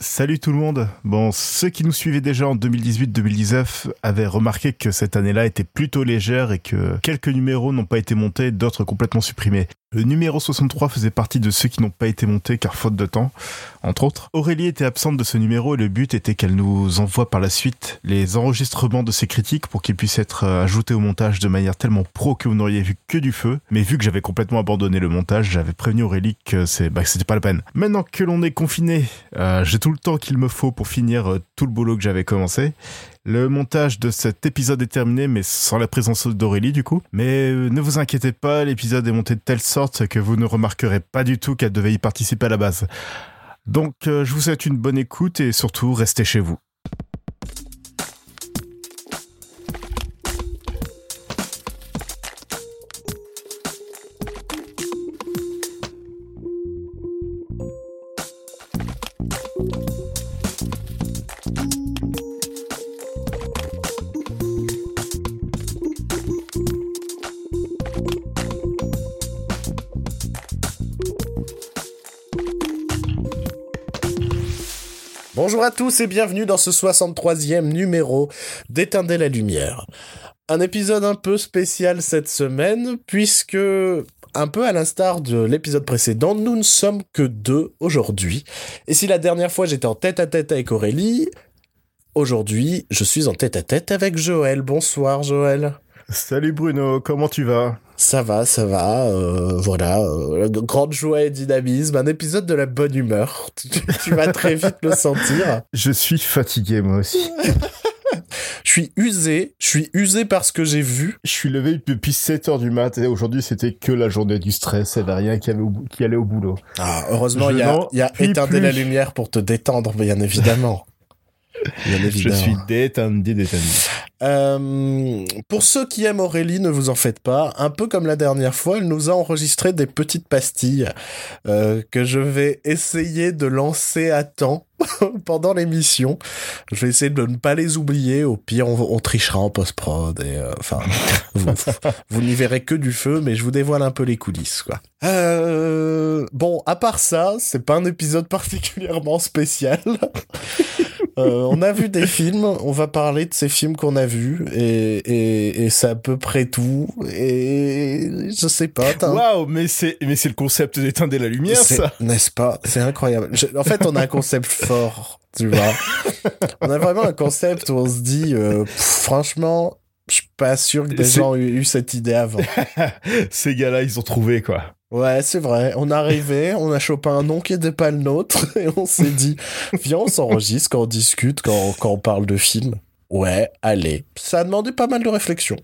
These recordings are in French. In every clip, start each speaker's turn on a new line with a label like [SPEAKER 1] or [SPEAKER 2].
[SPEAKER 1] Salut tout le monde. Bon, ceux qui nous suivaient déjà en 2018-2019 avaient remarqué que cette année-là était plutôt légère et que quelques numéros n'ont pas été montés, d'autres complètement supprimés. Le numéro 63 faisait partie de ceux qui n'ont pas été montés car faute de temps, entre autres. Aurélie était absente de ce numéro et le but était qu'elle nous envoie par la suite les enregistrements de ses critiques pour qu'ils puissent être euh, ajoutés au montage de manière tellement pro que vous n'auriez vu que du feu. Mais vu que j'avais complètement abandonné le montage, j'avais prévenu Aurélie que c'est, bah, c'était pas la peine. Maintenant que l'on est confiné, euh, j'ai tout le temps qu'il me faut pour finir euh, tout le boulot que j'avais commencé. Le montage de cet épisode est terminé, mais sans la présence d'Aurélie du coup. Mais euh, ne vous inquiétez pas, l'épisode est monté de telle sorte que vous ne remarquerez pas du tout qu'elle devait y participer à la base. Donc euh, je vous souhaite une bonne écoute et surtout restez chez vous.
[SPEAKER 2] Bonjour à tous et bienvenue dans ce 63e numéro d'Éteindre la lumière. Un épisode un peu spécial cette semaine puisque, un peu à l'instar de l'épisode précédent, nous ne sommes que deux aujourd'hui. Et si la dernière fois j'étais en tête à tête avec Aurélie, aujourd'hui je suis en tête à tête avec Joël. Bonsoir Joël.
[SPEAKER 1] Salut Bruno, comment tu vas?
[SPEAKER 2] Ça va, ça va, euh, voilà, euh, grande joie et dynamisme, un épisode de la bonne humeur. Tu, tu vas très vite le sentir.
[SPEAKER 1] Je suis fatigué moi aussi.
[SPEAKER 2] Je suis usé, je suis usé par ce que j'ai vu.
[SPEAKER 1] Je suis levé depuis 7 heures du mat et aujourd'hui c'était que la journée du stress, il n'y avait rien qui, avait au bou- qui allait au boulot.
[SPEAKER 2] Ah, heureusement, il y a, y a éteindre la lumière pour te détendre, bien évidemment. Bien
[SPEAKER 1] Je suis détendu, détendu.
[SPEAKER 2] Euh, pour ceux qui aiment Aurélie, ne vous en faites pas. Un peu comme la dernière fois, elle nous a enregistré des petites pastilles euh, que je vais essayer de lancer à temps pendant l'émission. Je vais essayer de ne pas les oublier. Au pire, on, on trichera en post-prod. Et euh, enfin, vous, vous n'y verrez que du feu, mais je vous dévoile un peu les coulisses, quoi. Euh, bon, à part ça, c'est pas un épisode particulièrement spécial. Euh, on a vu des films, on va parler de ces films qu'on a vus, et, et, et c'est à peu près tout. Et je sais pas,
[SPEAKER 1] Waouh, mais c'est mais c'est le concept d'éteindre la lumière ça.
[SPEAKER 2] N'est-ce pas? C'est incroyable. Je- en fait, on a un concept fort, tu vois. On a vraiment un concept où on se dit, euh, pff, franchement, je suis pas sûr que des gens aient eu cette idée avant.
[SPEAKER 1] Ces gars-là, ils ont trouvé quoi.
[SPEAKER 2] Ouais, c'est vrai. On est arrivé, on a chopé un nom qui n'était pas le nôtre, et on s'est dit, viens, on s'enregistre quand on discute, quand, quand on parle de films. Ouais, allez. Ça a demandé pas mal de réflexion.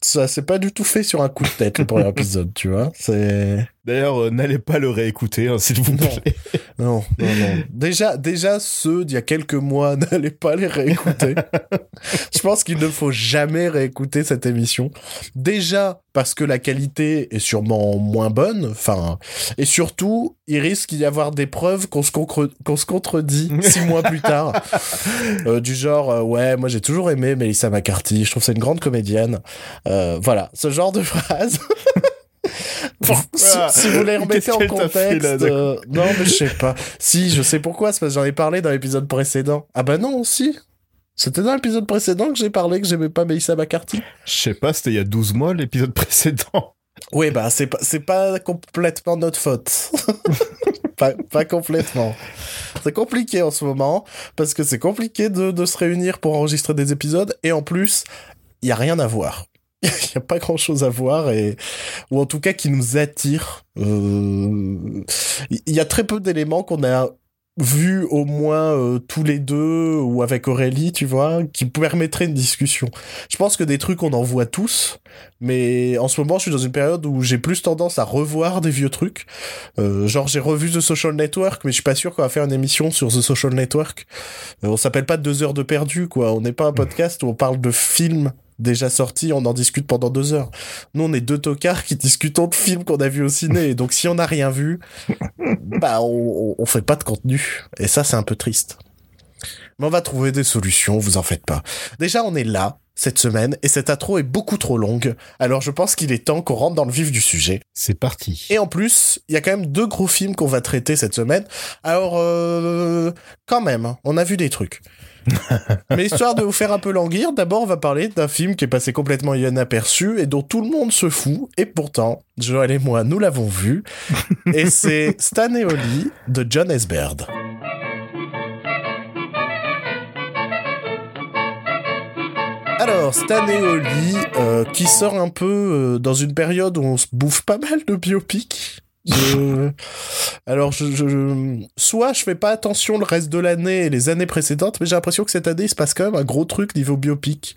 [SPEAKER 2] Ça s'est pas du tout fait sur un coup de tête, le premier épisode, tu vois. C'est...
[SPEAKER 1] D'ailleurs, euh, n'allez pas le réécouter, hein, s'il vous plaît.
[SPEAKER 2] Non, non, non. Déjà, déjà, ceux d'il y a quelques mois, n'allez pas les réécouter. Je pense qu'il ne faut jamais réécouter cette émission. Déjà, parce que la qualité est sûrement moins bonne, enfin, et surtout, il risque d'y avoir des preuves qu'on se, concre- qu'on se contredit six mois plus tard. Euh, du genre, euh, ouais, moi j'ai toujours aimé Melissa McCarthy, je trouve que c'est une grande comédienne. Euh, voilà, ce genre de phrase. Si, si vous les remettez en contexte,
[SPEAKER 1] là,
[SPEAKER 2] euh, non mais je sais pas. Si, je sais pourquoi, c'est parce que j'en ai parlé dans l'épisode précédent. Ah bah non, si. C'était dans l'épisode précédent que j'ai parlé que j'aimais pas Melissa McCarthy.
[SPEAKER 1] Je sais pas, c'était il y a 12 mois l'épisode précédent.
[SPEAKER 2] Oui, bah c'est pas, c'est pas complètement notre faute. pas, pas complètement. C'est compliqué en ce moment, parce que c'est compliqué de, de se réunir pour enregistrer des épisodes, et en plus, il y a rien à voir. Il y a pas grand chose à voir, et, ou en tout cas qui nous attire. Euh, Il y a très peu d'éléments qu'on a vus au moins euh, tous les deux, ou avec Aurélie, tu vois, qui permettraient une discussion. Je pense que des trucs on en voit tous, mais en ce moment, je suis dans une période où j'ai plus tendance à revoir des vieux trucs. Euh, genre, j'ai revu The Social Network, mais je suis pas sûr qu'on va faire une émission sur The Social Network. Euh, on s'appelle pas deux heures de perdu, quoi. On n'est pas un podcast où on parle de films déjà sortis, on en discute pendant deux heures. Nous, on est deux tocards qui discutons de films qu'on a vus au ciné. Et donc, si on n'a rien vu, bah, on, on, on fait pas de contenu. Et ça, c'est un peu triste. Mais on va trouver des solutions, vous en faites pas. Déjà, on est là. cette semaine et cette intro est beaucoup trop longue. Alors je pense qu'il est temps qu'on rentre dans le vif du sujet.
[SPEAKER 1] C'est parti.
[SPEAKER 2] Et en plus, il y a quand même deux gros films qu'on va traiter cette semaine. Alors euh, quand même, hein, on a vu des trucs. Mais histoire de vous faire un peu languir, d'abord on va parler d'un film qui est passé complètement inaperçu et dont tout le monde se fout. Et pourtant, Joël et moi, nous l'avons vu. et c'est Stan et de John S. Alors, Stan et euh, qui sort un peu euh, dans une période où on se bouffe pas mal de biopics. Alors, je, je, soit je fais pas attention le reste de l'année et les années précédentes, mais j'ai l'impression que cette année, il se passe quand même un gros truc niveau biopic.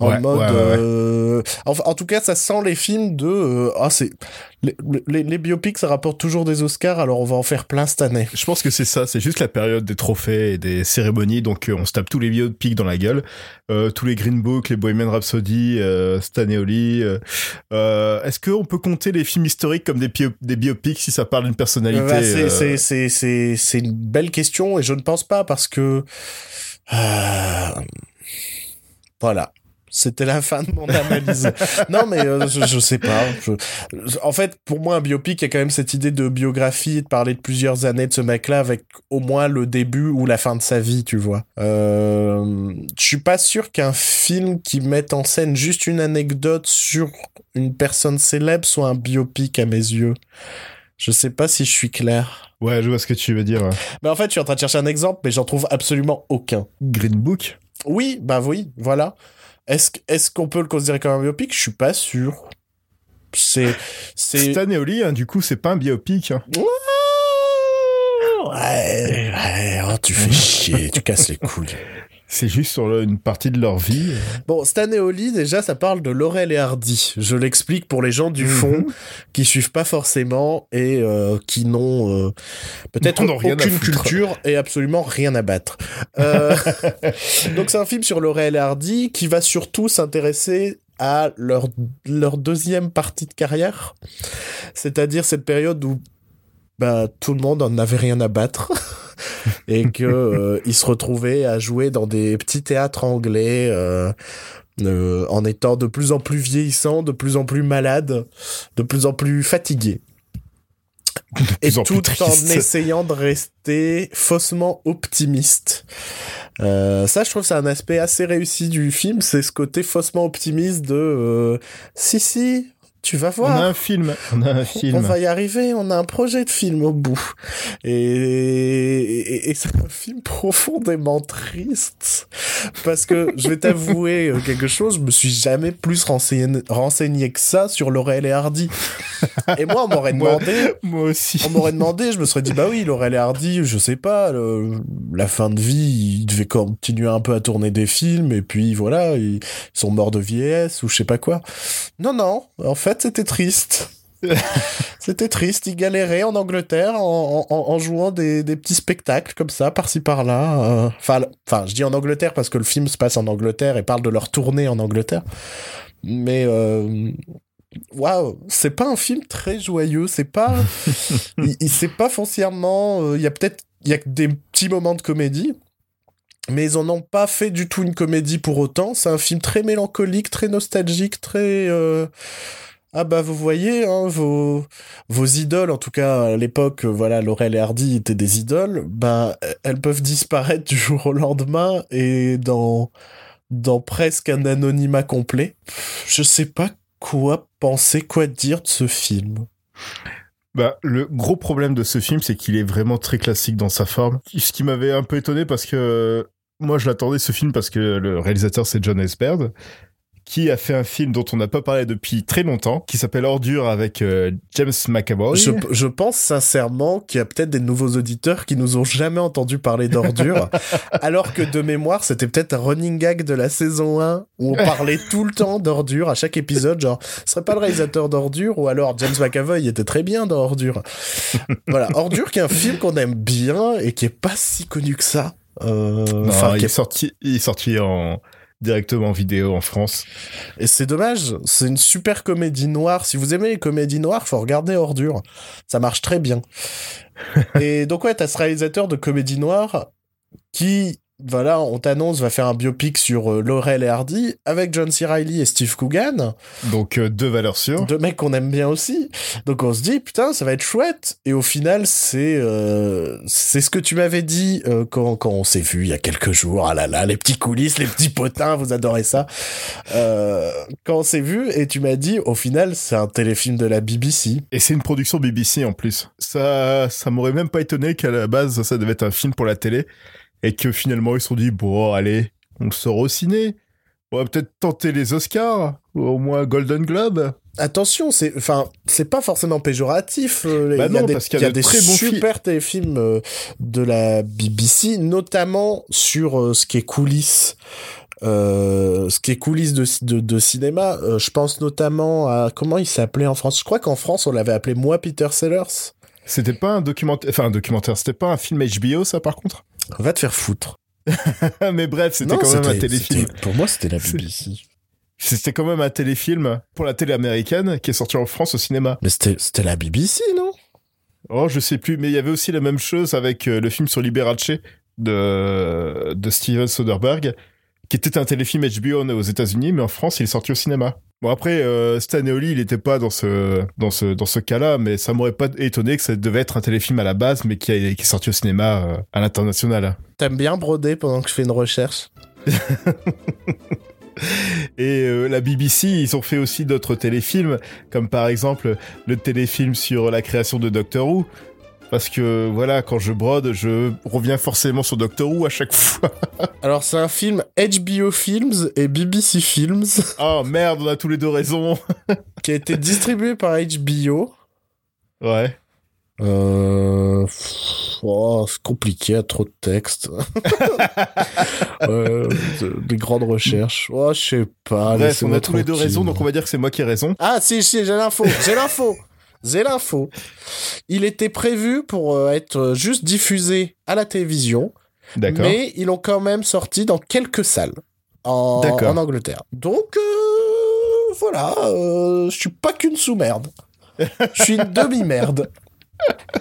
[SPEAKER 2] En mode, euh, en, tout cas, ça sent les films de, ah, c'est, les, les, biopics, ça rapporte toujours des Oscars, alors on va en faire plein cette année.
[SPEAKER 1] Je pense que c'est ça, c'est juste la période des trophées et des cérémonies, donc euh, on se tape tous les biopics dans la gueule, euh, tous les Green Book, les Bohemian Rhapsody, euh, Stan et Oli. Euh, Est-ce qu'on peut compter les films historiques comme des, des biopics si ça parle d'une personnalité bah,
[SPEAKER 2] C'est une belle question et je ne pense pas parce que... Voilà. C'était la fin de mon analyse. non, mais euh, je, je, sais pas. en fait, pour moi, un biopic, il y a quand même cette idée de biographie, de parler de plusieurs années de ce mec-là avec au moins le début ou la fin de sa vie, tu vois. Euh, je suis pas sûr qu'un film qui mette en scène juste une anecdote sur une personne célèbre soit un biopic à mes yeux. Je sais pas si je suis clair.
[SPEAKER 1] Ouais, je vois ce que tu veux dire.
[SPEAKER 2] Mais en fait, je suis en train de chercher un exemple, mais j'en trouve absolument aucun.
[SPEAKER 1] Green Book?
[SPEAKER 2] Oui, bah oui, voilà. Est-ce est qu'on peut le considérer comme un biopic? Je suis pas sûr. C'est c'est
[SPEAKER 1] Stan et Oli, hein, du coup, c'est pas un biopic. Hein.
[SPEAKER 2] Ouais, ouais, oh, tu fais chier, tu casses les couilles.
[SPEAKER 1] C'est juste sur une partie de leur vie.
[SPEAKER 2] Bon, Stan et déjà, ça parle de Laurel et Hardy. Je l'explique pour les gens du mhm. fond qui suivent pas forcément et euh, qui n'ont euh, peut-être aucune culture et absolument rien à battre. Euh, donc, c'est un film sur Laurel et Hardy qui va surtout s'intéresser à leur, leur deuxième partie de carrière. C'est-à-dire cette période où bah, tout le monde en avait rien à battre. et que euh, il se retrouvait à jouer dans des petits théâtres anglais euh, euh, en étant de plus en plus vieillissant, de plus en plus malade, de plus en plus fatigué. Et tout en essayant de rester faussement optimiste. Euh, ça, je trouve, c'est un aspect assez réussi du film, c'est ce côté faussement optimiste de euh, si si, tu vas voir.
[SPEAKER 1] On a un film. On a un film.
[SPEAKER 2] On va y arriver. On a un projet de film au bout. Et, et, c'est un film profondément triste. Parce que je vais t'avouer euh, quelque chose. Je me suis jamais plus renseigné, renseigné que ça sur Laurel et Hardy. Et moi, on m'aurait demandé.
[SPEAKER 1] moi, aussi.
[SPEAKER 2] On m'aurait demandé. Je me serais dit, bah oui, Laurel et Hardy, je sais pas. la fin de vie, ils devaient continuer un peu à tourner des films. Et puis voilà, ils sont morts de vieillesse ou je sais pas quoi. Non, non. En fait, c'était triste. C'était triste, il galérait en Angleterre en, jouant des, petits spectacles comme ça, par-ci par-là. Euh, enfin, enfin, je dis en Angleterre parce que le film se passe en Angleterre et parle de leur tournée en Angleterre. Mais euh, waouh, c'est pas un film très joyeux. C'est pas, il, c'est pas foncièrement. Euh, il y a peut-être, il y a des petits moments de comédie. Mais ils en ont pas fait du tout une comédie pour autant. C'est un film très mélancolique, très nostalgique, très ah bah vous voyez, hein, vos, vos idoles, en tout cas à l'époque, voilà, Laurel et Hardy étaient des idoles, bah elles peuvent disparaître du jour au lendemain et dans, dans presque un anonymat complet. Je sais pas quoi penser, quoi dire de ce film.
[SPEAKER 1] Bah, le gros problème de ce film, c'est qu'il est vraiment très classique dans sa forme. Ce qui m'avait un peu étonné parce que moi, je l'attendais ce film parce que le réalisateur c'est John S qui a fait un film dont on n'a pas parlé depuis très longtemps, qui s'appelle Ordure avec euh, James McAvoy.
[SPEAKER 2] Je, je pense sincèrement qu'il y a peut-être des nouveaux auditeurs qui nous ont jamais entendu parler d'Ordure, alors que de mémoire, c'était peut-être un running gag de la saison 1 où on parlait tout le temps d'Ordure à chaque épisode, genre, ce serait pas le réalisateur d'Ordure ou alors James McAvoy était très bien dans Ordure. voilà, Ordure qui est un film qu'on aime bien et qui est pas si connu que ça.
[SPEAKER 1] Euh, non, il, est sorti, il est sorti en directement en vidéo en France.
[SPEAKER 2] Et c'est dommage, c'est une super comédie noire. Si vous aimez les comédies noires, faut regarder Ordure. Ça marche très bien. et donc ouais, t'as ce réalisateur de comédie noire qui voilà, on t'annonce, va faire un biopic sur euh, Laurel et Hardy avec John C. Reilly et Steve Coogan.
[SPEAKER 1] Donc euh, deux valeurs sûres.
[SPEAKER 2] Deux mecs qu'on aime bien aussi. Donc on se dit, putain, ça va être chouette. Et au final, c'est euh, c'est ce que tu m'avais dit quand, quand on s'est vu il y a quelques jours. Ah là là, les petits coulisses, les petits potins, vous adorez ça. Quand on s'est vu, et tu m'as dit, au final, c'est un téléfilm de la BBC.
[SPEAKER 1] Et c'est une production BBC en plus. Ça, ça m'aurait même pas étonné qu'à la base, ça devait être un film pour la télé. Et que finalement, ils se sont dit, bon, allez, on sort au ciné. On va peut-être tenter les Oscars, ou au moins Golden Globe.
[SPEAKER 2] Attention, c'est enfin c'est pas forcément péjoratif. euh,
[SPEAKER 1] Bah
[SPEAKER 2] il y a
[SPEAKER 1] non,
[SPEAKER 2] des,
[SPEAKER 1] parce qu'il y a
[SPEAKER 2] a
[SPEAKER 1] de
[SPEAKER 2] des
[SPEAKER 1] très bons
[SPEAKER 2] super téléfilms euh, de la BBC, notamment sur euh, ce qui est coulisses. Euh, ce qui est coulisses de, de, de cinéma, Euh, je pense notamment à comment il s'appelait en France? Je crois qu'en France on l'avait appelé Moi Peter Sellers.
[SPEAKER 1] C'était pas un documentaire, enfin un documentaire, c'était pas un film HBO ça par contre?
[SPEAKER 2] Va te faire foutre.
[SPEAKER 1] Mais bref, c'était quand même un téléfilm.
[SPEAKER 2] Pour moi, c'était la BBC.
[SPEAKER 1] C'était quand même un téléfilm pour la télé américaine qui est sorti en France au cinéma.
[SPEAKER 2] Mais c'était c'était la BBC, non?
[SPEAKER 1] Oh, je sais plus, mais il y avait aussi la même chose avec euh, le film sur Liberace de, de Steven Soderbergh, qui était un téléfilm HBO aux États-Unis, mais en France, il est sorti au cinéma. Bon, après, euh, Stan Oli, il était pas dans ce, dans ce, dans ce cas-là, mais ça m'aurait pas étonné que ça devait être un téléfilm à la base, mais qui, a- qui est sorti au cinéma euh, à l'international.
[SPEAKER 2] T'aimes bien broder pendant que je fais une recherche?
[SPEAKER 1] Et euh, la BBC, ils ont fait aussi d'autres téléfilms, comme par exemple le téléfilm sur la création de Doctor Who. Parce que voilà, quand je brode, je reviens forcément sur Doctor Who à chaque fois.
[SPEAKER 2] Alors, c'est un film HBO Films et BBC Films
[SPEAKER 1] Oh merde, on a tous les deux raison.
[SPEAKER 2] qui a été distribué par HBO.
[SPEAKER 1] Ouais.
[SPEAKER 2] Euh... Oh, c'est compliqué, à trop de texte. euh, de- des grandes recherches. Oh, je sais pas.
[SPEAKER 1] Bref, on a tous les deux raison, donc on va dire que c'est moi qui ai raison.
[SPEAKER 2] Ah, si, si, j'ai l'info, j'ai l'info, l'info. Il était prévu pour euh, être juste diffusé à la télévision,
[SPEAKER 1] D'accord.
[SPEAKER 2] mais ils l'ont quand même sorti dans quelques salles en, Angleterre. Donc, euh, voilà, euh, je suis pas qu'une sous-merde. Je suis une demi-merde.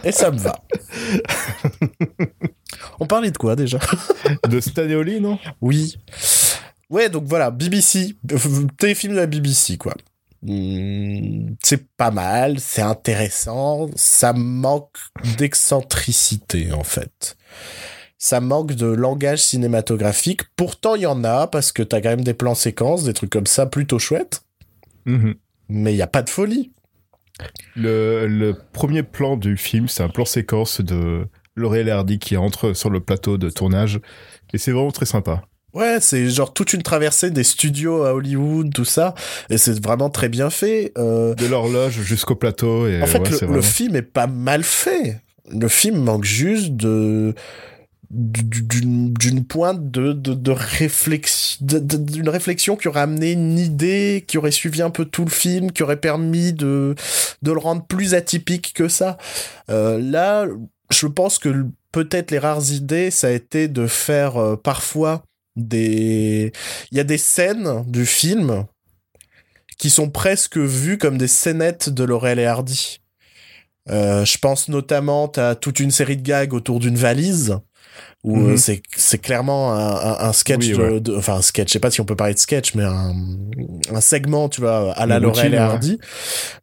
[SPEAKER 2] Et ça me va. On parlait de quoi déjà?
[SPEAKER 1] De Stan et Oli, non?
[SPEAKER 2] Oui. Ouais, donc voilà, BBC, euh, téléfilm de la BBC, quoi. Hmm, c'est pas mal, c'est intéressant, ça manque d'excentricité, en fait. Ça manque de langage cinématographique. Pourtant, il y en a, parce que t'as quand même des plans séquences, des trucs comme ça, plutôt chouettes.
[SPEAKER 1] Mhm.
[SPEAKER 2] Mais il y a pas de folie.
[SPEAKER 1] le, le premier plan du film, c'est un plan séquence de Laurel Hardy qui entre sur le plateau de tournage. Et c'est vraiment très sympa.
[SPEAKER 2] Ouais, c'est genre toute une traversée des studios à Hollywood, tout ça. Et c'est vraiment très bien fait. Euh,
[SPEAKER 1] De l'horloge jusqu'au plateau. Et
[SPEAKER 2] En fait,
[SPEAKER 1] ouais,
[SPEAKER 2] le, film est pas mal fait. Le film manque juste de du- d'une d'une pointe de de, de réflexion d'une réflexion qui aurait amené une idée qui aurait suivi un peu tout le film qui aurait permis de de le rendre plus atypique que ça Euh, là je pense que peut-être les rares idées ça a été de faire euh, parfois il y a des scènes du film qui sont presque vues comme des scénettes de Laurel et Hardy. Euh, je pense notamment, t'as toute une série de gags autour d'une valise où euh, c'est c'est clairement un, un, un sketch,
[SPEAKER 1] Oui,
[SPEAKER 2] de,
[SPEAKER 1] ouais.
[SPEAKER 2] de- enfin un sketch, je sais pas si on peut parler de sketch, mais un, un segment, tu vois, à la Laurel et
[SPEAKER 1] ouais.
[SPEAKER 2] Hardy.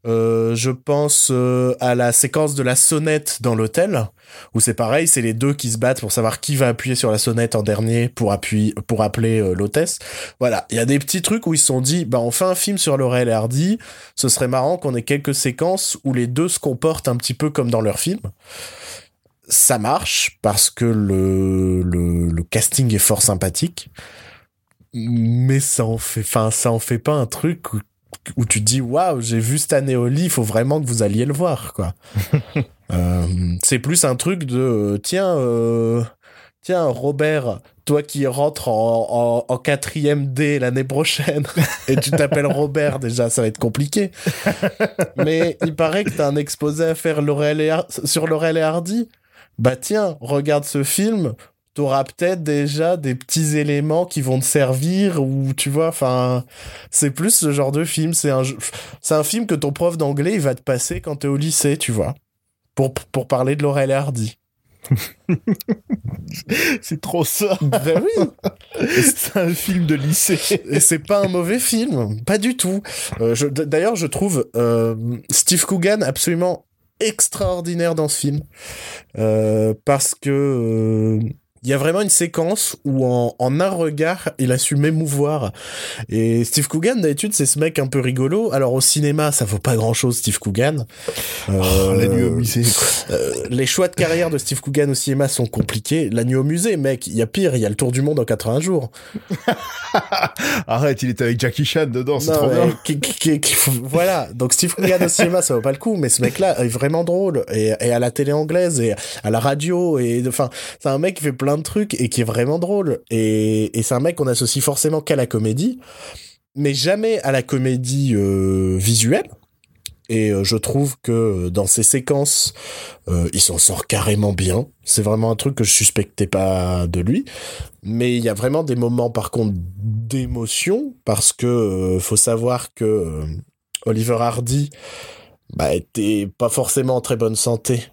[SPEAKER 2] Euh, je pense euh, à la séquence de la sonnette dans l'hôtel où c'est pareil, c'est les deux qui se battent pour savoir qui va appuyer sur la sonnette en dernier pour appuyer, pour appeler euh, l'hôtesse. Voilà, il y a des petits trucs où ils se sont dit, bah on fait un film sur Laurel et Hardy, ce serait marrant qu'on ait quelques séquences où les deux se comportent un petit peu comme dans leur film. Ça marche parce que le, le, le casting est fort sympathique, mais ça en fait, enfin ça en fait pas un truc où, où tu te dis waouh j'ai vu Stan et Oli, il faut vraiment que vous alliez le voir quoi. Euh, c'est plus un truc de euh, tiens euh, tiens Robert toi qui rentres en, en, en quatrième D l'année prochaine et tu t'appelles Robert déjà ça va être compliqué mais il paraît que t'as un exposé à faire Laurel et sur Laurel et Hardy bah tiens regarde ce film t'auras peut-être déjà des petits éléments qui vont te servir ou tu vois enfin c'est plus ce genre de film c'est un c'est un film que ton prof d'anglais il va te passer quand t'es au lycée tu vois pour pour parler de Laurel Hardy
[SPEAKER 1] c'est trop ça.
[SPEAKER 2] Ben oui.
[SPEAKER 1] c'est un film de lycée.
[SPEAKER 2] Et c'est pas un mauvais film, pas du tout. Euh, D'ailleurs, je trouve euh, Steve Coogan absolument extraordinaire dans ce film. Euh, parce que euh, il y a vraiment une séquence où en, en un regard, il a su m'émouvoir. Et Steve Coogan, d'habitude, c'est ce mec un peu rigolo. Alors au cinéma, ça vaut pas grand-chose, Steve Coogan. Euh,
[SPEAKER 1] Oh, la nuit au musée,
[SPEAKER 2] euh, les choix de carrière de Steve Coogan au cinéma sont compliqués. La nuit au musée, mec, il y a pire, il y a le tour du monde en 80 jours.
[SPEAKER 1] Arrête, il était avec Jackie Chan dedans, c'est trop bien.
[SPEAKER 2] qui- qui- qui- qui- voilà. Donc Steve Coogan au cinéma, ça vaut pas le coup, mais ce mec-là est vraiment drôle et, et à la télé anglaise et à la radio et enfin, c'est un mec qui fait plein de trucs et qui est vraiment drôle et, et c'est un mec qu'on associe forcément qu'à la comédie, mais jamais à la comédie euh, visuelle. Et euh, je trouve que euh, dans ces séquences, il s'en sort carrément bien. C'est vraiment un truc que je suspectais pas de lui. Mais il y a vraiment des moments, par contre, d'émotion, parce que faut savoir que Oliver Hardy bah, était pas forcément en très bonne santé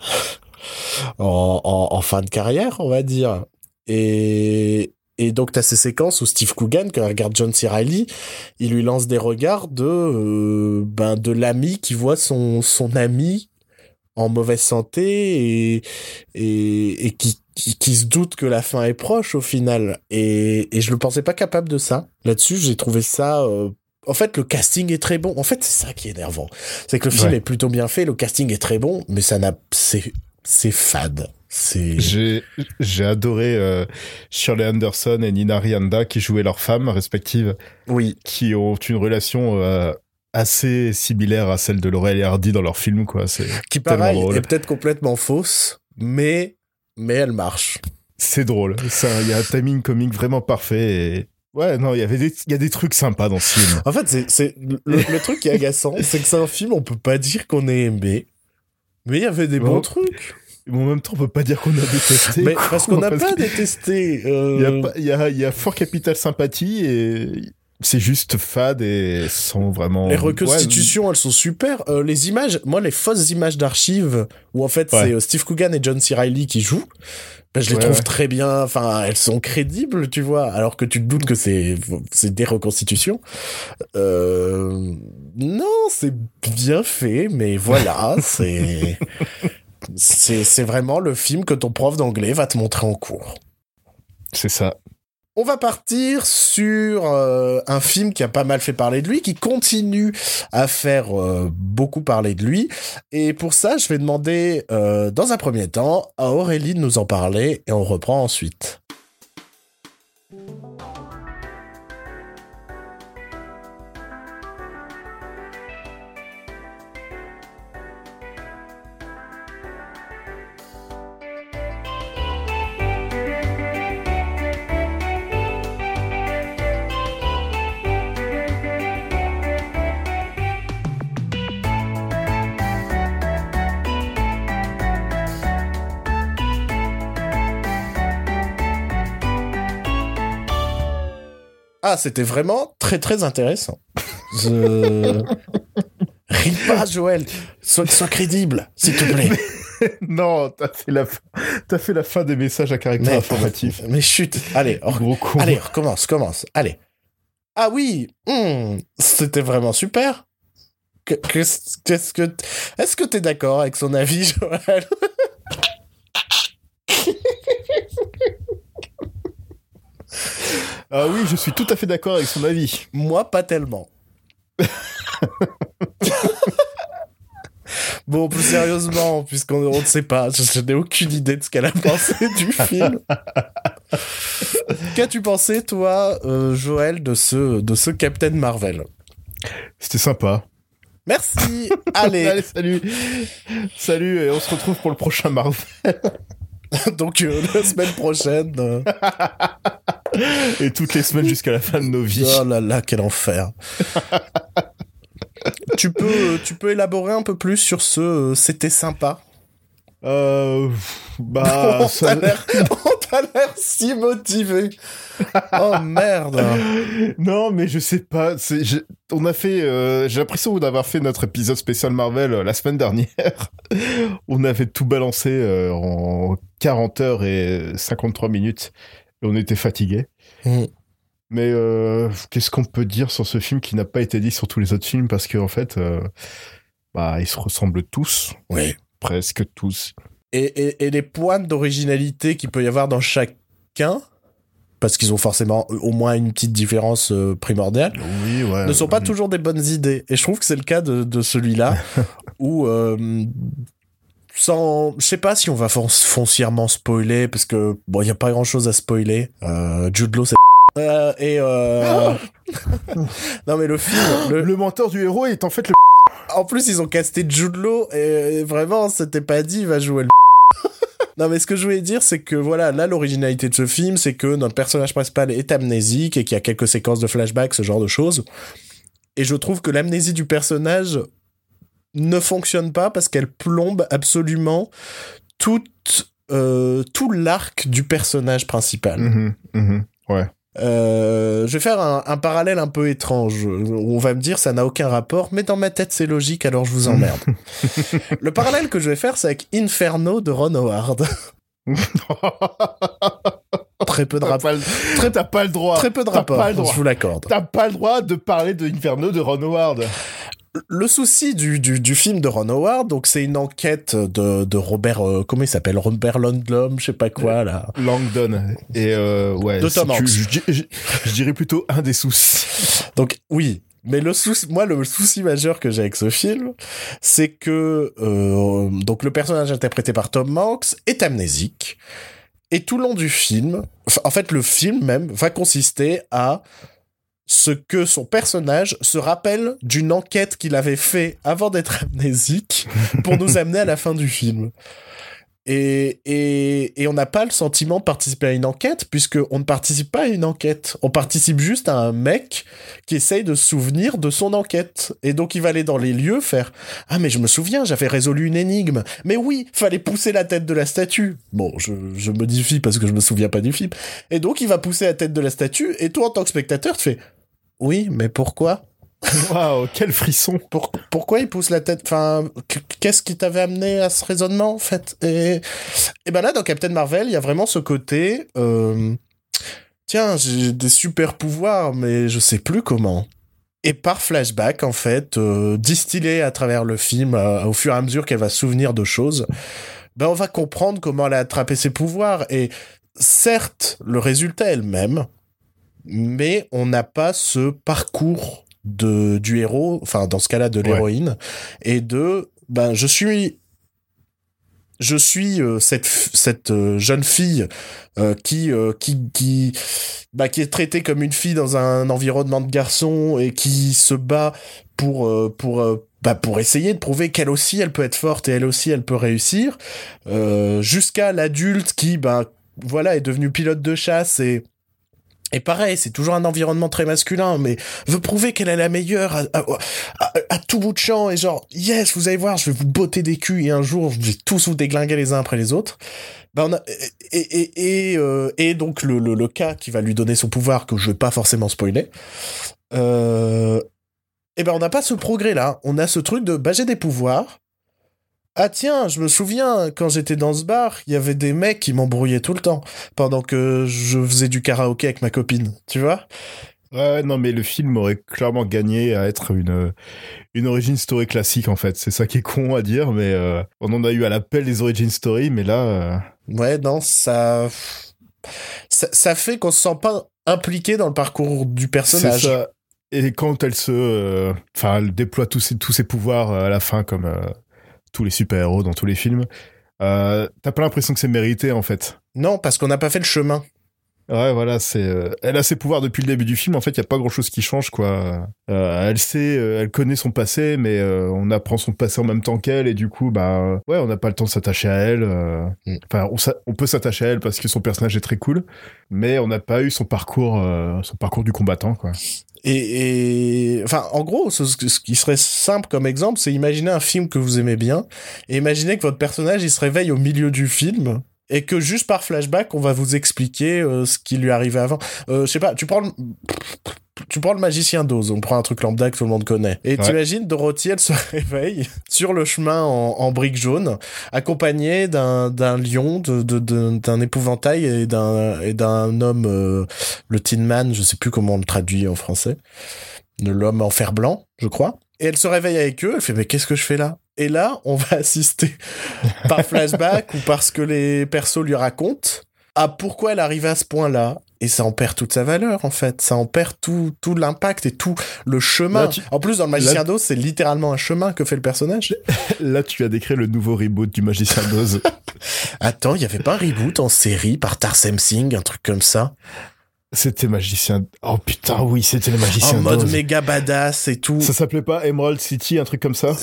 [SPEAKER 2] en fin de carrière, on va dire. Et, et donc, t'as ces séquences où Steve Coogan, quand il regarde John C. Reilly, il lui lance des regards de, euh, ben, de l'ami qui voit son, son ami en mauvaise santé et, et, et qui, qui, qui se doute que la fin est proche au final. Et, et je le pensais pas capable de ça. Là-dessus, j'ai trouvé ça... euh, en fait, le casting est très bon. En fait, c'est ça qui est énervant. C'est que le film
[SPEAKER 1] Ouais.
[SPEAKER 2] est plutôt bien fait, le casting est très bon, mais ça n'a... C'est, c'est fade.
[SPEAKER 1] J'ai adoré euh, Shirley Anderson et Nina Rianda qui jouaient leurs femmes respectives,
[SPEAKER 2] Oui.
[SPEAKER 1] qui ont une relation euh, assez similaire à celle de Laurel et Hardy dans leur film, quoi. C'est
[SPEAKER 2] Qui, pareil,
[SPEAKER 1] drôle.
[SPEAKER 2] est peut-être complètement fausse, mais... Mais elle marche.
[SPEAKER 1] c'est drôle. Il y a un timing comique vraiment parfait. Et... Ouais, non, il y avait des, il y a des trucs sympas dans ce film.
[SPEAKER 2] En fait, c'est, c'est le, le truc qui est agaçant, c'est que c'est un film, on peut pas dire qu'on est aimé, mais il y avait des bons trucs.
[SPEAKER 1] Mais en même temps, on peut pas dire qu'on a détesté.
[SPEAKER 2] Mais parce qu'on n'a pas
[SPEAKER 1] que
[SPEAKER 2] détesté.
[SPEAKER 1] Il y,
[SPEAKER 2] euh,
[SPEAKER 1] il y, a, il y a fort capital sympathie et c'est juste fade et sans vraiment.
[SPEAKER 2] Les reconstitutions, elles sont super. Euh, les images, moi, les fausses images d'archives, où en fait
[SPEAKER 1] Ouais.
[SPEAKER 2] c'est euh, Steve Coogan et John C. Reilly qui jouent, ben, je les
[SPEAKER 1] Ouais,
[SPEAKER 2] trouve très bien. Enfin, elles sont crédibles, tu vois, alors que tu te doutes que c'est c'est des reconstitutions. Euh, non, c'est bien fait, mais voilà, c'est c'est vraiment le film que ton prof d'anglais va te montrer en cours.
[SPEAKER 1] C'est ça.
[SPEAKER 2] On va partir sur euh, un film qui a pas mal fait parler de lui, qui continue à faire euh, beaucoup parler de lui. Et pour ça, je vais demander, euh, dans un premier temps, à Aurélie de nous en parler, et on reprend ensuite. Ah, c'était vraiment très très intéressant. Je... Ris pas, Joël. Sois, sois crédible, s'il te plaît.
[SPEAKER 1] non, t'as fait la fin, t'as fait la fin des messages à caractère
[SPEAKER 2] Mais,
[SPEAKER 1] informatif.
[SPEAKER 2] mais chut. Allez, on-
[SPEAKER 1] Gros con.
[SPEAKER 2] allez, recommence, commence. Allez. Ah oui, hmm, c'était vraiment super. Que- Qu'est-ce qu'est-ce que est-ce que t'es d'accord avec son avis, Joël?
[SPEAKER 1] Ah oui, je suis tout à fait d'accord avec son avis.
[SPEAKER 2] Moi, pas tellement. bon, plus sérieusement, puisqu'on on ne sait pas, je, je n'ai aucune idée de ce qu'elle a pensé du film. Qu'as-tu pensé, toi, euh, Joël, de ce, de ce Captain Marvel?
[SPEAKER 1] C'était sympa.
[SPEAKER 2] Merci. Allez,
[SPEAKER 1] Allez, salut. Salut, et on se retrouve pour le prochain Marvel.
[SPEAKER 2] donc euh, la semaine prochaine. euh,
[SPEAKER 1] Et toutes les semaines jusqu'à la fin de nos vies.
[SPEAKER 2] Oh là là, quel enfer. tu peux, tu peux élaborer un peu plus sur ce euh, c'était sympa?
[SPEAKER 1] Euh, bah,
[SPEAKER 2] on
[SPEAKER 1] ça-
[SPEAKER 2] t'a l'air- si motivé. Oh merde.
[SPEAKER 1] non, mais je sais pas. On a fait. Euh, j'ai l'impression d'avoir fait notre épisode spécial Marvel euh, la semaine dernière. on avait tout balancé euh, en 40 heures et 53 minutes. Et on était fatigués. Mm. Mais qu'est-ce qu'on peut dire sur ce film qui n'a pas été dit sur tous les autres films? Parce qu'en en fait, bah, ils se ressemblent tous.
[SPEAKER 2] Oui.
[SPEAKER 1] Presque tous
[SPEAKER 2] et, les points d'originalité qu'il peut y avoir dans chacun, parce qu'ils ont forcément au moins une petite différence euh, primordiale, ne sont pas toujours des bonnes idées. Et je trouve que c'est le cas de, celui-là, où euh, sans, je sais pas si on va foncièrement spoiler, parce que bon, il y a pas grand-chose à spoiler. Euh, Jude Law, c'est euh, et non mais le film,
[SPEAKER 1] le... mentor du héros est en fait le.
[SPEAKER 2] En plus, ils ont casté Jude Law et vraiment, c'était pas dit, il va jouer le non, mais ce que je voulais dire, c'est que voilà, là, l'originalité de ce film, c'est que notre personnage principal est amnésique et qu'il y a quelques séquences de flashback, ce genre de choses. Et je trouve que l'amnésie du personnage ne fonctionne pas parce qu'elle plombe absolument toute, euh, tout l'arc du personnage principal.
[SPEAKER 1] Mm-hmm, mm-hmm, ouais.
[SPEAKER 2] Euh, je vais faire un, parallèle un peu étrange. On va me dire ça n'a aucun rapport, mais dans ma tête c'est logique, alors je vous emmerde. le parallèle que je vais faire, c'est avec Inferno de Ron Howard. très peu de rapport.
[SPEAKER 1] Très, t'as pas le droit.
[SPEAKER 2] Très peu de rapport. Je vous l'accorde.
[SPEAKER 1] T'as pas le droit de parler de Inferno de Ron Howard
[SPEAKER 2] le souci du, du, film de Ron Howard, donc c'est une enquête de, de Robert, euh, comment il s'appelle, Robert Langdon, je sais pas quoi là.
[SPEAKER 1] Langdon et euh, ouais.
[SPEAKER 2] De Tom Hanks.
[SPEAKER 1] Je, dirais plutôt un des soucis.
[SPEAKER 2] Donc oui, mais le souci, moi, le souci majeur que j'ai avec ce film, c'est que euh, donc le personnage interprété par Tom Hanks est amnésique et tout le long du film, en fait, le film même va consister à ce que son personnage se rappelle d'une enquête qu'il avait fait avant d'être amnésique pour nous amener à la fin du film. Et, et, et on n'a pas le sentiment de participer à une enquête, puisqu'on ne participe pas à une enquête. On participe juste à un mec qui essaye de se souvenir de son enquête. Et donc il va aller dans les lieux faire Ah, mais je me souviens, j'avais résolu une énigme. Mais oui, fallait pousser la tête de la statue. Bon, je, je modifie parce que je me souviens pas du film. Et donc il va pousser la tête de la statue, et toi, en tant que spectateur, tu fais Oui, mais pourquoi?
[SPEAKER 1] Waouh, quel frisson
[SPEAKER 2] Pourquoi il pousse la tête? Enfin, qu'est-ce qui t'avait amené à ce raisonnement, en fait? Et... et ben là, dans Captain Marvel, il y a vraiment ce côté... Euh, tiens, j'ai des super pouvoirs, mais je sais plus comment. Et par flashback, en fait, euh, distillé à travers le film, euh, au fur et à mesure qu'elle va souvenir de choses, ben on va comprendre comment elle a attrapé ses pouvoirs. Et certes, le résultat est le même, mais on n'a pas ce parcours de du héros, enfin dans ce cas-là de l'héroïne, et de ben je suis je suis euh, cette cette euh, jeune fille euh, qui qui qui bah, qui est traitée comme une fille dans un environnement de garçon et qui se bat pour pour bah, pour essayer de prouver qu'elle aussi elle peut être forte et elle aussi elle peut réussir jusqu'à l'adulte qui bah voilà est devenu pilote de chasse et et pareil, c'est toujours un environnement très masculin, mais veut prouver qu'elle est la meilleure à, tout bout de champ et genre, yes, vous allez voir, je vais vous botter des culs et un jour, je vais tous vous déglinguer les uns après les autres. Ben on a, et, et, euh, et donc le, le, le, cas qui va lui donner son pouvoir, que je vais pas forcément spoiler, euh, et ben on n'a pas ce progrès là. On a ce truc de, bah j'ai des pouvoirs, ah tiens, je me souviens, quand j'étais dans ce bar, il y avait des mecs qui m'embrouillaient tout le temps, pendant que je faisais du karaoké avec ma copine, tu vois
[SPEAKER 1] Ouais, non, mais le film aurait clairement gagné à être une, une origin story classique, en fait. C'est ça qui est con à dire, mais euh, on en a eu à l'appel des origin story, mais là... Euh,
[SPEAKER 2] ouais, non, ça... ça... fait qu'on se sent pas impliqué dans le parcours du personnage. Ça.
[SPEAKER 1] Et quand elle se... Euh, enfin, elle déploie tous ses, tous ses pouvoirs à la fin, comme tous les super-héros dans tous les films. Euh, T'as pas l'impression que c'est mérité en fait?
[SPEAKER 2] Non, parce qu'on n'a pas fait le chemin.
[SPEAKER 1] Ouais, voilà, c'est. Euh, elle a ses pouvoirs depuis le début du film. En fait, il y a pas grand-chose qui change, quoi. Euh, elle sait, euh, elle connaît son passé, mais on apprend son passé en même temps qu'elle, et du coup, bah, ouais, on n'a pas le temps de s'attacher à elle. Mm. Enfin, on, on, peut s'attacher à elle parce que son personnage est très cool, mais on n'a pas eu son parcours, son parcours du combattant, quoi.
[SPEAKER 2] Et, et, enfin, en gros, ce, ce, qui serait simple comme exemple, c'est imaginer un film que vous aimez bien et imaginer que votre personnage il se réveille au milieu du film et que juste par flashback, on va vous expliquer euh, ce qui lui arrivait avant. Euh, je sais pas, tu prends le... Tu prends le magicien d'Oz, on prend un truc lambda que tout le monde connaît. Et
[SPEAKER 1] Ouais.
[SPEAKER 2] t'imagines, Dorothy, elle se réveille sur le chemin en, en briques jaunes, accompagnée d'un d'un lion, de- de- de- d'un épouvantail et d'un et d'un homme, euh, le Tin Man, je sais plus comment on le traduit en français, de l'homme en fer blanc, je crois. Et elle se réveille avec eux, elle fait mais qu'est-ce que je fais là? Et là, on va assister par flashback ou parce que les persos lui racontent à pourquoi elle arrive à ce point-là. Et ça en perd toute sa valeur, en fait. Ça en perd tout, tout l'impact et tout le chemin.
[SPEAKER 1] Là, tu-
[SPEAKER 2] En plus, dans le Magicien d'Oz, c'est littéralement un chemin que fait le personnage.
[SPEAKER 1] Là, tu as décrit le nouveau reboot du Magicien d'Oz.
[SPEAKER 2] Attends, il y avait pas un reboot en série par Tarsem Singh, un truc comme ça?
[SPEAKER 1] C'était Magicien. Oh putain, oui, c'était le Magicien
[SPEAKER 2] En mode
[SPEAKER 1] d'Oz.
[SPEAKER 2] méga badass et tout.
[SPEAKER 1] Ça s'appelait pas Emerald City, un truc comme ça?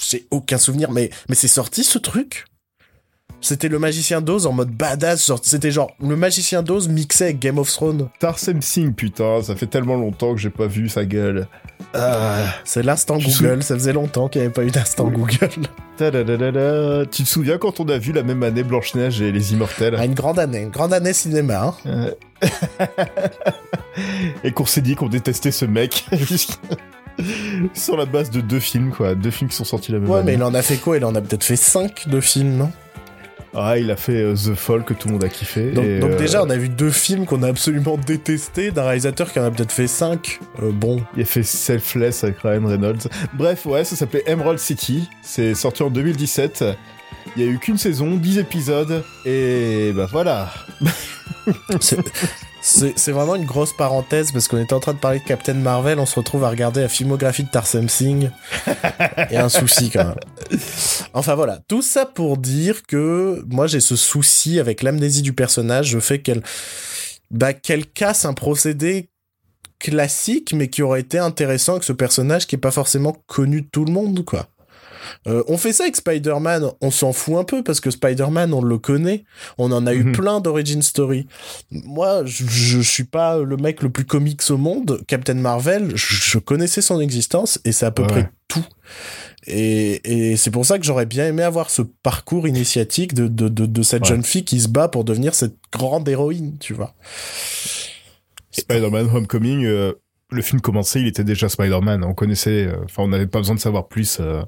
[SPEAKER 2] J'ai aucun souvenir, mais, mais c'est sorti ce truc? C'était le Magicien d'Oz en mode badass. genre- C'était genre le Magicien d'Oz mixé avec Game of Thrones.
[SPEAKER 1] Tarsem Singh, putain, ça fait tellement longtemps que j'ai pas vu sa gueule. Ah.
[SPEAKER 2] C'est l'instant Google. Ça faisait longtemps qu'il n'y avait pas eu d'instant Google.
[SPEAKER 1] Tadadadada. Tu te souviens quand on a vu la même année Blanche-Neige et les Immortels?
[SPEAKER 2] Ah, une grande année, une grande année cinéma. hein.
[SPEAKER 1] Euh. Et qu'on s'est dit qu'on détestait ce mec sur la base de deux films, quoi. Deux films qui sont sortis la même
[SPEAKER 2] Ouais,
[SPEAKER 1] année.
[SPEAKER 2] mais il en a fait quoi? Il en a peut-être fait 5 de films, non?
[SPEAKER 1] Ah, il a fait euh, The Fall que tout le monde a kiffé.
[SPEAKER 2] Donc,
[SPEAKER 1] et,
[SPEAKER 2] donc
[SPEAKER 1] euh,
[SPEAKER 2] déjà, on a vu deux films qu'on a absolument détestés d'un réalisateur qui en a peut-être fait 5. bon,
[SPEAKER 1] Il a fait Selfless avec Ryan Reynolds. Bref, ouais, ça s'appelait Emerald City. C'est sorti en 2017. Il y a eu qu'une saison, 10 épisodes, et bah voilà.
[SPEAKER 2] c'est- vraiment une grosse parenthèse parce qu'on était en train de parler de Captain Marvel, on se retrouve à regarder la filmographie de Tarsem Singh. A un souci quand même. Enfin voilà, tout ça pour dire que moi j'ai ce souci avec l'amnésie du personnage, je fais qu'elle bah, qu'elle casse un procédé classique mais qui aurait été intéressant avec ce personnage qui est pas forcément connu de tout le monde quoi. Euh, on fait ça avec Spider-Man, on s'en fout un peu parce que Spider-Man on le connaît, on en a eu
[SPEAKER 1] Mhm.
[SPEAKER 2] plein d'origin story. Moi, je, je suis pas le mec le plus comics au monde. Captain Marvel, je, je connaissais son existence et c'est à peu
[SPEAKER 1] Ouais.
[SPEAKER 2] près tout. Et, et c'est pour ça que j'aurais bien aimé avoir ce parcours initiatique de, de, de, de cette
[SPEAKER 1] Ouais.
[SPEAKER 2] jeune fille qui se bat pour devenir cette grande héroïne, tu vois.
[SPEAKER 1] Spider-Man Homecoming, euh, le film commençait, il était déjà Spider-Man. On connaissait, euh, enfin, on n'avait pas besoin de savoir plus euh,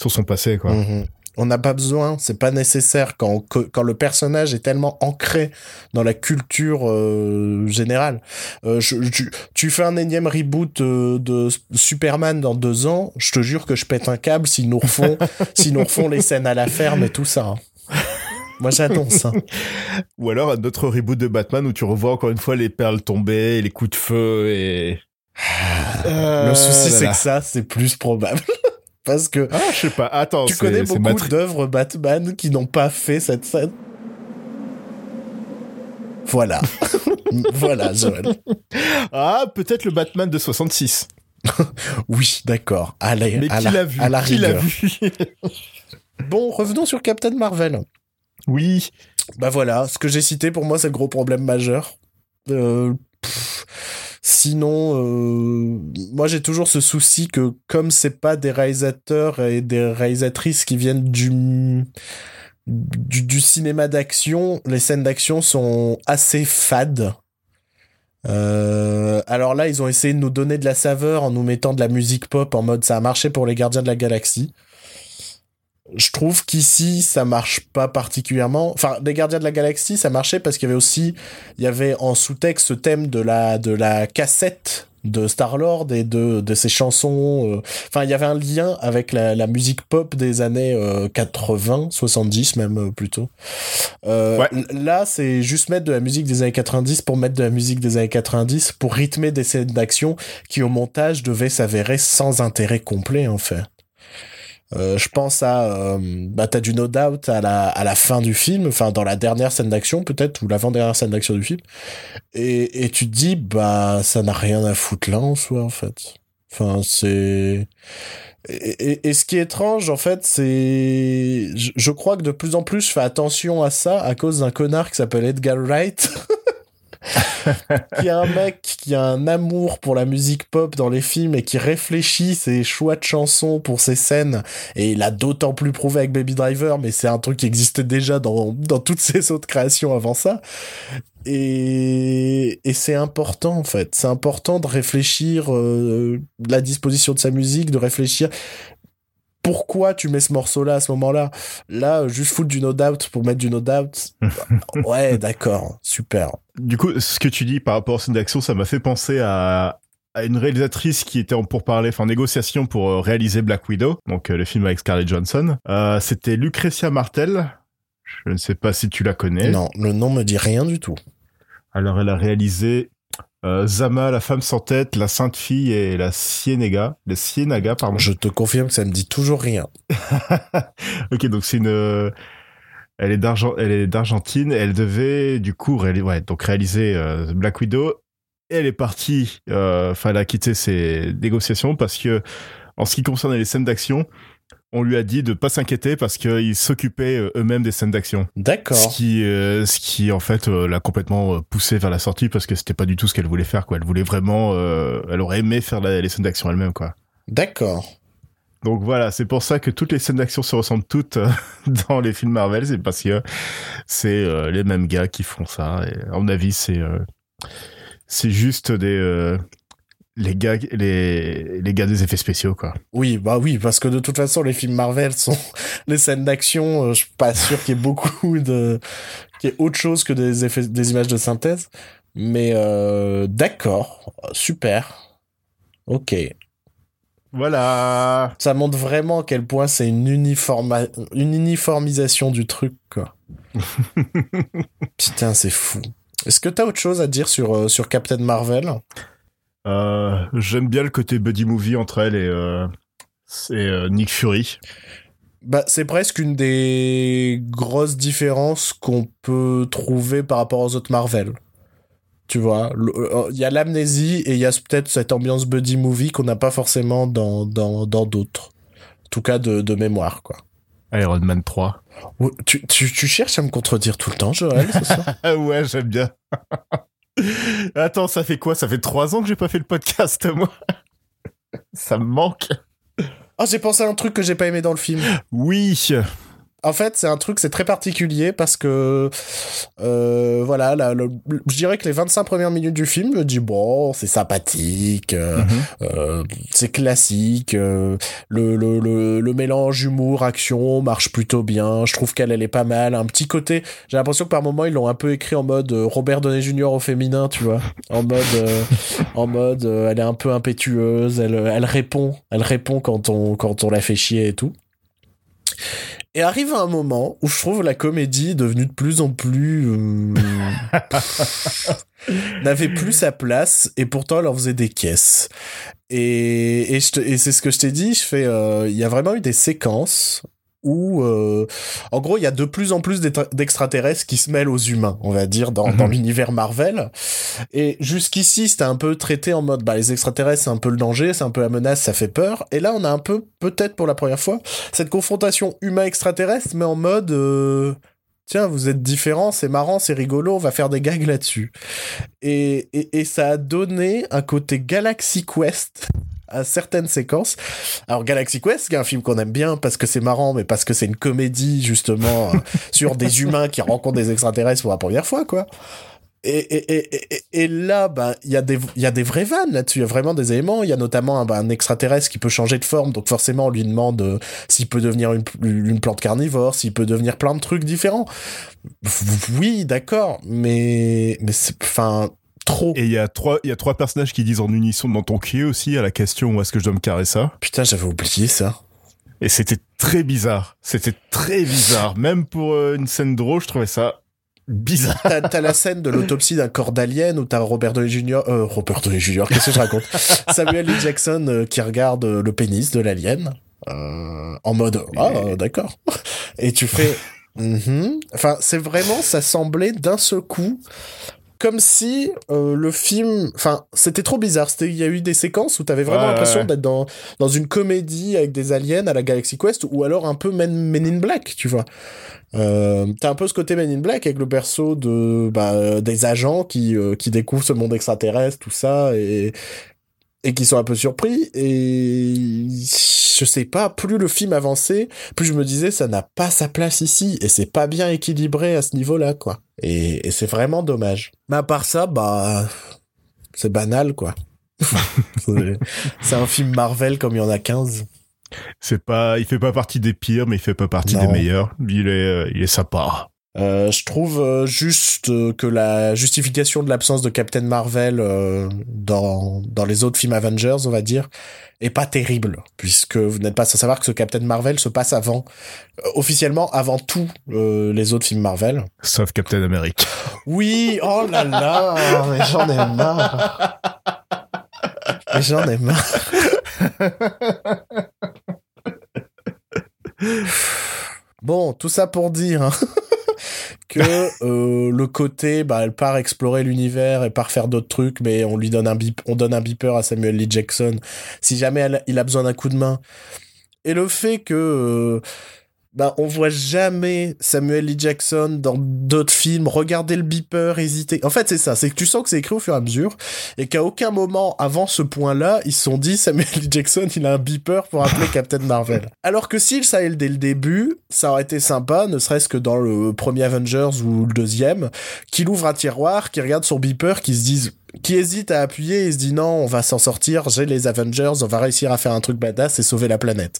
[SPEAKER 1] sur son passé, quoi.
[SPEAKER 2] Mhm. On n'a pas besoin, c'est pas nécessaire quand, on quand le personnage est tellement ancré dans la culture euh, générale. Euh, je- tu, tu fais un énième reboot euh, de Superman dans deux ans, je te jure que je pète un câble s'ils nous refont, s'ils nous refont les scènes à la ferme et tout ça. hein. Moi j'annonce. hein.
[SPEAKER 1] Ou alors un autre reboot de Batman où tu revois encore une fois les perles tombées, les coups de feu et.
[SPEAKER 2] Le souci
[SPEAKER 1] là
[SPEAKER 2] c'est que ça c'est plus probable. Parce que
[SPEAKER 1] Ah, je sais pas. Attends,
[SPEAKER 2] tu connais beaucoup d'œuvres Batman qui n'ont pas fait cette scène. Voilà. voilà, Joël.
[SPEAKER 1] Ah, peut-être le Batman de 66.
[SPEAKER 2] Oui, d'accord. Allez,
[SPEAKER 1] Mais
[SPEAKER 2] à
[SPEAKER 1] qui
[SPEAKER 2] la,
[SPEAKER 1] vu?
[SPEAKER 2] à la
[SPEAKER 1] Qui
[SPEAKER 2] rigueur.
[SPEAKER 1] vu?
[SPEAKER 2] Bon, revenons sur Captain Marvel.
[SPEAKER 1] Oui.
[SPEAKER 2] Bah voilà, ce que j'ai cité pour moi, c'est le gros problème majeur. Euh, pff, sinon, euh, moi j'ai toujours ce souci que comme c'est pas des réalisateurs et des réalisatrices qui viennent du cinéma d'action, les scènes d'action sont assez fades. Euh, alors là, ils ont essayé de nous donner de la saveur en nous mettant de la musique pop en mode ça a marché pour les Gardiens de la Galaxie. Je trouve qu'ici ça marche pas particulièrement. Enfin, les Gardiens de la Galaxie, ça marchait parce qu'il y avait aussi, il y avait en sous-texte ce thème de la de la cassette de Star Lord et de de ses chansons. euh. Enfin, il y avait un lien avec la, la musique pop des années euh, 80, 70 même euh, plutôt. Euh,
[SPEAKER 1] Ouais.
[SPEAKER 2] Là, c'est juste mettre de la musique des années 90 pour mettre de la musique des années 90 pour rythmer des scènes d'action qui au montage devaient s'avérer sans intérêt complet en fait. Euh, je pense à euh, bah t'as du No Doubt à la à la fin du film, enfin dans la dernière scène d'action peut-être ou l'avant-dernière scène d'action du film, et et tu te dis bah ça n'a rien à foutre là en soi en fait. Enfin c'est et, et, et ce qui est étrange en fait c'est je, je crois que de plus en plus je fais attention à ça à cause d'un connard qui s'appelle Edgar Wright qui est un mec qui a un amour pour la musique pop dans les films et qui réfléchit ses choix de chansons pour ses scènes. Et il a d'autant plus prouvé avec Baby Driver, mais c'est un truc qui existait déjà dans, dans toutes ses autres créations avant ça. Et, et c'est important en fait. C'est important de réfléchir euh, la disposition de sa musique, de réfléchir pourquoi tu mets ce morceau-là à ce moment-là? Là, juste foutre du no doubt pour mettre du no doubt. ouais, d'accord, super.
[SPEAKER 1] Du coup, ce que tu dis par rapport aux scènes d'action, ça m'a fait penser à, à une réalisatrice qui était en pourparlers, enfin en négociation pour euh, réaliser Black Widow, donc euh, le film avec Scarlett Johansson. Euh, C'était Lucretia Martel. Je ne sais pas si tu la connais.
[SPEAKER 2] Non, le nom me dit rien du tout.
[SPEAKER 1] Alors, elle a réalisé euh, Zama, la femme sans tête, la sainte fille et la Ciénaga, la Ciénaga, pardon.
[SPEAKER 2] Je te confirme que ça me dit toujours rien.
[SPEAKER 1] ok, donc c'est une, euh, elle est d'argent, elle est d'Argentine. Elle devait du coup, réaliser, ouais, donc réaliser euh, Black Widow. Et elle est partie, euh, enfin, elle a quitté ses négociations parce que, en ce qui concerne les scènes d'action, on lui a dit de pas s'inquiéter parce qu'ils s'occupaient euh, eux-mêmes des scènes d'action.
[SPEAKER 2] D'accord.
[SPEAKER 1] Ce qui, euh, ce qui en fait euh, l'a complètement euh, poussé vers la sortie parce que c'était pas du tout ce qu'elle voulait faire quoi. Elle voulait vraiment, euh, elle aurait aimé faire la- les scènes d'action elle-même quoi.
[SPEAKER 2] D'accord.
[SPEAKER 1] Donc voilà, c'est pour ça que toutes les scènes d'action se ressemblent toutes dans les films Marvel, c'est parce que c'est les mêmes gars qui font ça. Et à mon avis, c'est c'est juste des les gars les les gars des effets spéciaux quoi.
[SPEAKER 2] Oui, bah oui, parce que de toute façon, les films Marvel sont les scènes d'action. euh, je suis pas sûr qu'il y ait beaucoup de, qu'il y ait autre chose que des effets, des images de synthèse. Mais euh, d'accord, super, ok.
[SPEAKER 1] Voilà.
[SPEAKER 2] Ça montre vraiment à quel point c'est une uniforma, une uniformisation du truc, quoi. Putain, c'est fou. Est-ce que t'as autre chose à dire sur euh, sur Captain Marvel?
[SPEAKER 1] Euh, J'aime bien le côté buddy movie entre elle et euh, c'est euh, Nick Fury.
[SPEAKER 2] Bah, c'est presque une des grosses différences qu'on peut trouver par rapport aux autres Marvel. Tu vois, le- euh, il y a l'amnésie et il y a peut-être cette ambiance buddy movie qu'on n'a pas forcément dans dans dans d'autres. En tout cas de, de mémoire quoi.
[SPEAKER 1] Iron Man 3.
[SPEAKER 2] Oh, Tu, tu, tu cherches à me contredire tout le temps, Joël, c'est ça
[SPEAKER 1] ouais, j'aime bien. Attends, ça fait quoi? Ça fait trois ans que j'ai pas fait le podcast, moi. ça me manque.
[SPEAKER 2] Ah, j'ai pensé à un truc que j'ai pas aimé dans le film.
[SPEAKER 1] Oui.
[SPEAKER 2] En fait, c'est un truc, c'est très particulier parce que, euh, voilà, le- je dirais que les 25 premières minutes du film, je dis bon, c'est sympathique, euh,
[SPEAKER 1] Mhm.
[SPEAKER 2] euh, c'est classique, le, le, le, le mélange humour action marche plutôt bien. Je trouve qu'elle elle est pas mal. Un petit côté, j'ai l'impression que par moment ils l'ont un peu écrit en mode Robert Downey Jr. au féminin, tu vois, en mode, en mode, elle est un peu impétueuse, elle, elle répond, elle répond quand on quand on la fait chier et tout. Et arrive un moment où je trouve la comédie devenue de plus en plus euh, n'avait plus sa place et pourtant elle en faisait des caisses. Et, et c'est ce que je t'ai dit, je fais, euh, il y a vraiment eu des séquences où, euh, en gros, il y a de plus en plus d'extraterrestres qui se mêlent aux humains, on va dire, dans, dans
[SPEAKER 1] Mhm.
[SPEAKER 2] l'univers Marvel. Et jusqu'ici, c'était un peu traité en mode, bah, les extraterrestres, c'est un peu le danger, c'est un peu la menace, ça fait peur. Et là, on a un peu, peut-être pour la première fois, cette confrontation humain-extraterrestre, mais en mode, euh, tiens, vous êtes différents, c'est marrant, c'est rigolo, on va faire des gags là-dessus. Et, et, et ça a donné un côté Galaxy Quest à certaines séquences. Alors Galaxy Quest, qui est un film qu'on aime bien parce que c'est marrant, mais parce que c'est une comédie justement euh, sur des humains qui rencontrent des extraterrestres pour la première fois, quoi. Et, et, et, et, là, ben, il y a des, y a des vraies vannes là-dessus. Il y a vraiment des éléments. Il y a notamment un, ben, un extraterrestre qui peut changer de forme. Donc, forcément, on lui demande euh, s'il peut devenir une, une plante carnivore, s'il peut devenir plein de trucs différents. Oui, d'accord. Mais, mais c'est, enfin, trop.
[SPEAKER 1] Et il y a trois, il y a trois personnages qui disent en unisson dans ton cul aussi à la question où est-ce que je dois me carrer ça?
[SPEAKER 2] Putain, j'avais oublié ça.
[SPEAKER 1] Et c'était très bizarre. C'était très bizarre. Même pour euh, une scène drôle, je trouvais ça bizarre.
[SPEAKER 2] T'as, t'as la scène de l'autopsie d'un corps d'alien où t'as Robert Downey Jr. Euh, Robert Downey Jr. Qu'est-ce que je raconte? Samuel L. Jackson euh, qui regarde euh, le pénis de l'alien euh, en mode ah d'accord. Et tu fais Mhm. enfin c'est vraiment ça semblait d'un seul coup comme si euh, le film, enfin, c'était trop bizarre. C'était, il y a eu des séquences où t'avais vraiment
[SPEAKER 1] Ouais,
[SPEAKER 2] l'impression
[SPEAKER 1] ouais.
[SPEAKER 2] d'être dans dans une comédie avec des aliens à la Galaxy Quest, ou alors un peu Men, Men in Black, tu vois. Euh, t'as un peu ce côté Men in Black avec le perso de bah, des agents qui euh, qui découvrent ce monde extraterrestre, tout ça, et et qui sont un peu surpris. Et je sais pas, plus le film avançait, plus je me disais ça n'a pas sa place ici et c'est pas bien équilibré à ce niveau-là, quoi. Et, et c'est vraiment dommage. Mais à part ça, bah c'est banal, quoi. c'est un film Marvel comme il y en a 15.
[SPEAKER 1] C'est pas, il fait pas partie des pires, mais il fait pas partie
[SPEAKER 2] Non.
[SPEAKER 1] des meilleurs. Il est, euh, il est sympa.
[SPEAKER 2] Euh, je trouve euh, juste euh, que la justification de l'absence de Captain Marvel euh, dans, dans les autres films Avengers, on va dire, est pas terrible, puisque vous n'êtes pas sans savoir que ce Captain Marvel se passe avant, euh, officiellement avant tous les autres films Marvel.
[SPEAKER 1] Sauf Captain America.
[SPEAKER 2] Oui, oh là là, mais j'en ai marre. Mais j'en ai marre. Bon, tout ça pour dire hein, que euh, le côté, bah, elle part explorer l'univers et part faire d'autres trucs, mais on lui donne un bip, on donne un beeper à Samuel Lee Jackson si jamais elle- il a besoin d'un coup de main. Et le fait que euh, bah, on voit jamais Samuel Lee Jackson dans d'autres films. Regardez le beeper, hésiter. En fait, c'est ça. C'est que tu sens que c'est écrit au fur et à mesure et qu'à aucun moment avant ce point-là, ils se sont dit Samuel Lee Jackson, il a un beeper pour appeler Captain Marvel. Alors que s'il savait dès le début, ça aurait été sympa, ne serait-ce que dans le premier Avengers ou le deuxième, qu'il ouvre un tiroir, qu'il regarde son beeper, qu'il se dise qui hésite à appuyer et se dit non, on va s'en sortir, j'ai les Avengers, on va réussir à faire un truc badass et sauver la planète.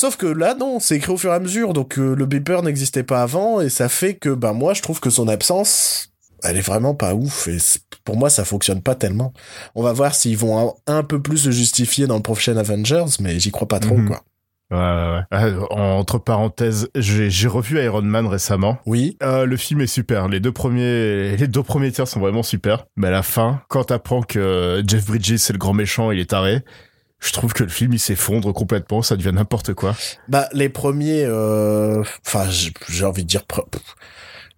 [SPEAKER 2] Sauf que là, non, c'est écrit au fur et à mesure, donc euh, le beeper n'existait pas avant, et ça fait que, ben moi, je trouve que son absence, elle est vraiment pas ouf, et pour moi, ça fonctionne pas tellement. On va voir s'ils vont un, un peu plus se justifier dans le prochain Avengers, mais j'y crois pas trop,
[SPEAKER 1] Mhm.
[SPEAKER 2] quoi.
[SPEAKER 1] Ouais, ouais, ouais. Euh, Entre parenthèses, j'ai j'ai revu Iron Man récemment.
[SPEAKER 2] Oui,
[SPEAKER 1] Euh, le film est super. Les deux premiers, les deux premiers tiers sont vraiment super. Mais à la fin, quand t'apprends que Jeff Bridges c'est le grand méchant, il est taré. Je trouve que le film il s'effondre complètement, ça devient n'importe quoi.
[SPEAKER 2] bah, les premiers, euh, enfin, j'ai envie de dire,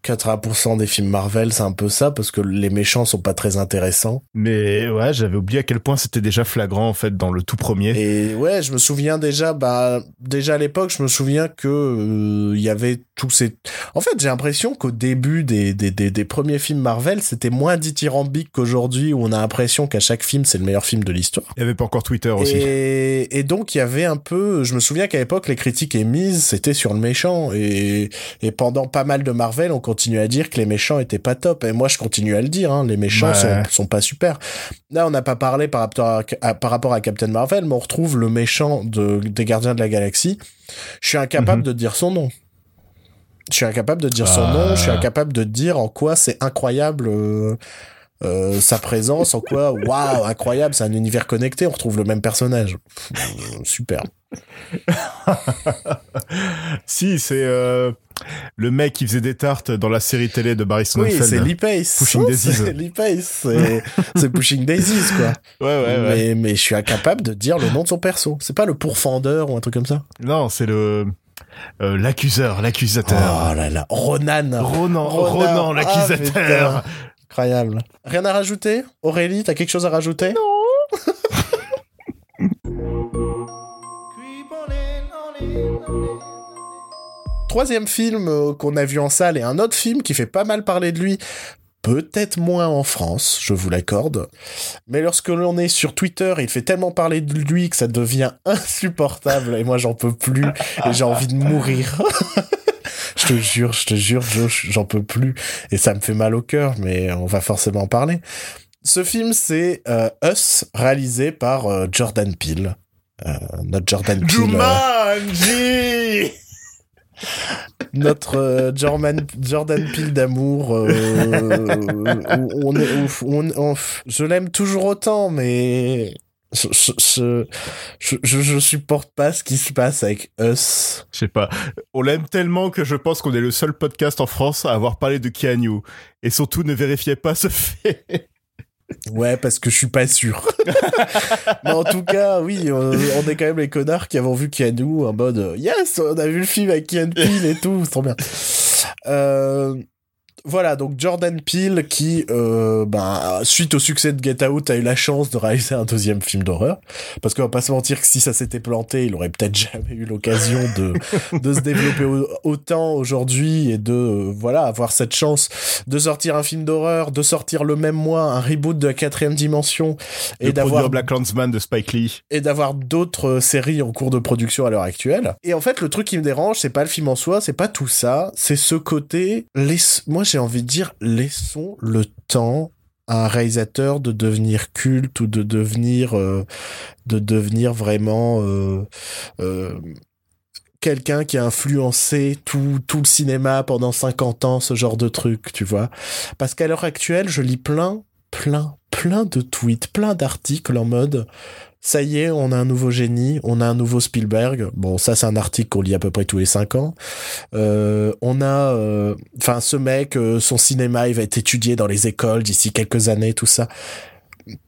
[SPEAKER 2] 80% des films Marvel, c'est un peu ça, parce que les méchants sont pas très intéressants.
[SPEAKER 1] Mais ouais, j'avais oublié à quel point c'était déjà flagrant en fait dans le tout premier.
[SPEAKER 2] Et ouais, je me souviens déjà, bah, déjà à l'époque, je me souviens que euh, il y avait tous ces. En fait, j'ai l'impression qu'au début des, des, des, des premiers films Marvel, c'était moins dithyrambique qu'aujourd'hui, où on a l'impression qu'à chaque film, c'est le meilleur film de l'histoire.
[SPEAKER 1] Il y avait pas encore Twitter aussi.
[SPEAKER 2] Et, et donc, il y avait un peu. Je me souviens qu'à l'époque, les critiques émises, c'était sur le méchant. Et, et pendant pas mal de Marvel, on continuait à dire que les méchants étaient pas top. Et moi, je continue à le dire, hein, les méchants
[SPEAKER 1] Ouais.
[SPEAKER 2] sont, sont pas super. Là, on n'a pas parlé par rapport, à, à- par rapport à Captain Marvel, mais on retrouve le méchant de, des Gardiens de la Galaxie. Je suis incapable
[SPEAKER 1] Mhm.
[SPEAKER 2] de dire son nom. Je suis incapable de dire son nom, je suis incapable de dire en quoi c'est incroyable euh, euh, sa présence, en quoi, waouh, incroyable, c'est un univers connecté, on retrouve le même personnage. Pff, super.
[SPEAKER 1] Si, c'est euh, le mec qui faisait des tartes dans la série télé de Barry
[SPEAKER 2] Oui,
[SPEAKER 1] Sonnenfeld.
[SPEAKER 2] c'est Lee Pace.
[SPEAKER 1] Pushing Daisies.
[SPEAKER 2] C'est Lee Pace, c'est c'est Pushing Daisies, quoi.
[SPEAKER 1] Ouais, ouais, ouais.
[SPEAKER 2] Mais, mais je suis incapable de dire le nom de son perso. C'est pas le pourfendeur ou un truc comme ça
[SPEAKER 1] Non, c'est le euh, l'accuseur, l'accusateur.
[SPEAKER 2] Oh là là, Ronan.
[SPEAKER 1] Ronan,
[SPEAKER 2] Ronan.
[SPEAKER 1] Ronan,
[SPEAKER 2] Ah,
[SPEAKER 1] l'accusateur.
[SPEAKER 2] putain. Incroyable. Rien à rajouter? Aurélie, t'as quelque chose à rajouter? Troisième film euh, qu'on a vu en salle et un autre film qui fait pas mal parler de lui. Peut-être moins en France, je vous l'accorde. Mais lorsque l'on est sur Twitter, il fait tellement parler de lui que ça devient insupportable. Et moi, j'en peux plus. Et j'ai envie de mourir. je te jure, je te jure, Josh, j'en peux plus. Et ça me fait mal au cœur, mais on va forcément en parler. Ce film, c'est euh, Us, réalisé par euh, Jordan Peele. Euh, notre Jordan Peele.
[SPEAKER 1] Jumanji
[SPEAKER 2] notre euh, Jordan, Jordan Peele d'amour. euh, je l'aime toujours autant, mais je, je, je, je- je supporte pas ce qui se passe avec Us.
[SPEAKER 1] Je sais pas. On l'aime tellement que je pense qu'on est le seul podcast en France à avoir parlé de Keanu. Et surtout, ne vérifiez pas ce fait.
[SPEAKER 2] Ouais, parce que je suis pas sûr. Mais en tout cas, oui, on, on est quand même les connards qui avons vu Keanu en mode Yes, on a vu le film avec Keanu Peele et tout, c'est trop bien. Euh, voilà, donc Jordan Peele qui, euh, bah, suite au succès de Get Out, a eu la chance de réaliser un deuxième film d'horreur. Parce qu'on va pas se mentir que si ça s'était planté, il aurait peut-être jamais eu l'occasion de, de se développer autant aujourd'hui et de, euh, voilà, avoir cette chance de sortir un film d'horreur, de sortir le même mois un reboot de la quatrième dimension
[SPEAKER 1] et d'avoir Black Landsman de Spike Lee
[SPEAKER 2] et d'avoir d'autres euh, séries en cours de production à l'heure actuelle. Et en fait, le truc qui me dérange, c'est pas le film en soi, c'est pas tout ça, c'est ce côté, les... moi j'ai envie de dire, laissons le temps à un réalisateur de devenir culte ou de devenir, euh, vraiment euh, euh, quelqu'un qui a influencé tout, tout le cinéma pendant 50 ans, ce genre de truc, tu vois. Parce qu'à l'heure actuelle, je lis plein, plein, plein de tweets, plein d'articles en mode ça y est, on a un nouveau génie, on a un nouveau Spielberg. Bon, ça c'est un article qu'on lit à peu près tous les cinq ans. Euh, on a, euh, enfin, ce mec, euh, son cinéma, il va être étudié dans les écoles d'ici quelques années, tout ça.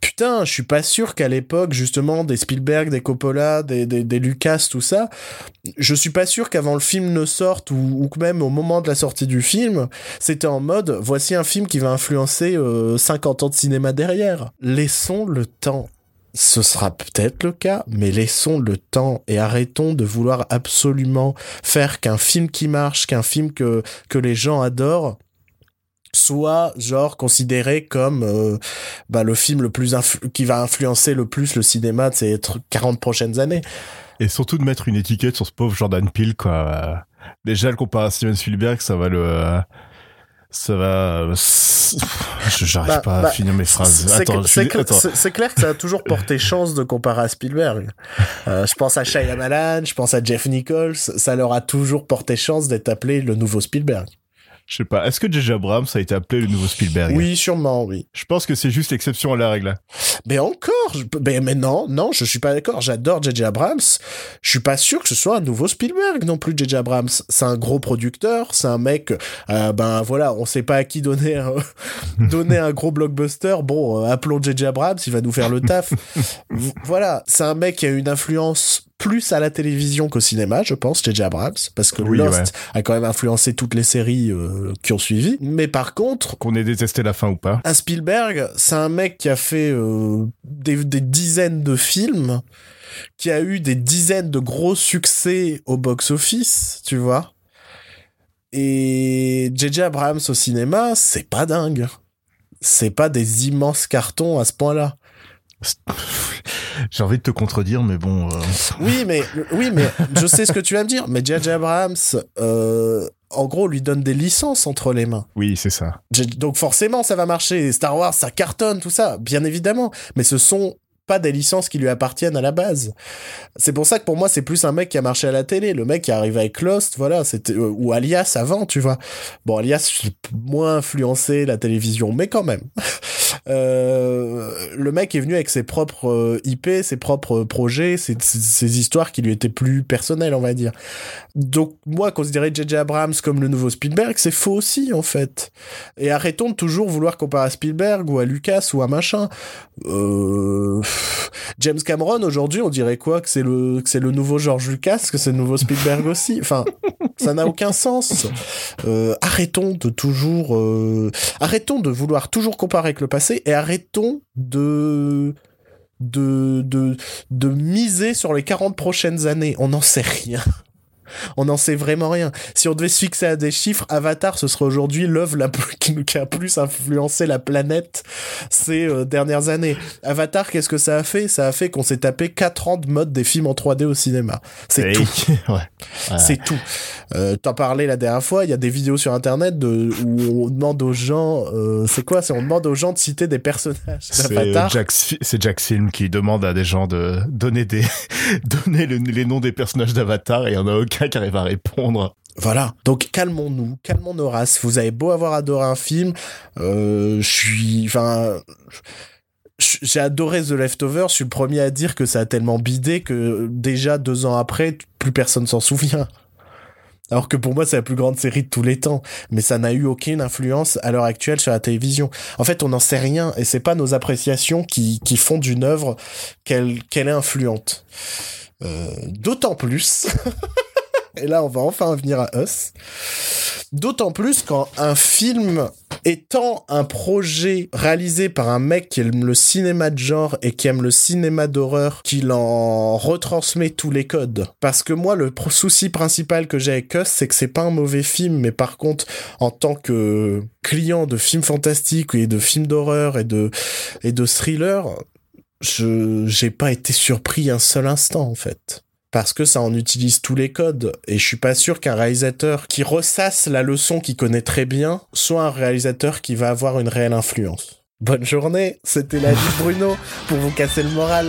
[SPEAKER 2] Putain, je suis pas sûr qu'à l'époque, justement, des Spielberg, des Coppola, des, des, Lucas, tout ça, je suis pas sûr qu'avant le film ne sorte ou, ou même au moment de la sortie du film, c'était en mode, voici un film qui va influencer 50 ans de cinéma derrière. Laissons le temps ce sera peut-être le cas, mais laissons le temps et arrêtons de vouloir absolument faire qu'un film qui marche, qu'un film que, que les gens adorent, soit genre considéré comme euh, bah, le film le plus qui va influencer le plus le cinéma de ces 40 prochaines années.
[SPEAKER 1] Et surtout de mettre une étiquette sur ce pauvre Jordan Peele, quoi. Déjà, le comparer à Steven Spielberg, ça va le ça va. J'arrive bah, pas à bah, finir mes phrases.
[SPEAKER 2] C'est clair que ça a toujours porté chance de comparer à Spielberg. Euh, je pense à Shyamalan, je pense à Jeff Nichols. Ça leur a toujours porté chance d'être appelé le nouveau Spielberg.
[SPEAKER 1] Je sais pas. Est-ce que J.J. Abrams a été appelé le nouveau Spielberg?
[SPEAKER 2] Oui, sûrement, oui.
[SPEAKER 1] Je pense que c'est juste l'exception à la règle.
[SPEAKER 2] Mais encore, mais, mais non, non, je suis pas d'accord. J'adore J.J. Abrams. Je suis pas sûr que ce soit un nouveau Spielberg non plus. J.J. Abrams, c'est un gros producteur, c'est un mec. Euh, ben voilà, on sait pas à qui donner un, donner un gros blockbuster. Bon, euh, appelons J.J. Abrams, il va nous faire le taf. voilà, c'est un mec qui a une influence plus à la télévision qu'au cinéma, je pense, J.J. Abrams, parce que Lost a quand même influencé toutes les séries euh, qui ont suivi. Mais par contre...
[SPEAKER 1] Qu'on ait détesté la fin ou pas.
[SPEAKER 2] Un Spielberg, c'est un mec qui a fait euh, des, dizaines de films, qui a eu des dizaines de gros succès au box-office, tu vois. Et J.J. Abrams au cinéma, c'est pas dingue. C'est pas des immenses cartons à ce point-là.
[SPEAKER 1] J'ai envie de te contredire, mais bon. Euh.
[SPEAKER 2] Oui, mais oui, mais je sais ce que tu vas me dire. Mais J.J. Abrams, euh, en gros, lui donne des licences entre les mains.
[SPEAKER 1] Oui, c'est ça.
[SPEAKER 2] Donc forcément, ça va marcher. Star Wars, ça cartonne, tout ça, bien évidemment. Mais ce sont pas des licences qui lui appartiennent à la base. C'est pour ça que pour moi c'est plus un mec qui a marché à la télé, le mec qui arrive avec Lost, voilà, c'était euh, ou Alias avant, tu vois. Bon, Alias moins influencé la télévision, mais quand même. Euh, le mec est venu avec ses propres euh, IP, ses propres projets, ses, ses, histoires qui lui étaient plus personnelles, on va dire. Donc moi, considérer J.J. Abrams comme le nouveau Spielberg, c'est faux aussi, en fait. Et arrêtons de toujours vouloir comparer à Spielberg ou à Lucas ou à machin. Euh... James Cameron, aujourd'hui, on dirait quoi Que c'est le, que c'est le nouveau George Lucas, que c'est le nouveau Spielberg aussi? Enfin, ça n'a aucun sens. Euh, arrêtons de toujours... Euh... Arrêtons de vouloir toujours comparer avec le passé et arrêtons de de, de, de miser sur les 40 prochaines années. On n'en sait rien. On n'en sait vraiment rien. Si on devait se fixer à des chiffres, Avatar, ce serait aujourd'hui l'œuvre la plus, qui a plus influencé la planète ces euh, dernières années. Avatar, qu'est-ce que ça a fait? Ça a fait qu'on s'est tapé 4 ans de mode des films en 3D au cinéma. C'est tout. C'est tout. Euh, T'en parlais la dernière fois, il y a des vidéos sur internet de, où on demande aux gens, euh, c'est quoi C'est on demande aux gens de citer des personnages.
[SPEAKER 1] C'est Jack Film qui demande à des gens de donner des donner les noms des personnages d'Avatar et il y en a aucun qui arrive à répondre.
[SPEAKER 2] Voilà. Donc calmons-nous, calmons nos races. Vous avez beau avoir adoré un film, euh, je suis, enfin, j'ai adoré The Leftovers. Je suis le premier à dire que ça a tellement bidé que déjà deux ans après, plus personne s'en souvient. Alors que pour moi, c'est la plus grande série de tous les temps. Mais ça n'a eu aucune influence à l'heure actuelle sur la télévision. En fait, on n'en sait rien et c'est pas nos appréciations qui, qui font d'une œuvre qu'elle qu'elle est influente. Euh, d'autant plus Et là, on va enfin venir à Us. D'autant plus quand un film étant un projet réalisé par un mec qui aime le cinéma de genre et qui aime le cinéma d'horreur, qu'il en retransmet tous les codes. Parce que moi, le souci principal que j'ai avec Us, c'est que c'est pas un mauvais film, mais par contre, en tant que client de films fantastiques et de films d'horreur et de, et de thrillers, je, j'ai pas été surpris un seul instant, en fait parce que ça en utilise tous les codes. Et je suis pas sûr qu'un réalisateur qui ressasse la leçon qu'il connaît très bien soit un réalisateur qui va avoir une réelle influence. Bonne journée, c'était la vie de Bruno pour vous casser le moral.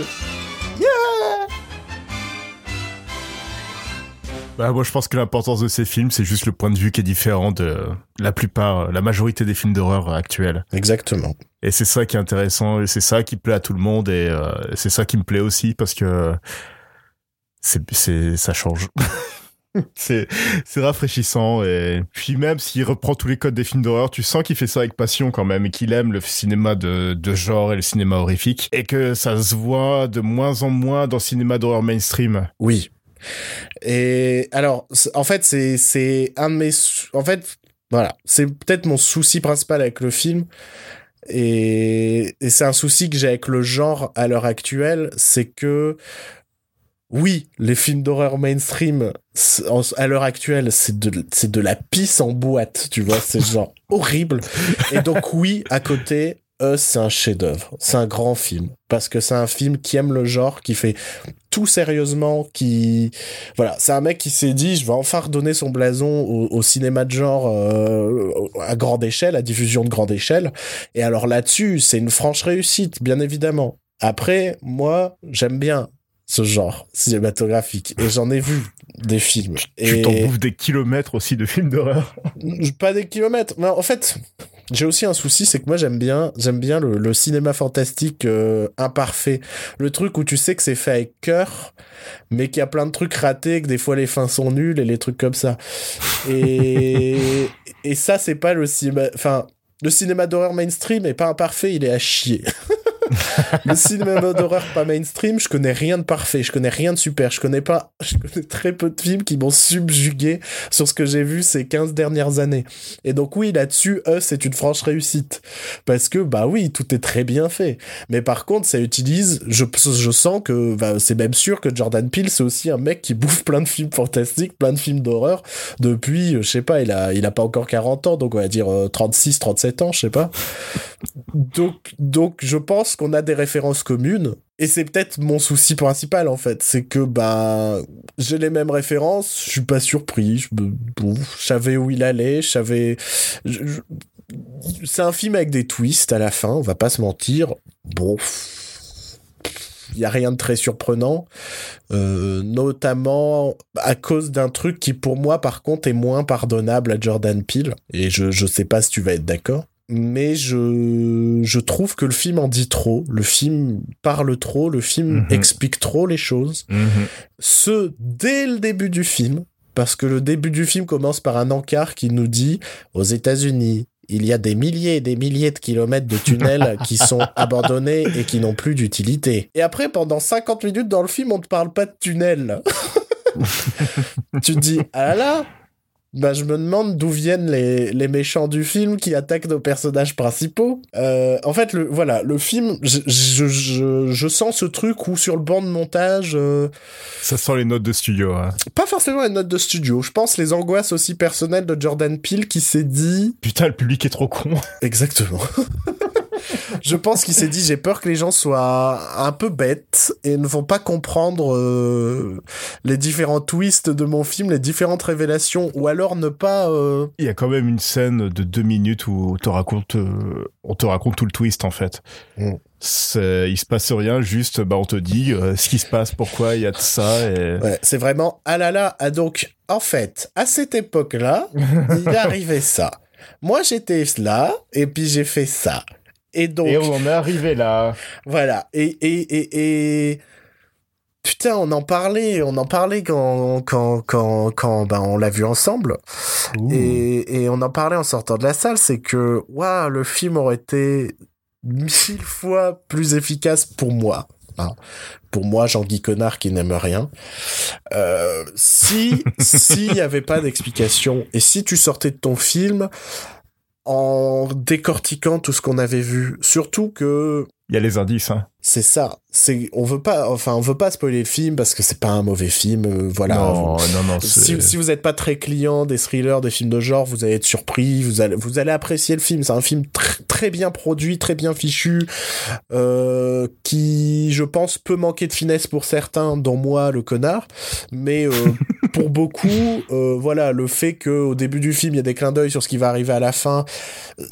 [SPEAKER 1] Bah, moi, je pense que l'importance de ces films, c'est juste le point de vue qui est différent de la plupart, la majorité des films d'horreur actuels.
[SPEAKER 2] Exactement.
[SPEAKER 1] Et c'est ça qui est intéressant, et c'est ça qui plaît à tout le monde, et euh, c'est ça qui me plaît aussi, parce que c'est ça change. c'est rafraîchissant et puis même s'il reprend tous les codes des films d'horreur, tu sens qu'il fait ça avec passion quand même et qu'il aime le cinéma de de genre et le cinéma horrifique et que ça se voit de moins en moins dans le cinéma d'horreur mainstream.
[SPEAKER 2] Oui. Et alors en fait c'est c'est un de mes en fait voilà, c'est peut-être mon souci principal avec le film. Et c'est un souci que j'ai avec le genre à l'heure actuelle, c'est que oui, les films d'horreur mainstream, à l'heure actuelle, c'est de, c'est de la pisse en boîte, tu vois, c'est genre horrible. Et donc oui, à côté, Us, c'est un chef-d'œuvre, c'est un grand film, parce que c'est un film qui aime le genre, qui fait tout sérieusement, qui, voilà, c'est un mec qui s'est dit, je vais enfin redonner son blason au, cinéma de genre euh, à grande échelle, à diffusion de grande échelle. Et alors là-dessus, c'est une franche réussite, bien évidemment. Après, moi, j'aime bien ce genre cinématographique. Et j'en ai vu des films.
[SPEAKER 1] Tu t'en bouffes des kilomètres aussi de films d'horreur.
[SPEAKER 2] Pas des kilomètres. Mais en fait, j'ai aussi un souci, c'est que moi j'aime bien, j'aime bien le, cinéma fantastique euh, imparfait. Le truc où tu sais que c'est fait avec cœur, mais qu'il y a plein de trucs ratés, que des fois les fins sont nulles et les trucs comme ça. Et, et ça, c'est pas le cinéma, enfin, le cinéma d'horreur mainstream est pas imparfait, il est à chier. le cinéma d'horreur pas mainstream, je connais rien de parfait, je connais rien de super, je connais pas, je connais très peu de films qui m'ont subjugué sur ce que j'ai vu ces 15 dernières années. Et donc oui, là-dessus, Us c'est une franche réussite. Parce que, bah oui, tout est très bien fait. Mais par contre, ça utilise, je, je sens que, bah, c'est même sûr que Jordan Peele, c'est aussi un mec qui bouffe plein de films fantastiques, plein de films d'horreur depuis, je sais pas, il a, il a pas encore 40 ans, donc on va dire 36, euh, 37 ans, je sais pas. Donc, donc, je pense qu'on a des références communes. Et c'est peut-être mon souci principal, en fait. C'est que, bah, j'ai les mêmes références, je suis pas surpris, je, savais où il allait, je savais... C'est un film avec des twists à la fin, on va pas se mentir. Bon, il y a rien de très surprenant, euh, notamment à cause d'un truc qui pour moi par contre est moins pardonnable à Jordan Peele et je je sais pas si tu vas être d'accord mais je, je trouve que le film en dit trop, le film parle trop, le film mhm. explique trop les choses. Mhm. Ce, dès le début du film, parce que le début du film commence par un encart qui nous dit aux États-Unis, il y a des milliers et des milliers de kilomètres de tunnels qui sont abandonnés et qui n'ont plus d'utilité. Et après, pendant 50 minutes dans le film, on ne parle pas de tunnels. tu te dis, ah là là, bah, je me demande d'où viennent les, les, méchants du film qui attaquent nos personnages principaux. Euh, en fait, le, voilà, le film, je, je, je, je, sens ce truc où sur le banc de montage... Euh,
[SPEAKER 1] Ça sent les notes de studio. Hein.
[SPEAKER 2] Pas forcément les notes de studio. Je pense les angoisses aussi personnelles de Jordan Peele qui s'est dit...
[SPEAKER 1] Putain, le public est trop con.
[SPEAKER 2] Exactement. je pense qu'il s'est dit j'ai peur que les gens soient un peu bêtes et ne vont pas comprendre euh, les différents twists de mon film, les différentes révélations, ou alors ne pas. Euh,
[SPEAKER 1] Il y a quand même une scène de deux minutes où on te raconte, euh, on te raconte tout le twist en fait. Mm. Il se passe rien, juste bah on te dit ce qui se passe, pourquoi il y a de ça. Et...
[SPEAKER 2] Ouais, c'est vraiment ah là là. Ah donc en fait à cette époque-là, il est arrivé ça. Moi j'étais là et puis j'ai fait ça. Et donc.
[SPEAKER 1] Et on est arrivé là.
[SPEAKER 2] Voilà. Et, et, et, et... Putain, on en parlait, on en parlait quand, quand, quand, quand ben, on l'a vu ensemble. Et, et on en parlait en sortant de la salle, c'est que, waouh, le film aurait été mille fois plus efficace pour moi. Hein. Pour moi, Jean-Guy Connard qui n'aime rien. Euh, si s'il n'y avait pas d'explication et si tu sortais de ton film en décortiquant tout ce qu'on avait vu, surtout que
[SPEAKER 1] il y a les indices, hein.
[SPEAKER 2] C'est ça. C'est, on veut pas, enfin, on veut pas spoiler le film parce que c'est pas un mauvais film, euh, voilà.
[SPEAKER 1] Non, non, non.
[SPEAKER 2] Si, si, vous êtes pas très client des thrillers, des films de genre, vous allez être surpris, vous allez, vous allez apprécier le film. C'est un film très, très bien produit, très bien fichu, euh, qui, je pense, peut manquer de finesse pour certains, dont moi, le connard, mais euh, pour beaucoup, euh, voilà, le fait que au début du film, il y a des clins d'œil sur ce qui va arriver à la fin, euh,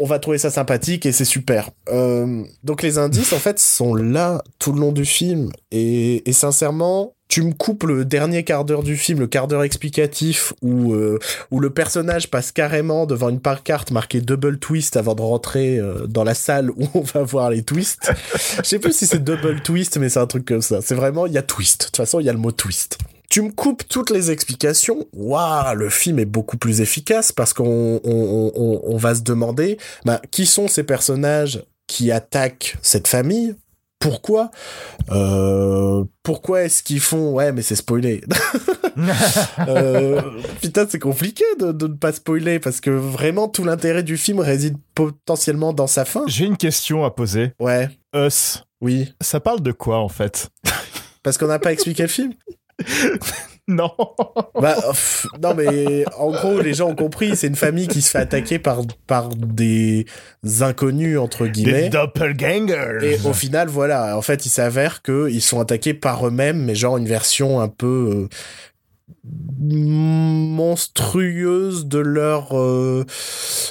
[SPEAKER 2] on va trouver ça sympathique et c'est super. Euh, donc les indices, en fait, sont là tout le long du film. Et, sincèrement, tu me coupes le dernier quart d'heure du film, le quart d'heure explicatif, où, euh, où le personnage passe carrément devant une pancarte marquée double twist avant de rentrer euh, dans la salle où on va voir les twists. Je sais plus si c'est double twist, mais c'est un truc comme ça. C'est vraiment, il y a twist. De toute façon, il y a le mot twist tu me coupes toutes les explications, waouh, le film est beaucoup plus efficace parce qu'on on, on, on va se demander bah, qui sont ces personnages qui attaquent cette famille? Pourquoi? Euh, pourquoi est-ce qu'ils font? Ouais mais c'est spoilé. Euh, putain c'est compliqué de, de ne pas spoiler parce que vraiment tout l'intérêt du film réside potentiellement dans sa fin.
[SPEAKER 1] J'ai une question à poser.
[SPEAKER 2] Ouais.
[SPEAKER 1] Us.
[SPEAKER 2] Oui.
[SPEAKER 1] Ça parle de quoi en fait?
[SPEAKER 2] Parce qu'on n'a pas expliqué le film
[SPEAKER 1] non.
[SPEAKER 2] Bah, non, mais en gros, les gens ont compris. C'est une famille qui se fait attaquer par, par des inconnus, entre guillemets.
[SPEAKER 1] Des doppelgangers.
[SPEAKER 2] Et au final, voilà. En fait, il s'avère qu'ils sont attaqués par eux-mêmes, mais genre une version un peu. Euh, monstrueuse de leur euh,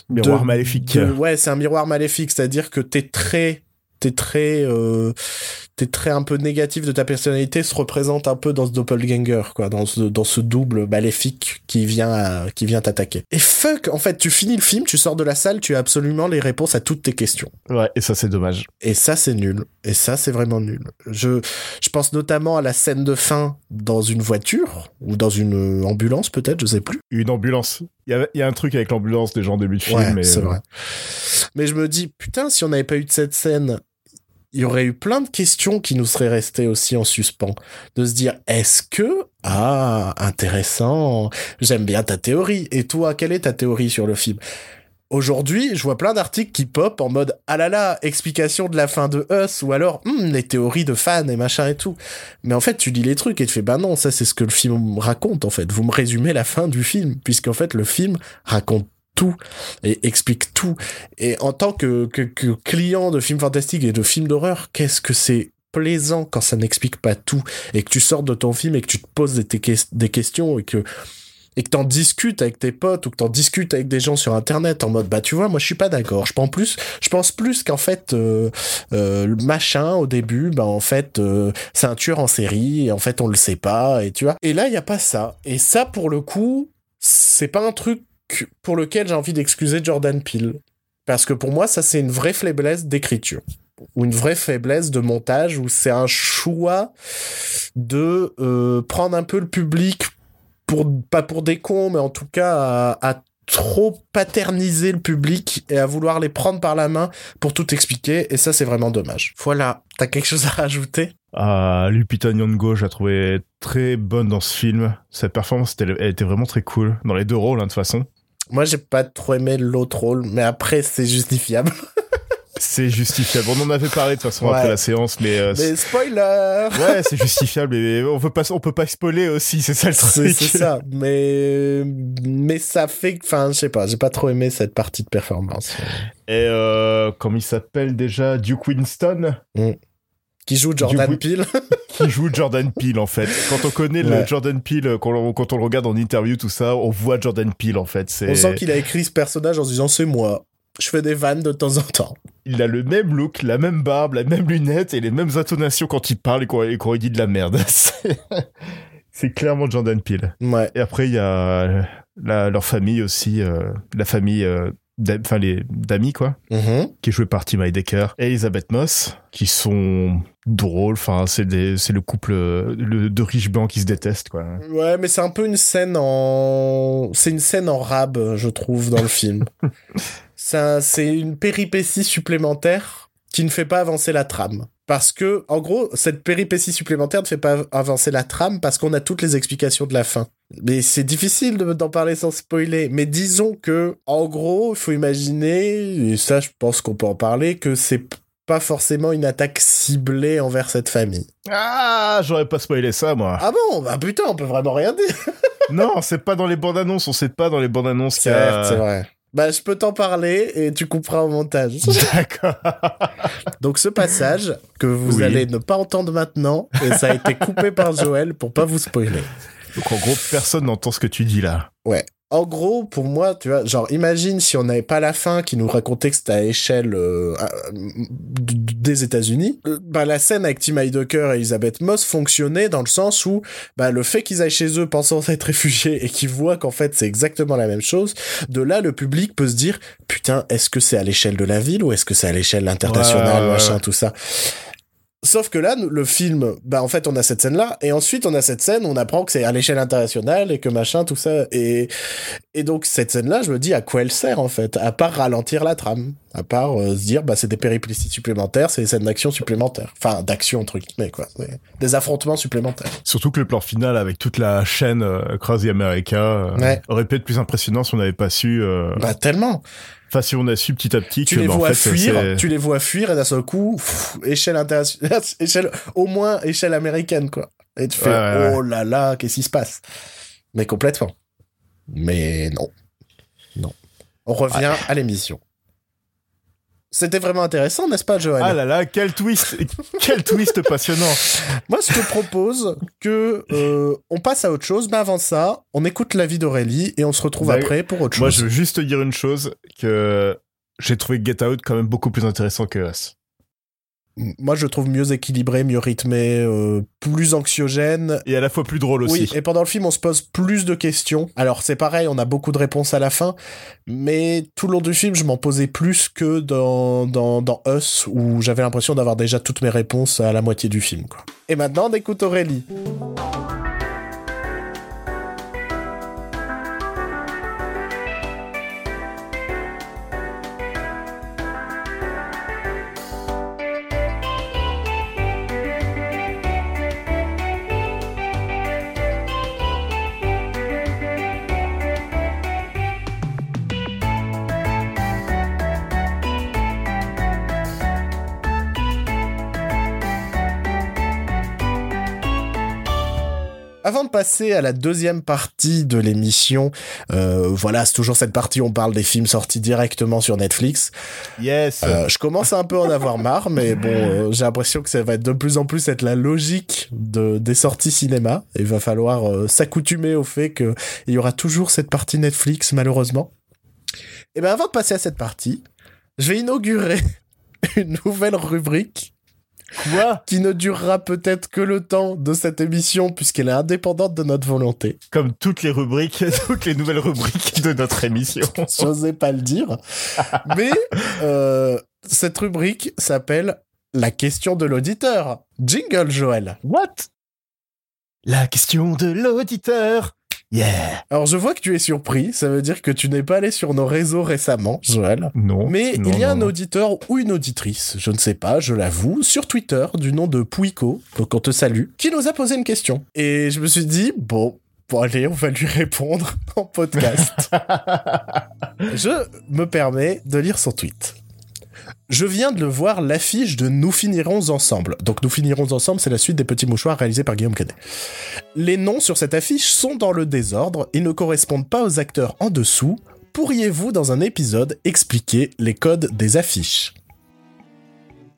[SPEAKER 1] miroir maléfique.
[SPEAKER 2] De, ouais, c'est un miroir maléfique, c'est-à-dire que t'es très t'es très euh, t'es très un peu négatif de ta personnalité se représente un peu dans ce doppelganger quoi dans ce dans ce double maléfique qui vient à, qui vient t'attaquer. Et fuck en fait tu finis le film tu sors de la salle tu as absolument les réponses à toutes tes questions.
[SPEAKER 1] Ouais et ça c'est dommage.
[SPEAKER 2] Et ça c'est nul. Et ça c'est vraiment nul. Je je pense notamment à la scène de fin dans une voiture ou dans une ambulance peut-être je sais plus.
[SPEAKER 1] Une ambulance. Il y a, y a un truc avec l'ambulance des gens début de film
[SPEAKER 2] ouais,
[SPEAKER 1] mais
[SPEAKER 2] c'est vrai. Mais je me dis putain si on n'avait pas eu de cette scène il y aurait eu plein de questions qui nous seraient restées aussi en suspens. De se dire, est-ce que, ah, intéressant, j'aime bien ta théorie. Et toi, quelle est ta théorie sur le film? Aujourd'hui, je vois plein d'articles qui pop en mode ah là là, explication de la fin de Us ou alors hmm, les théories de fans et machin et tout. Mais en fait, tu lis les trucs et tu fais bah non, ça c'est ce que le film raconte en fait. Vous me résumez la fin du film puisqu'en fait le film raconte tout et explique tout. Et en tant que, que, client de films fantastiques et de films d'horreur, qu'est-ce que c'est plaisant quand ça n'explique pas tout et que tu sors de ton film et que tu te poses des, des questions et que et que t'en discutes avec tes potes ou que t'en discutes avec des gens sur internet en mode bah tu vois moi je suis pas d'accord. Je pense plus je pense plus qu'en fait euh, euh, le machin au début bah en fait euh, c'est un tueur en série et en fait on le sait pas et tu vois. Et là il y a pas ça. Et ça pour le coup c'est pas un truc pour lequel j'ai envie d'excuser Jordan Peele. Parce que pour moi, ça, c'est une vraie faiblesse d'écriture. Ou une vraie faiblesse de montage, où c'est un choix de euh, prendre un peu le public, pour, pas pour des cons, mais en tout cas à, trop paterniser le public et à vouloir les prendre par la main pour tout expliquer. Et ça, c'est vraiment dommage. Voilà. T'as quelque chose à rajouter?
[SPEAKER 1] Ah, Lupita Nyong'o, je la trouvais très bonne dans ce film. Sa performance, elle était vraiment très cool. Dans les deux rôles, hein, de toute façon.
[SPEAKER 2] Moi, j'ai pas trop aimé l'autre rôle, mais après, c'est justifiable.
[SPEAKER 1] c'est justifiable. On en avait parlé de toute façon
[SPEAKER 2] Ouais.
[SPEAKER 1] après la séance, mais euh,
[SPEAKER 2] Mais spoiler
[SPEAKER 1] ouais, c'est justifiable. Mais on peut pas, on peut pas spoiler aussi. C'est ça le truc.
[SPEAKER 2] c'est ça, mais mais ça fait, enfin, je sais pas, j'ai pas trop aimé cette partie de performance.
[SPEAKER 1] Et euh, comment il s'appelle déjà, Duke Winston,
[SPEAKER 2] Qui joue Jordan Peele
[SPEAKER 1] qui joue Jordan Peele en fait. Quand on connaît le. Jordan Peele, euh, quand on, quand on le regarde en interview tout ça, on voit Jordan Peele en fait.
[SPEAKER 2] On sent qu'il a écrit ce personnage en se disant c'est moi. Je fais des vannes de temps en temps.
[SPEAKER 1] il a le même look, la même barbe, la même lunette et les mêmes intonations quand il parle et quand, et quand il dit de la merde. C'est- clairement Jordan Peele.
[SPEAKER 2] Ouais.
[SPEAKER 1] Et après, il y a la- leur famille aussi, euh, la famille, euh, d'amis quoi,
[SPEAKER 2] Mhm.
[SPEAKER 1] qui est jouée par Tim Heidecker et Elisabeth Moss, qui sont drôles. Enfin, c'est le couple le, de riches blancs qui se détestent quoi.
[SPEAKER 2] Ouais, mais c'est un peu une scène en, c'est une scène en rab, je trouve, dans le film. Ça, c'est une péripétie supplémentaire qui ne fait pas avancer la trame. Parce que, en gros, cette péripétie supplémentaire ne fait pas avancer la trame parce qu'on a toutes les explications de la fin. Mais c'est difficile d'en parler sans spoiler. Mais disons que, en gros, il faut imaginer, et ça, je pense qu'on peut en parler, que c'est pas forcément une attaque ciblée envers cette famille.
[SPEAKER 1] Ah, j'aurais pas spoilé ça, moi.
[SPEAKER 2] Ah bon? Bah putain, on peut vraiment rien dire.
[SPEAKER 1] non, c'est pas dans les bandes annonces, on sait pas dans les bandes annonces qu'il y
[SPEAKER 2] a... c'est vrai. Bah, je peux t'en parler et tu couperas au montage.
[SPEAKER 1] D'accord.
[SPEAKER 2] Donc, ce passage que vous allez ne pas entendre maintenant, et ça a été coupé par Joël pour pas vous spoiler.
[SPEAKER 1] Donc, en gros, personne n'entend ce que tu dis là.
[SPEAKER 2] Ouais en gros, pour moi, tu vois, genre, imagine si on n'avait pas la fin qui nous racontait que c'était à échelle euh, des États-Unis. Euh, bah, la scène avec Tim Heidecker et Elisabeth Moss fonctionnait dans le sens où, bah, le fait qu'ils aillent chez eux pensant être réfugiés et qu'ils voient qu'en fait c'est exactement la même chose, de là, le public peut se dire, putain, est-ce que c'est à l'échelle de la ville ou est-ce que c'est à l'échelle internationale, machin, tout ça? Sauf que là, le film, bah en fait, on a cette scène-là, et ensuite on a cette scène, on apprend que c'est à l'échelle internationale et que machin, tout ça, et et donc cette scène-là, je me dis à quoi elle sert en fait, à part ralentir la trame, à part euh, se dire bah c'est des péripéties supplémentaires, c'est des scènes d'action supplémentaires, enfin d'action entre guillemets quoi, des affrontements supplémentaires.
[SPEAKER 1] Surtout que le plan final avec toute la chaîne euh, Crazy America euh, aurait pu être plus impressionnant si on n'avait pas su. Euh,
[SPEAKER 2] bah tellement.
[SPEAKER 1] Enfin, si on a su petit à petit
[SPEAKER 2] tu les bah, vois fuir, tu les vois fuir et d'un seul coup, échelle internationale, échelle, au moins échelle américaine, quoi. Et tu fais, oh là là, qu'est-ce qui se passe? Mais complètement. Mais non. Non. On revient à l'émission. C'était vraiment intéressant, n'est-ce pas, Joël
[SPEAKER 1] Ah là là, quel twist, quel twist passionnant.
[SPEAKER 2] Moi, je te propose que euh, on passe à autre chose, mais avant ça, on écoute la vie d'Aurélie et on se retrouve après pour autre chose.
[SPEAKER 1] Moi, je veux juste te dire une chose que j'ai trouvé Get Out quand même beaucoup plus intéressant que Us
[SPEAKER 2] moi je trouve mieux équilibré, mieux rythmé, euh, plus anxiogène.
[SPEAKER 1] Et à la fois plus drôle aussi.
[SPEAKER 2] Oui, et pendant le film on se pose plus de questions. Alors c'est pareil, on a beaucoup de réponses à la fin, mais tout le long du film je m'en posais plus que dans, dans, dans Us, où j'avais l'impression d'avoir déjà toutes mes réponses à la moitié du film. Quoi. Et maintenant on écoute Aurélie. Avant de passer à la deuxième partie de l'émission, euh, voilà, c'est toujours cette partie où on parle des films sortis directement sur Netflix.
[SPEAKER 1] Yes.
[SPEAKER 2] Euh, je commence un peu à en avoir marre, mais bon, euh, j'ai l'impression que ça va être de plus en plus être la logique de, des sorties cinéma. Il va falloir s'accoutumer au fait qu'il y aura toujours cette partie Netflix, malheureusement. Et eh bien avant de passer à cette partie, je vais inaugurer une nouvelle rubrique
[SPEAKER 1] Quoi
[SPEAKER 2] Qui ne durera peut-être que le temps de cette émission puisqu'elle est indépendante de notre volonté.
[SPEAKER 1] Comme toutes les rubriques, toutes les nouvelles rubriques de notre émission.
[SPEAKER 2] J'osais pas le dire. Mais euh, cette rubrique s'appelle La question de l'auditeur. Jingle, Joël.
[SPEAKER 1] What? La question de l'auditeur. Yeah.
[SPEAKER 2] Alors je vois que tu es surpris, ça veut dire que tu n'es pas allé sur nos réseaux récemment, Joël.
[SPEAKER 1] Non.
[SPEAKER 2] Mais il y a un auditeur ou une auditrice, je ne sais pas, je l'avoue, sur Twitter du nom de Pouico, donc on te salue, qui nous a posé une question. Et je me suis dit, bon, Bon allez, on va lui répondre en podcast. je me permets de lire son tweet. Je viens de le voir, l'affiche de Nous finirons ensemble. Donc Nous finirons ensemble, c'est la suite des petits mouchoirs réalisés par Guillaume Cadet. Les noms sur cette affiche sont dans le désordre et ne correspondent pas aux acteurs en dessous. Pourriez-vous, dans un épisode, expliquer les codes des affiches?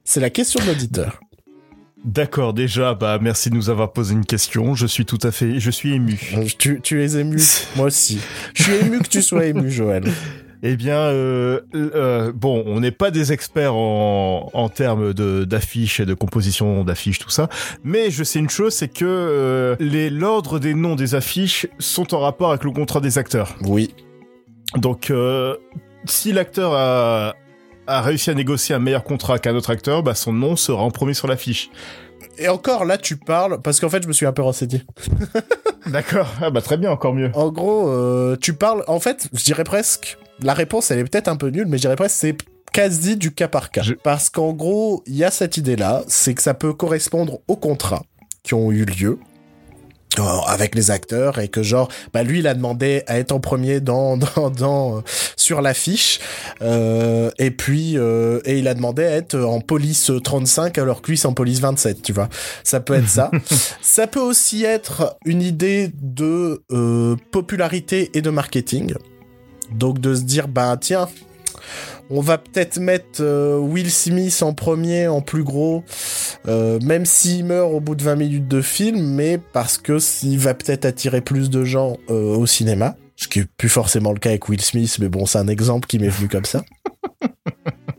[SPEAKER 2] C'est la question de l'auditeur.
[SPEAKER 1] D'accord, déjà, bah merci de nous avoir posé une question. Je suis tout à fait, je suis ému.
[SPEAKER 2] Tu, tu es ému, moi aussi. Je suis ému que tu sois ému, Joël.
[SPEAKER 1] Eh bien, euh, euh, bon, on n'est pas des experts en, en termes de d'affiches et de composition d'affiches, tout ça, mais je sais une chose, c'est que euh, les l'ordre des noms des affiches sont en rapport avec le contrat des acteurs.
[SPEAKER 2] Oui.
[SPEAKER 1] Donc, euh, si l'acteur a, a réussi à négocier un meilleur contrat qu'un autre acteur, bah son nom sera en premier sur l'affiche.
[SPEAKER 2] Et encore là, tu parles parce qu'en fait, je me suis un peu renseigné.
[SPEAKER 1] D'accord. Ah bah très bien, encore mieux.
[SPEAKER 2] En gros, euh, tu parles. En fait, je dirais presque la réponse, elle est peut-être un peu nulle, mais je dirais presque c'est quasi du cas par cas. Parce qu'en gros, il y a cette idée-là, c'est que ça peut correspondre aux contrats qui ont eu lieu euh, avec les acteurs et que genre bah lui il a demandé à être en premier dans dans, dans euh, sur l'affiche euh, et puis euh, et il a demandé à être en police 35 alors que lui c'est en police 27 tu vois. Ça peut être ça. Ça peut aussi être une idée de popularité et de marketing donc de se dire bah tiens on va peut-être mettre euh, Will Smith en premier, en plus gros, euh, même s'il meurt au bout de 20 minutes de film, mais parce que s'il va peut-être attirer plus de gens euh, au cinéma. Ce qui est plus forcément le cas avec Will Smith, mais bon, c'est un exemple qui m'est venu comme ça.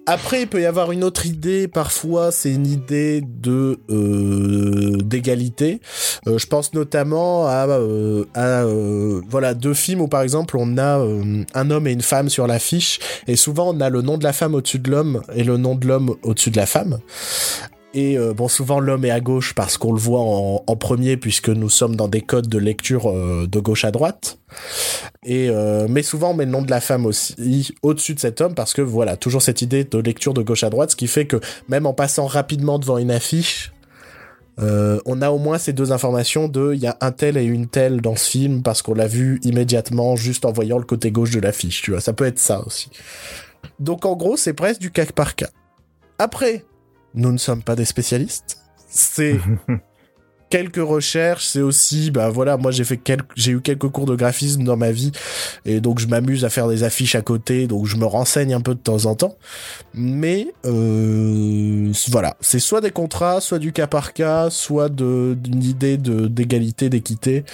[SPEAKER 2] Après, il peut y avoir une autre idée. Parfois, c'est une idée de euh, d'égalité. Euh, je pense notamment à, euh, voilà deux films où par exemple on a un homme et une femme sur l'affiche et souvent on a le nom de la femme au-dessus de l'homme et le nom de l'homme au-dessus de la femme. Et euh, bon, souvent l'homme est à gauche parce qu'on le voit en, premier puisque nous sommes dans des codes de lecture de gauche à droite. Et euh, mais souvent on met le nom de la femme aussi au-dessus de cet homme parce que voilà toujours cette idée de lecture de gauche à droite, ce qui fait que même en passant rapidement devant une affiche, on a au moins ces deux informations de il y a un tel et une telle dans ce film parce qu'on l'a vu immédiatement juste en voyant le côté gauche de l'affiche. Tu vois, ça peut être ça aussi. Donc en gros c'est presque du cas par cas. Après, nous ne sommes pas des spécialistes. C'est quelques recherches, c'est aussi, bah voilà, moi j'ai fait quelques, j'ai eu quelques cours de graphisme dans ma vie, et donc je m'amuse à faire des affiches à côté, donc je me renseigne un peu de temps en temps. Mais euh, voilà, c'est soit des contrats, soit du cas par cas, soit d'une idée d'égalité, d'équité,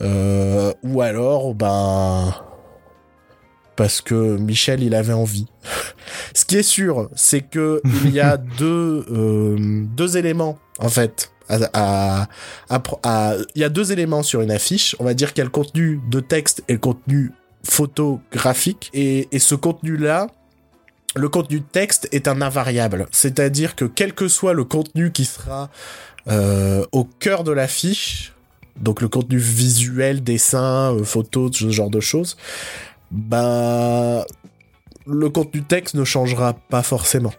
[SPEAKER 2] euh, ou alors, ben parce que Michel il avait envie. Ce qui est sûr, c'est que il y a deux euh, deux éléments en fait. Il y a deux éléments sur une affiche. On va dire qu'il y a le contenu de texte et le contenu photographique. Et, et ce contenu-là, le contenu de texte est un invariable. C'est-à-dire que quel que soit le contenu qui sera euh, au cœur de l'affiche, donc le contenu visuel, dessin, euh, photo, ce genre de choses, bah le contenu texte ne changera pas forcément.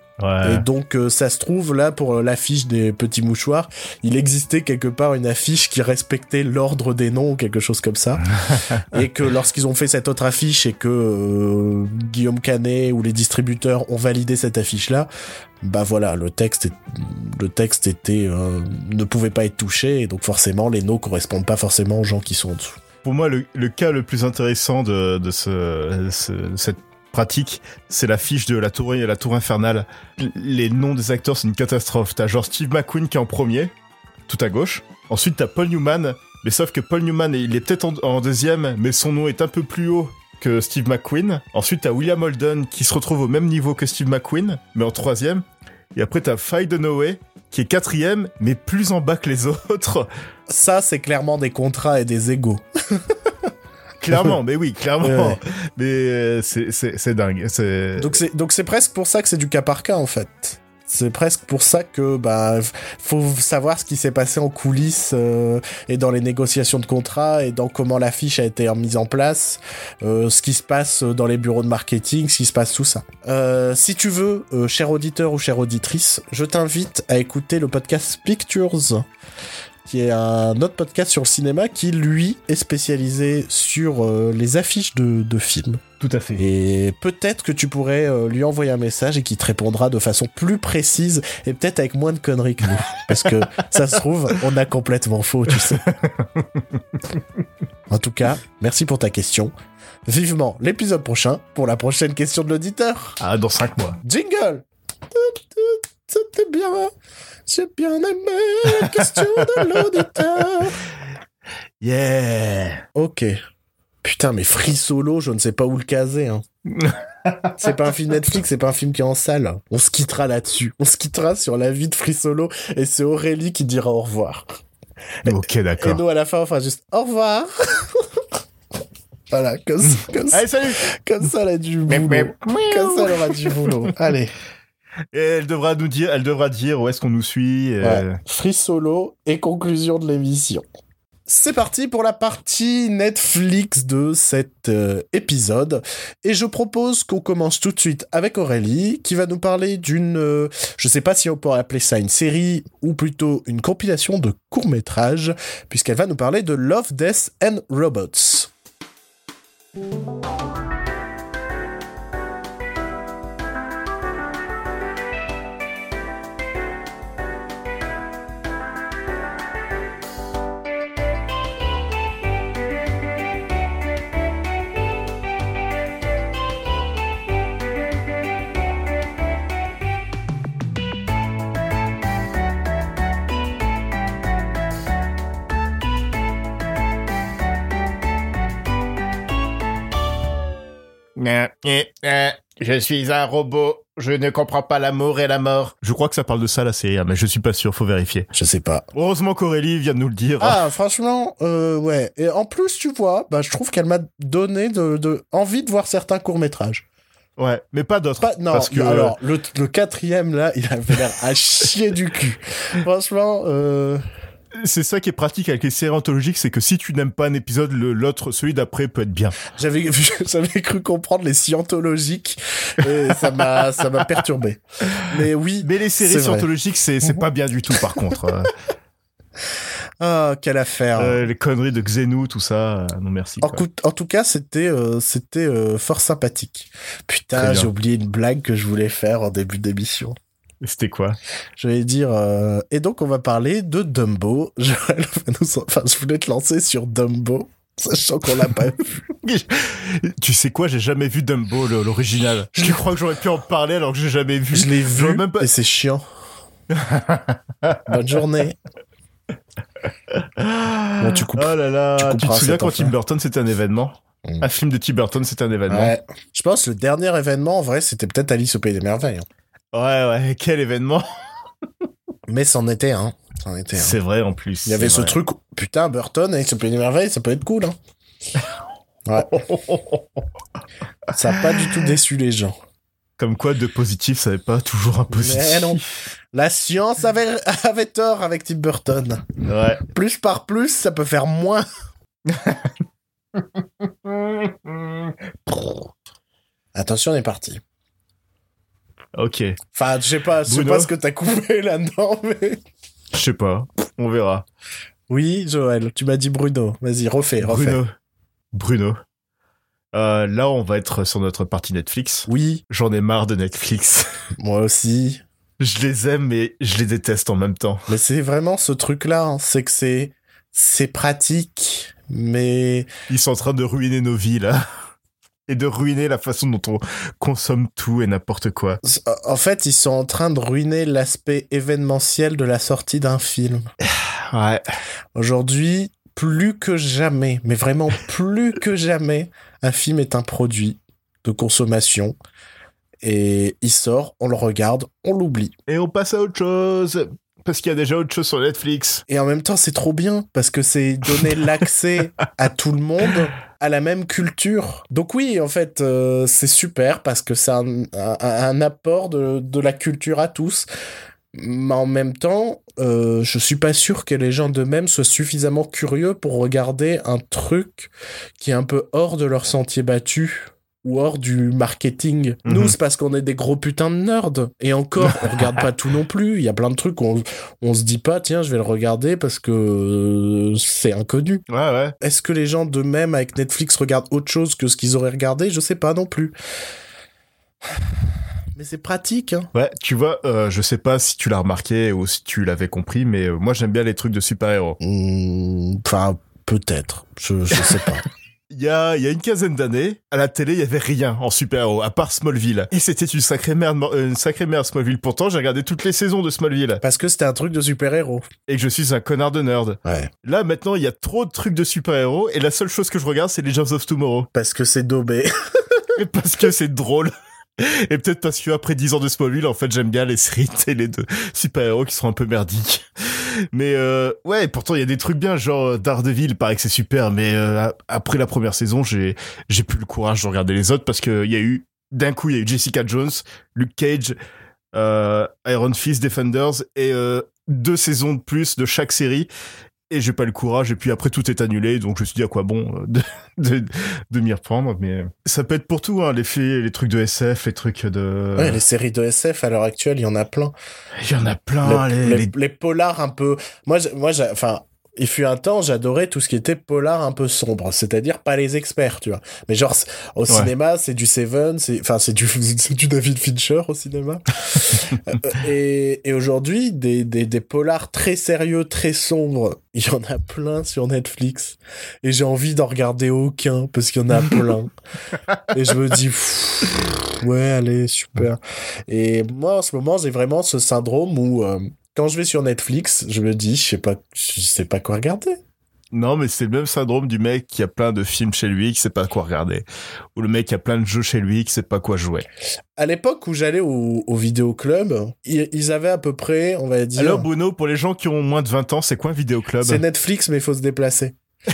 [SPEAKER 2] Et donc euh, ça se trouve là pour l'affiche des petits mouchoirs, il existait quelque part une affiche qui respectait l'ordre des noms ou quelque chose comme ça. et que lorsqu'ils ont fait cette autre affiche et que euh, Guillaume Canet ou les distributeurs ont validé cette affiche là, bah voilà, le texte le texte était euh, ne pouvait pas être touché et donc forcément les noms correspondent pas forcément aux gens qui sont en dessous
[SPEAKER 1] pour moi, le, cas le plus intéressant de, cette pratique, c'est la fiche de la tour, la tour infernale. Les noms des acteurs, c'est une catastrophe. T'as genre Steve McQueen qui est en premier, tout à gauche. Ensuite, t'as Paul Newman, mais sauf que Paul Newman, il est peut-être en, deuxième, mais son nom est un peu plus haut que Steve McQueen. Ensuite, t'as William Holden qui se retrouve au même niveau que Steve McQueen, mais en troisième. Et après, t'as Faye Dunaway qui est quatrième, mais plus en bas que les autres.
[SPEAKER 2] Ça, c'est clairement des contrats et des égaux.
[SPEAKER 1] clairement, mais oui, clairement. Mais euh, c'est dingue.
[SPEAKER 2] Donc c'est donc c'est presque pour ça que c'est du cas par cas en fait. C'est presque pour ça que bah faut savoir ce qui s'est passé en coulisses euh, et dans les négociations de contrat et dans comment l'affiche a été mise en place, euh, ce qui se passe dans les bureaux de marketing, ce qui se passe tout ça. Euh, si tu veux, cher auditeur ou chère auditrice, je t'invite à écouter le podcast Pictures qui est un autre podcast sur le cinéma qui, lui, est spécialisé sur euh, les affiches de, de, films.
[SPEAKER 1] Tout à fait.
[SPEAKER 2] Et peut-être que tu pourrais euh, lui envoyer un message et qu'il te répondra de façon plus précise et peut-être avec moins de conneries que nous. Parce que ça se trouve, on a complètement faux, tu sais. en tout cas, merci pour ta question. Vivement l'épisode prochain pour la prochaine question de l'auditeur.
[SPEAKER 1] Ah, dans 5 mois.
[SPEAKER 2] Jingle C'était bien j'ai bien aimé question de l'auditeur.
[SPEAKER 1] Yeah.
[SPEAKER 2] Ok. Putain, mais Free Solo, je ne sais pas où le caser. Hein. c'est pas un film Netflix, c'est pas un film qui est en salle. On se quittera là-dessus. On se quittera sur la vie de Free Solo et c'est Aurélie qui dira au revoir.
[SPEAKER 1] Ok, d'accord.
[SPEAKER 2] Et nous, à la fin, enfin, juste au revoir. voilà, comme, comme
[SPEAKER 1] Allez, salut
[SPEAKER 2] Comme ça, elle a du boulot. comme ça, elle aura du boulot. Allez.
[SPEAKER 1] Et elle devra nous dire, elle devra dire où est-ce qu'on nous suit.
[SPEAKER 2] Free solo et conclusion de l'émission. c'est parti pour la partie Netflix de cet euh, épisode. Et je propose qu'on commence tout de suite avec Aurélie, qui va nous parler d'une... euh, je sais pas si on pourrait appeler ça une série, ou plutôt une compilation de courts-métrages, puisqu'elle va nous parler de Love, Death and Robots.
[SPEAKER 3] Je suis un robot. Je ne comprends pas l'amour et la mort.
[SPEAKER 1] Je crois que ça parle de ça la série, mais je suis pas sûr, faut vérifier.
[SPEAKER 2] Je sais pas.
[SPEAKER 1] Heureusement qu'Aurélie vient de nous le dire.
[SPEAKER 2] Ah, franchement, euh, ouais. Et en plus, tu vois, bah, je trouve qu'elle m'a donné de, de envie de voir certains courts-métrages.
[SPEAKER 1] Ouais, mais pas d'autres.
[SPEAKER 2] Pas, non,
[SPEAKER 1] parce que
[SPEAKER 2] alors, le, le quatrième, là, il avait l'air à chier du cul. Franchement, euh...
[SPEAKER 1] c'est ça qui est pratique avec les séries anthologiques, c'est que si tu n'aimes pas un épisode, l'autre, celui d'après peut être bien.
[SPEAKER 2] j'avais, j'avais cru comprendre les scientologiques et ça m'a, ça m'a perturbé. Mais oui,
[SPEAKER 1] Mais les séries scientologiques, c'est c'est pas bien du tout, par contre. Euh,
[SPEAKER 2] ah, quelle affaire.
[SPEAKER 1] euh, les conneries de Xenu, tout ça, euh, non merci.
[SPEAKER 2] En,
[SPEAKER 1] quoi.
[SPEAKER 2] coup- en tout cas, c'était euh, c'était euh, fort sympathique. Putain, j'ai oublié une blague que je voulais faire en début d'émission.
[SPEAKER 1] C'était quoi?
[SPEAKER 2] Je vais dire. euh, Et donc, on va parler de Dumbo. En- Enfin, je voulais te lancer sur Dumbo, sachant qu'on l'a pas vu.
[SPEAKER 1] Tu sais quoi, j'ai jamais vu Dumbo, l'original. Je crois que j'aurais pu en parler alors que j'ai jamais vu.
[SPEAKER 2] Je l'ai vu
[SPEAKER 1] même pas-
[SPEAKER 2] et c'est chiant. Bonne journée. Bon, tu coupes.
[SPEAKER 1] Oh là là,
[SPEAKER 2] tu
[SPEAKER 1] te souviens quand
[SPEAKER 2] enfer.
[SPEAKER 1] Tim Burton c'était un événement?
[SPEAKER 2] Mm.
[SPEAKER 1] Un film de Tim Burton c'était un événement.
[SPEAKER 2] Ouais. Je pense que le dernier événement, en vrai, c'était peut-être Alice au Pays des Merveilles. hein.
[SPEAKER 1] Ouais, ouais, quel événement
[SPEAKER 2] Mais c'en était un. C'en était un.
[SPEAKER 1] C'est vrai en plus.
[SPEAKER 2] Il y avait ce
[SPEAKER 1] vrai.
[SPEAKER 2] truc, putain, Burton, Alice au Pays des Merveilles, ça peut être cool. Hein. Ça a pas du tout déçu les gens.
[SPEAKER 1] Comme quoi, de positif, ça n'est pas toujours un positif.
[SPEAKER 2] Mais non. La science avait, avait tort avec Tim Burton.
[SPEAKER 1] Ouais.
[SPEAKER 2] Plus par plus, ça peut faire moins. Attention, on est parti.
[SPEAKER 1] Ok.
[SPEAKER 2] Enfin, je sais pas, je sais pas ce que t'as coupé là-dedans, mais...
[SPEAKER 1] Je sais pas. On verra.
[SPEAKER 2] Oui, Joël, tu m'as dit Bruno. Vas-y, refais, refais.
[SPEAKER 1] Bruno. Bruno. Euh, là, on va être sur notre partie Netflix.
[SPEAKER 2] Oui,
[SPEAKER 1] J'en ai marre de Netflix.
[SPEAKER 2] moi aussi.
[SPEAKER 1] je les aime, mais je les déteste en même temps.
[SPEAKER 2] Mais c'est vraiment ce truc-là, hein, c'est que c'est... C'est pratique, mais...
[SPEAKER 1] Ils sont en train de ruiner nos vies, là. Et de ruiner la façon dont on consomme tout et n'importe quoi.
[SPEAKER 2] En fait, ils sont en train de ruiner l'aspect événementiel de la sortie d'un film.
[SPEAKER 1] Ouais.
[SPEAKER 2] Aujourd'hui, plus que jamais, mais vraiment plus que jamais, un film est un produit de consommation. Et il sort, on le regarde, on l'oublie.
[SPEAKER 1] Et on passe à autre chose. Parce qu'il y a déjà autre chose sur Netflix.
[SPEAKER 2] Et en même temps, c'est trop bien, parce que c'est donner l'accès à tout le monde à la même culture. Donc oui, en fait, euh, c'est super, parce que c'est un, un- un apport de, de la culture à tous. Mais en même temps, euh, je suis pas sûr que les gens d'eux-mêmes soient suffisamment curieux pour regarder un truc qui est un peu hors de leur sentier battu ou hors du marketing.
[SPEAKER 1] Mhm.
[SPEAKER 2] Nous, c'est parce qu'on est des gros putains de nerds. Et encore, on regarde pas tout non plus. Il y a plein de trucs où on, se dit pas, tiens, je vais le regarder parce que euh, c'est inconnu.
[SPEAKER 1] Ouais, ouais.
[SPEAKER 2] Est-ce que les gens d'eux-mêmes avec Netflix regardent autre chose que ce qu'ils auraient regardé? Je sais pas non plus. Mais c'est pratique, hein.
[SPEAKER 1] Ouais, tu vois, euh, je sais pas si tu l'as remarqué ou si tu l'avais compris, mais euh, moi j'aime bien les trucs de super-héros.
[SPEAKER 2] Hmm, Enfin, peut-être. Je, je sais pas.
[SPEAKER 1] Il y a, il y a une quinzaine d'années, à la télé, il y avait rien en super-héros, à part Smallville. Et c'était une sacrée merde, une sacrée merde Smallville. Pourtant, j'ai regardé toutes les saisons de Smallville.
[SPEAKER 2] Parce que c'était un truc de super-héros.
[SPEAKER 1] Et que je suis un connard de nerd.
[SPEAKER 2] Ouais.
[SPEAKER 1] Là, maintenant, il y a trop de trucs de super-héros, et la seule chose que je regarde, c'est les Legends of Tomorrow.
[SPEAKER 2] Parce que c'est daubé.
[SPEAKER 1] Et parce que c'est drôle. Et peut-être parce que après 10 ans de Smallville, en fait, j'aime bien les séries télé de super-héros qui sont un peu merdiques. Mais euh, ouais, pourtant il y a des trucs bien, genre euh, Daredevil, paraît que c'est super, mais euh, après la première saison, j'ai j'ai plus le courage de regarder les autres parce que il y a eu d'un coup il y a eu Jessica Jones, Luke Cage, Iron Fist, Defenders et deux saisons de plus de chaque série. Et j'ai pas le courage et puis après tout est annulé donc je me suis dit à quoi bon euh, de, de, de m'y reprendre mais ça peut être pour tout hein, les filles les trucs de SF les trucs de
[SPEAKER 2] Ouais, les séries de SF à l'heure actuelle, il y en a plein.
[SPEAKER 1] il y en a plein
[SPEAKER 2] les,
[SPEAKER 1] les,
[SPEAKER 2] les- polars un peu. Moi, moi, enfin, il fut un temps, j'adorais tout ce qui était polar un peu sombre, c'est-à-dire pas les experts, tu vois. Mais genre, au
[SPEAKER 1] Ouais.
[SPEAKER 2] cinéma, c'est du Seven, c'est, enfin, c'est du, c'est du David Fincher au cinéma. Euh, et, et aujourd'hui, des, des, des polars très sérieux, très sombres, il y en a plein sur Netflix. Et j'ai envie d'en regarder aucun, parce qu'il y en a plein. et je me dis, pff, ouais, allez, super. Et moi, en ce moment, j'ai vraiment ce syndrome où, euh, quand je vais sur Netflix, je me dis, je sais pas, je sais pas quoi regarder.
[SPEAKER 1] non mais c'est le même syndrome du mec qui a plein de films chez lui qui sait pas quoi regarder ou le mec qui a plein de jeux chez lui qui sait pas quoi jouer
[SPEAKER 2] À l'époque où j'allais au, au vidéoclub, ils, avaient à peu près, on va dire,
[SPEAKER 1] alors Bruno pour les gens qui ont moins de 20 ans c'est quoi un vidéoclub?
[SPEAKER 2] C'est Netflix, mais il faut se déplacer.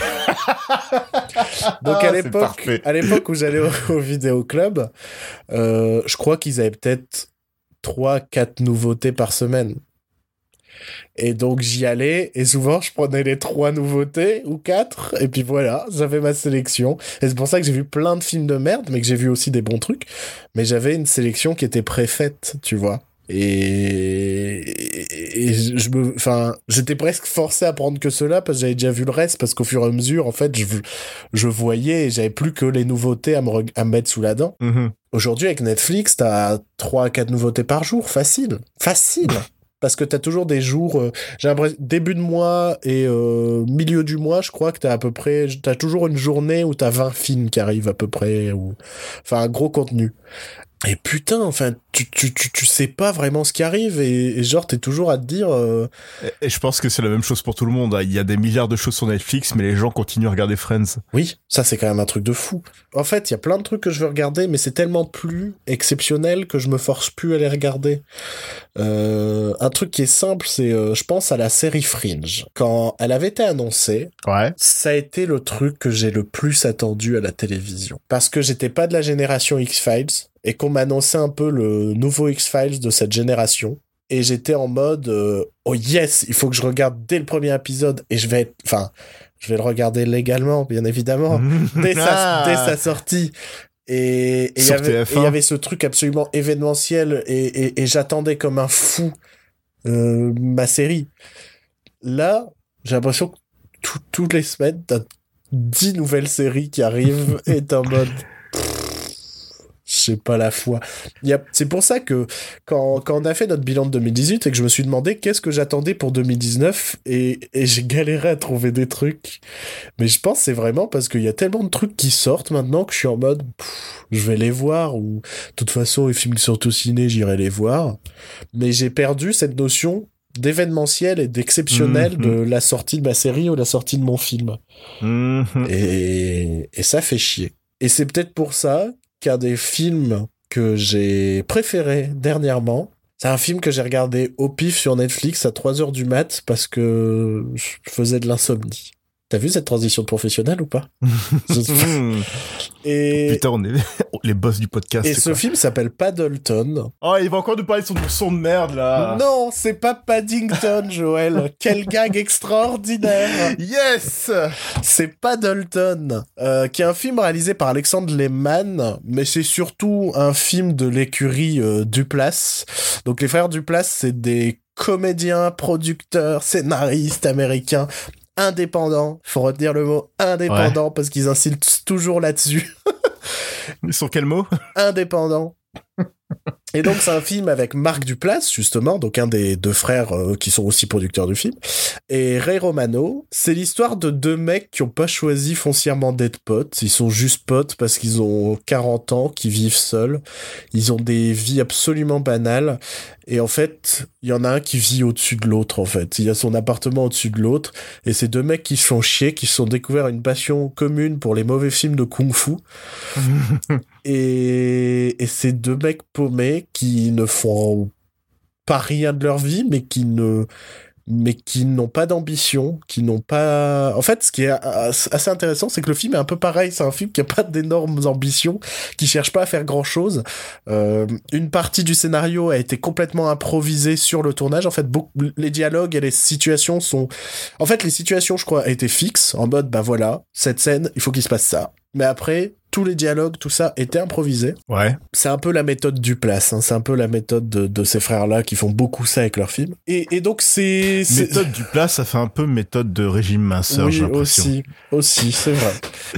[SPEAKER 2] Donc
[SPEAKER 1] Ah,
[SPEAKER 2] à
[SPEAKER 1] c'est
[SPEAKER 2] l'époque, à l'époque où j'allais au, au vidéoclub, euh, je crois qu'ils avaient peut-être trois, quatre nouveautés par semaine. Et donc j'y allais et souvent je prenais les trois nouveautés ou quatre et puis voilà, j'avais ma sélection. Et c'est pour ça que j'ai vu plein de films de merde, mais que j'ai vu aussi des bons trucs. Mais j'avais une sélection qui était préfaite, tu vois. Et, et- je me, enfin, j'étais presque forcé à prendre que cela parce que j'avais déjà vu le reste parce qu'au fur et à mesure, en fait, je, je voyais et j'avais plus que les nouveautés à me, à me mettre sous la dent.
[SPEAKER 1] Mhm.
[SPEAKER 2] Aujourd'hui, avec Netflix, t'as 3 à 4 nouveautés par jour. Facile. Facile. Parce que t'as toujours des jours, euh, j'ai l'impression, début de mois et euh, milieu du mois, je crois que t'as à peu près, t'as toujours une journée où t'as 20 films qui arrivent à peu près, ou, enfin, un gros contenu. Et putain, enfin, tu, tu, tu, tu sais pas vraiment ce qui arrive et, et genre, t'es toujours à te dire, euh,
[SPEAKER 1] Et- Et je pense que c'est la même chose pour tout le monde. hein. Il y a des milliards de choses sur Netflix, mais les gens continuent à regarder Friends.
[SPEAKER 2] Oui, ça c'est quand même un truc de fou. En fait, il y a plein de trucs que je veux regarder, mais c'est tellement plus exceptionnel que je me force plus à les regarder. Euh, un truc qui est simple, c'est, euh, je pense à la série Fringe. Quand elle avait été annoncée,
[SPEAKER 1] Ouais.
[SPEAKER 2] ça a été le truc que j'ai le plus attendu à la télévision. Parce que j'étais pas de la génération X-Files et qu'on m'annonçait un peu le nouveau X-Files de cette génération. Et j'étais en mode, euh, oh yes, il faut que je regarde dès le premier épisode et je vais être, enfin, je vais le regarder légalement, bien évidemment, dès, sa,
[SPEAKER 1] Ah.
[SPEAKER 2] dès sa sortie. Et il y avait- et
[SPEAKER 1] TF1.
[SPEAKER 2] il y avait ce truc absolument événementiel et, et, et j'attendais comme un fou euh, ma série. Là, j'ai l'impression que tout- toutes les semaines, t'as 10 nouvelles séries qui arrivent et t'es en mode. Je sais pas la foi. C'est pour ça que quand, quand on a fait notre bilan de 2018 et que je me suis demandé qu'est-ce que j'attendais pour 2019 et, et j'ai galéré à trouver des trucs. Mais je pense que c'est vraiment parce qu'il y a tellement de trucs qui sortent maintenant que je suis en mode pff, je vais les voir ou de toute façon les films qui sortent au ciné j'irai les voir. Mais j'ai perdu cette notion d'événementiel et d'exceptionnel
[SPEAKER 1] Mhm.
[SPEAKER 2] de la sortie de ma série ou la sortie de mon film.
[SPEAKER 1] Mhm.
[SPEAKER 2] Et, et ça fait chier. Et c'est peut-être pour ça qu'un des films que j'ai préféré dernièrement, c'est un film que j'ai regardé au pif sur Netflix à 3 heures du mat parce que je faisais de l'insomnie. T'as vu cette transition professionnelle ou pas
[SPEAKER 1] Mhm.
[SPEAKER 2] Et,
[SPEAKER 1] Putain, on est les boss du podcast.
[SPEAKER 2] et ce
[SPEAKER 1] quoi.
[SPEAKER 2] film s'appelle Paddleton.
[SPEAKER 1] Oh, il va encore nous parler de son son de merde, là.
[SPEAKER 2] Non, c'est pas Paddington, Joël. Quel gag extraordinaire.
[SPEAKER 1] Yes
[SPEAKER 2] C'est Paddleton, euh, qui est un film réalisé par Alexandre Lehmann, mais c'est surtout un film de l'écurie euh, Duplass. Donc les frères Duplass, c'est des comédiens, producteurs, scénaristes américains indépendants. Faut retenir le mot indépendant parce qu'ils insistent toujours là-dessus.
[SPEAKER 1] Sur quel mot?
[SPEAKER 2] Indépendant. Et donc c'est un film avec Marc Duplass justement, donc un des deux frères euh, qui sont aussi producteurs du film, et Ray Romano. C'est l'histoire de deux mecs qui ont pas choisi foncièrement d'être potes, ils sont juste potes parce qu'ils ont 40 ans, qui vivent seuls, ils ont des vies absolument banales, et en fait il y en a un qui vit au-dessus de l'autre en fait, il y a son appartement au-dessus de l'autre, et c'est deux mecs qui se font chier, qui se sont découvert une passion commune pour les mauvais films de kung-fu. Et, et c'est deux mecs paumés qui ne font pas rien de leur vie, mais qui ne mais qui n'ont pas d'ambition, qui n'ont pas... En fait, ce qui est assez intéressant, c'est que le film est un peu pareil. C'est un film qui a pas d'énormes ambitions, qui cherche pas à faire grand-chose. Euh, une partie du scénario a été complètement improvisée sur le tournage. En fait, les dialogues et les situations sont... En fait, les situations, je crois, étaient fixes, en mode, bah voilà, cette scène, il faut qu'il se passe ça. Mais après, tous les dialogues, tout ça était improvisé.
[SPEAKER 1] Ouais.
[SPEAKER 2] C'est un peu la méthode du place. Hein. C'est un peu la méthode de, de ces frères-là qui font beaucoup ça avec leurs films. Et, et donc c'est
[SPEAKER 1] méthode du place, ça fait un peu méthode de régime minceur.
[SPEAKER 2] Oui, aussi, aussi, c'est vrai.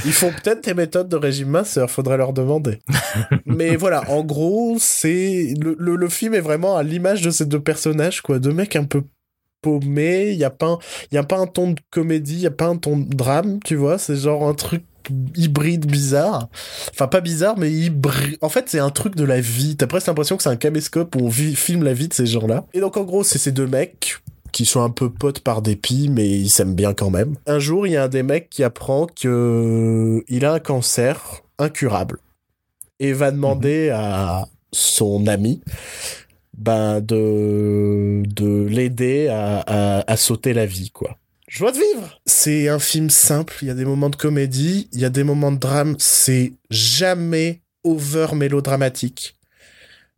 [SPEAKER 2] Ils font peut-être des méthodes de régime minceur. Faudrait leur demander. Mais voilà, en gros, c'est le, le, le film est vraiment à l'image de ces deux personnages, quoi, deux mecs un peu paumés. Il y a pas, y a pas un ton de comédie, il y a pas un ton de drame, tu vois. C'est genre un truc hybride bizarre. Enfin, pas bizarre, mais hybride. En fait, c'est un truc de la vie. T'as presque l'impression que c'est un caméscope où on filme la vie de ces gens-là. Et donc, en gros, c'est ces deux mecs qui sont un peu potes par dépit, mais ils s'aiment bien quand même. Un jour, il y a un des mecs qui apprend que il a un cancer incurable et va demander à son ami ben de de l'aider à, à, à sauter la vie quoi joie de vivre. C'est un film simple, il y a des moments de comédie, il y a des moments de drame, c'est jamais over mélodramatique.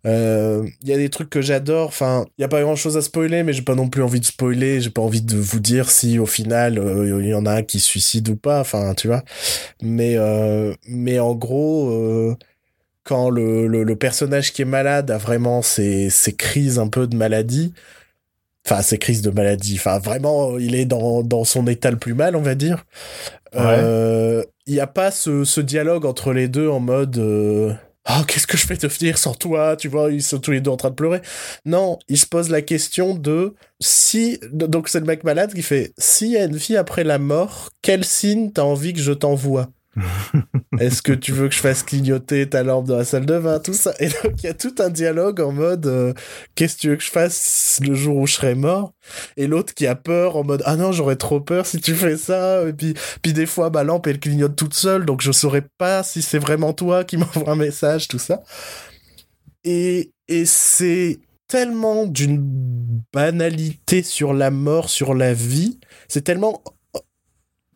[SPEAKER 2] Euh, il y a des trucs que j'adore. Enfin, il y a pas grand chose à spoiler, mais j'ai pas non plus envie de spoiler. J'ai pas envie de vous dire si au final euh, il y en a un qui se suicide ou pas. Enfin, tu vois. Mais euh, mais en gros, quand le, le, le, personnage qui est malade a vraiment ses, ses crises un peu de maladie, enfin ses crises de maladie. Enfin vraiment, il est dans, dans son état le plus mal, on va dire. Il euh, y a pas ce, ce, dialogue entre les deux en mode euh, oh qu'est-ce que je vais devenir sans toi, tu vois, ils sont tous les deux en train de pleurer. Non, il se pose la question de si donc c'est le mec malade qui fait s'il y a une vie après la mort, quel signe t'as envie que je t'envoie? Est-ce que tu veux que je fasse clignoter ta lampe dans la salle de bain Tout ça? Et donc, il y a tout un dialogue en mode euh, Qu'est-ce que tu veux que je fasse le jour où je serai mort? Et l'autre qui a peur en mode Ah non, j'aurais trop peur si tu fais ça. Et puis, puis des fois, ma lampe, elle clignote toute seule, donc je saurais pas si c'est vraiment toi qui m'envoie un message, tout ça. Et, et c'est tellement d'une banalité sur la mort, sur la vie. C'est tellement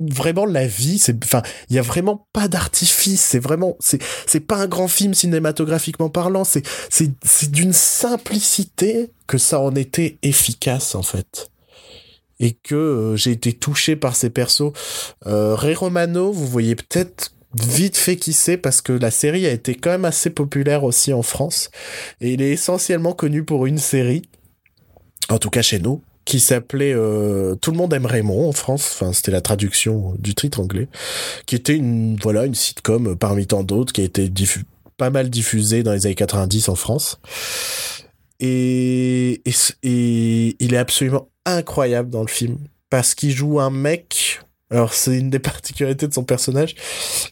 [SPEAKER 2] vraiment la vie c'est enfin il y a vraiment pas d'artifice c'est vraiment c'est c'est pas un grand film cinématographiquement parlant c'est c'est c'est d'une simplicité que ça en était efficace en fait. Et que euh, j'ai été touché par ces persos. Euh, Ray Romano vous voyez peut-être vite fait qui c'est parce que la série a été quand même assez populaire aussi en France. Et il est essentiellement connu pour une série en tout cas chez nous qui s'appelait euh, Tout le monde aime Raymond en France. Enfin, c'était la traduction du titre anglais, qui était une voilà une sitcom parmi tant d'autres qui a été pas mal diffusée dans les années 90 en France. Et, il est absolument incroyable dans le film parce qu'il joue un mec. Alors c'est une des particularités de son personnage,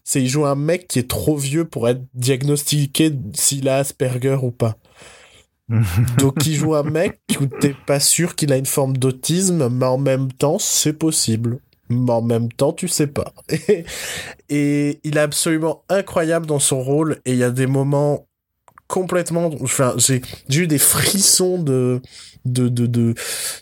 [SPEAKER 2] c'est il joue un mec qui est trop vieux pour être diagnostiqué s'il a Asperger ou pas. Donc il joue un mec où t'es pas sûr qu'il a une forme d'autisme, mais en même temps c'est possible. Mais en même temps tu sais pas. Et, il est absolument incroyable dans son rôle et il y a des moments complètement j'ai eu des frissons de de de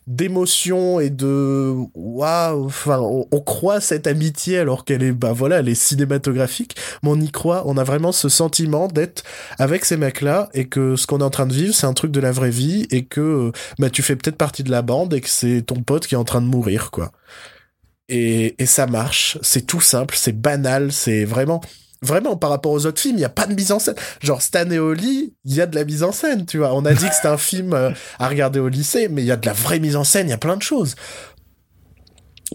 [SPEAKER 2] d'émotion et de waouh enfin on, on, croit cette amitié alors qu'elle est bah voilà elle est cinématographique mais on y croit on a vraiment ce sentiment d'être avec ces mecs là et que ce qu'on est en train de vivre c'est un truc de la vraie vie et que bah tu fais peut-être partie de la bande et que c'est ton pote qui est en train de mourir quoi. Et et ça marche. C'est tout simple c'est banal c'est vraiment vraiment par rapport aux autres films, il y a pas de mise en scène. Genre Stan et Oli, il y a de la mise en scène, tu vois. On a dit que c'était un film euh, à regarder au lycée, mais il y a de la vraie mise en scène, il y a plein de choses.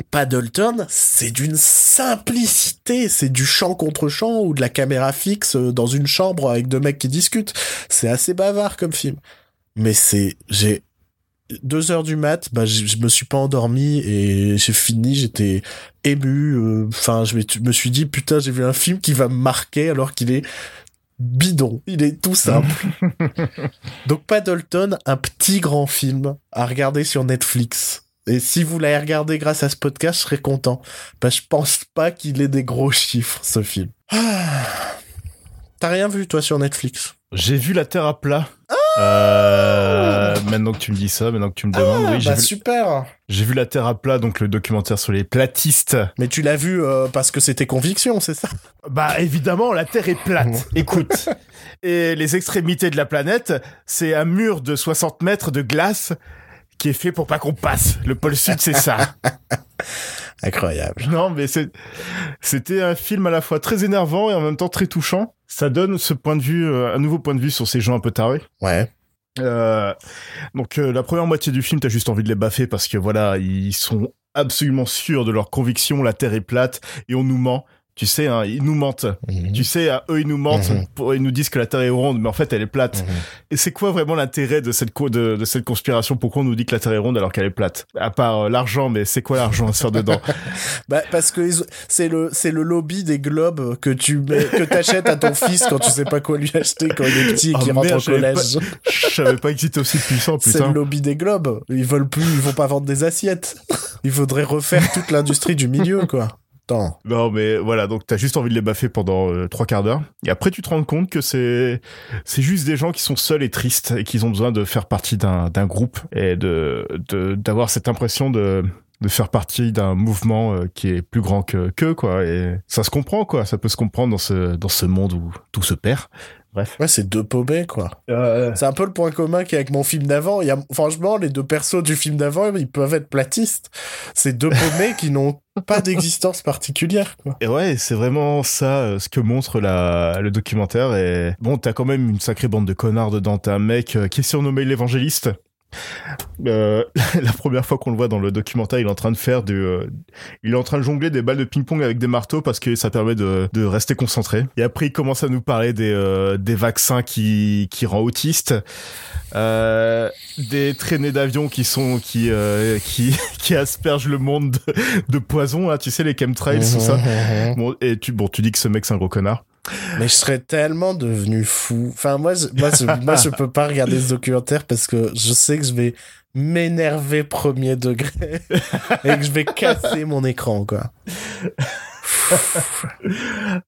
[SPEAKER 2] Paddleton, c'est d'une simplicité, c'est du champ contre champ ou de la caméra fixe euh, dans une chambre avec deux mecs qui discutent. C'est assez bavard comme film. Mais c'est, j'ai deux heures du mat, bah, je, je me suis pas endormi et j'ai fini, j'étais ému. Enfin, euh, je me suis dit, putain, j'ai vu un film qui va me marquer alors qu'il est bidon. Il est tout simple. Donc, Paddleton, un petit grand film à regarder sur Netflix. Et si vous l'avez regardé grâce à ce podcast, je serais content. Bah, je pense pas qu'il ait des gros chiffres, ce film. Ah. T'as rien vu, toi, sur Netflix?
[SPEAKER 1] J'ai vu La Terre à plat.
[SPEAKER 2] Ah
[SPEAKER 1] Euh, maintenant que tu me dis ça, maintenant que tu me demandes, oui, j'ai
[SPEAKER 2] Bah
[SPEAKER 1] vu,
[SPEAKER 2] super.
[SPEAKER 1] j'ai vu La Terre à plat, donc le documentaire sur les platistes.
[SPEAKER 2] Mais tu l'as vu euh, parce que c'était conviction, c'est ça?
[SPEAKER 1] Bah évidemment, la Terre est plate. Écoute. Et les extrémités de la planète, c'est un mur de 60 mètres de glace qui est fait pour pas qu'on passe. Le pôle sud, c'est ça.
[SPEAKER 2] Incroyable.
[SPEAKER 1] Non, mais c'était un film à la fois très énervant et en même temps très touchant. Ça donne ce point de vue, euh, un nouveau point de vue sur ces gens un peu tarés.
[SPEAKER 2] Ouais.
[SPEAKER 1] Euh, donc euh, la première moitié du film, t'as juste envie de les baffer parce que voilà, ils sont absolument sûrs de leur conviction, la Terre est plate et on nous ment. Tu sais, hein, ils nous mentent.
[SPEAKER 2] Mhm.
[SPEAKER 1] Tu sais, eux ils nous mentent,
[SPEAKER 2] Mhm.
[SPEAKER 1] pour- ils nous disent que la Terre est ronde, mais en fait elle est plate.
[SPEAKER 2] Mhm.
[SPEAKER 1] Et c'est quoi vraiment l'intérêt de cette co- de, de cette conspiration? Pourquoi on nous dit que la Terre est ronde alors qu'elle est plate? À part euh, l'argent, mais c'est quoi l'argent à se faire dedans?
[SPEAKER 2] Bah, parce que c'est le, c'est le lobby des globes que tu mets, que t'achètes à ton fils quand tu sais pas quoi lui acheter quand il est petit et
[SPEAKER 1] Oh
[SPEAKER 2] qu'il rentre
[SPEAKER 1] merde,
[SPEAKER 2] au collège.
[SPEAKER 1] Je savais pas que c'était aussi puissant,
[SPEAKER 2] C'est
[SPEAKER 1] putain.
[SPEAKER 2] le lobby des globes. Ils veulent plus, ils vont pas vendre des assiettes. Il faudrait refaire toute l'industrie du milieu, quoi.
[SPEAKER 1] Non, mais voilà, donc t'as juste envie de les baffer pendant euh, trois quarts d'heure. Et après, tu te rends compte que c'est c'est juste des gens qui sont seuls et tristes et qu'ils ont besoin de faire partie d'un d'un groupe et de de- d'avoir cette impression de de faire partie d'un mouvement euh, qui est plus grand que qu'eux, quoi. Et ça se comprend, quoi. Ça peut se comprendre dans ce dans ce monde où tout se perd. Bref.
[SPEAKER 2] Ouais, c'est deux paumés, quoi. C'est un peu le point commun qu'il y a avec mon film d'avant. Il y a, franchement, les deux persos du film d'avant, ils peuvent être platistes. C'est deux paumés qui n'ont pas d'existence particulière, quoi.
[SPEAKER 1] Et ouais, c'est vraiment ça euh, ce que montre la, le documentaire. Et bon, t'as quand même une sacrée bande de connards dedans. T'as un mec euh, qui est surnommé l'évangéliste. Euh, la première fois qu'on le voit dans le documentaire, il est en train de faire du, euh, il est en train de jongler des balles de ping-pong avec des marteaux parce que ça permet de, de rester concentré. Et après, il commence à nous parler des, euh, des vaccins qui, qui rend autiste, euh, des traînées d'avions qui sont, qui, euh, qui, qui aspergent le monde de, de poison, là, tu sais, les chemtrails, tout ça. Bon, et tu, bon, tu dis que ce mec c'est un gros connard.
[SPEAKER 2] Mais je serais tellement devenu fou. Enfin, moi, je, moi, moi, je peux pas regarder ce documentaire parce que je sais que je vais m'énerver premier degré et que je vais casser mon écran, quoi.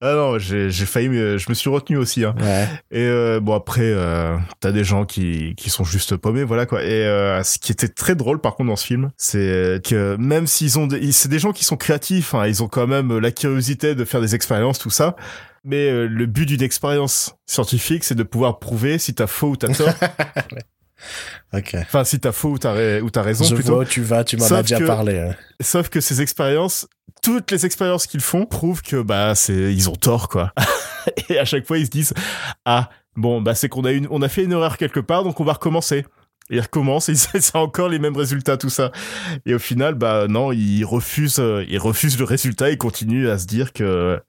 [SPEAKER 1] Ah non, j'ai, failli, je me suis retenu aussi. Hein.
[SPEAKER 2] Ouais.
[SPEAKER 1] Et euh, bon après, euh, t'as des gens qui qui sont juste paumés, voilà quoi. Et euh, ce qui était très drôle par contre dans ce film, c'est que même s'ils ont, des, c'est des gens qui sont créatifs, hein, ils ont quand même la curiosité de faire des expériences, tout ça. Mais euh, le but d'une expérience scientifique, c'est de pouvoir prouver si t'as faux ou t'as tort.
[SPEAKER 2] Ok.
[SPEAKER 1] enfin, si t'as faux ou t'as, ou t'as raison
[SPEAKER 2] je
[SPEAKER 1] plutôt.
[SPEAKER 2] vois où tu vas, tu m'en as déjà
[SPEAKER 1] que-
[SPEAKER 2] parlé. hein.
[SPEAKER 1] Sauf que ces expériences, toutes les expériences qu'ils font prouvent que bah c'est ils ont tort quoi. Et à chaque fois ils se disent ah bon bah c'est qu'on a une on a fait une erreur quelque part donc on va recommencer. Et ils recommencent et c'est c'est encore les mêmes résultats tout ça. Et au final bah non ils refusent euh, ils refusent le résultat ils continuent à se dire que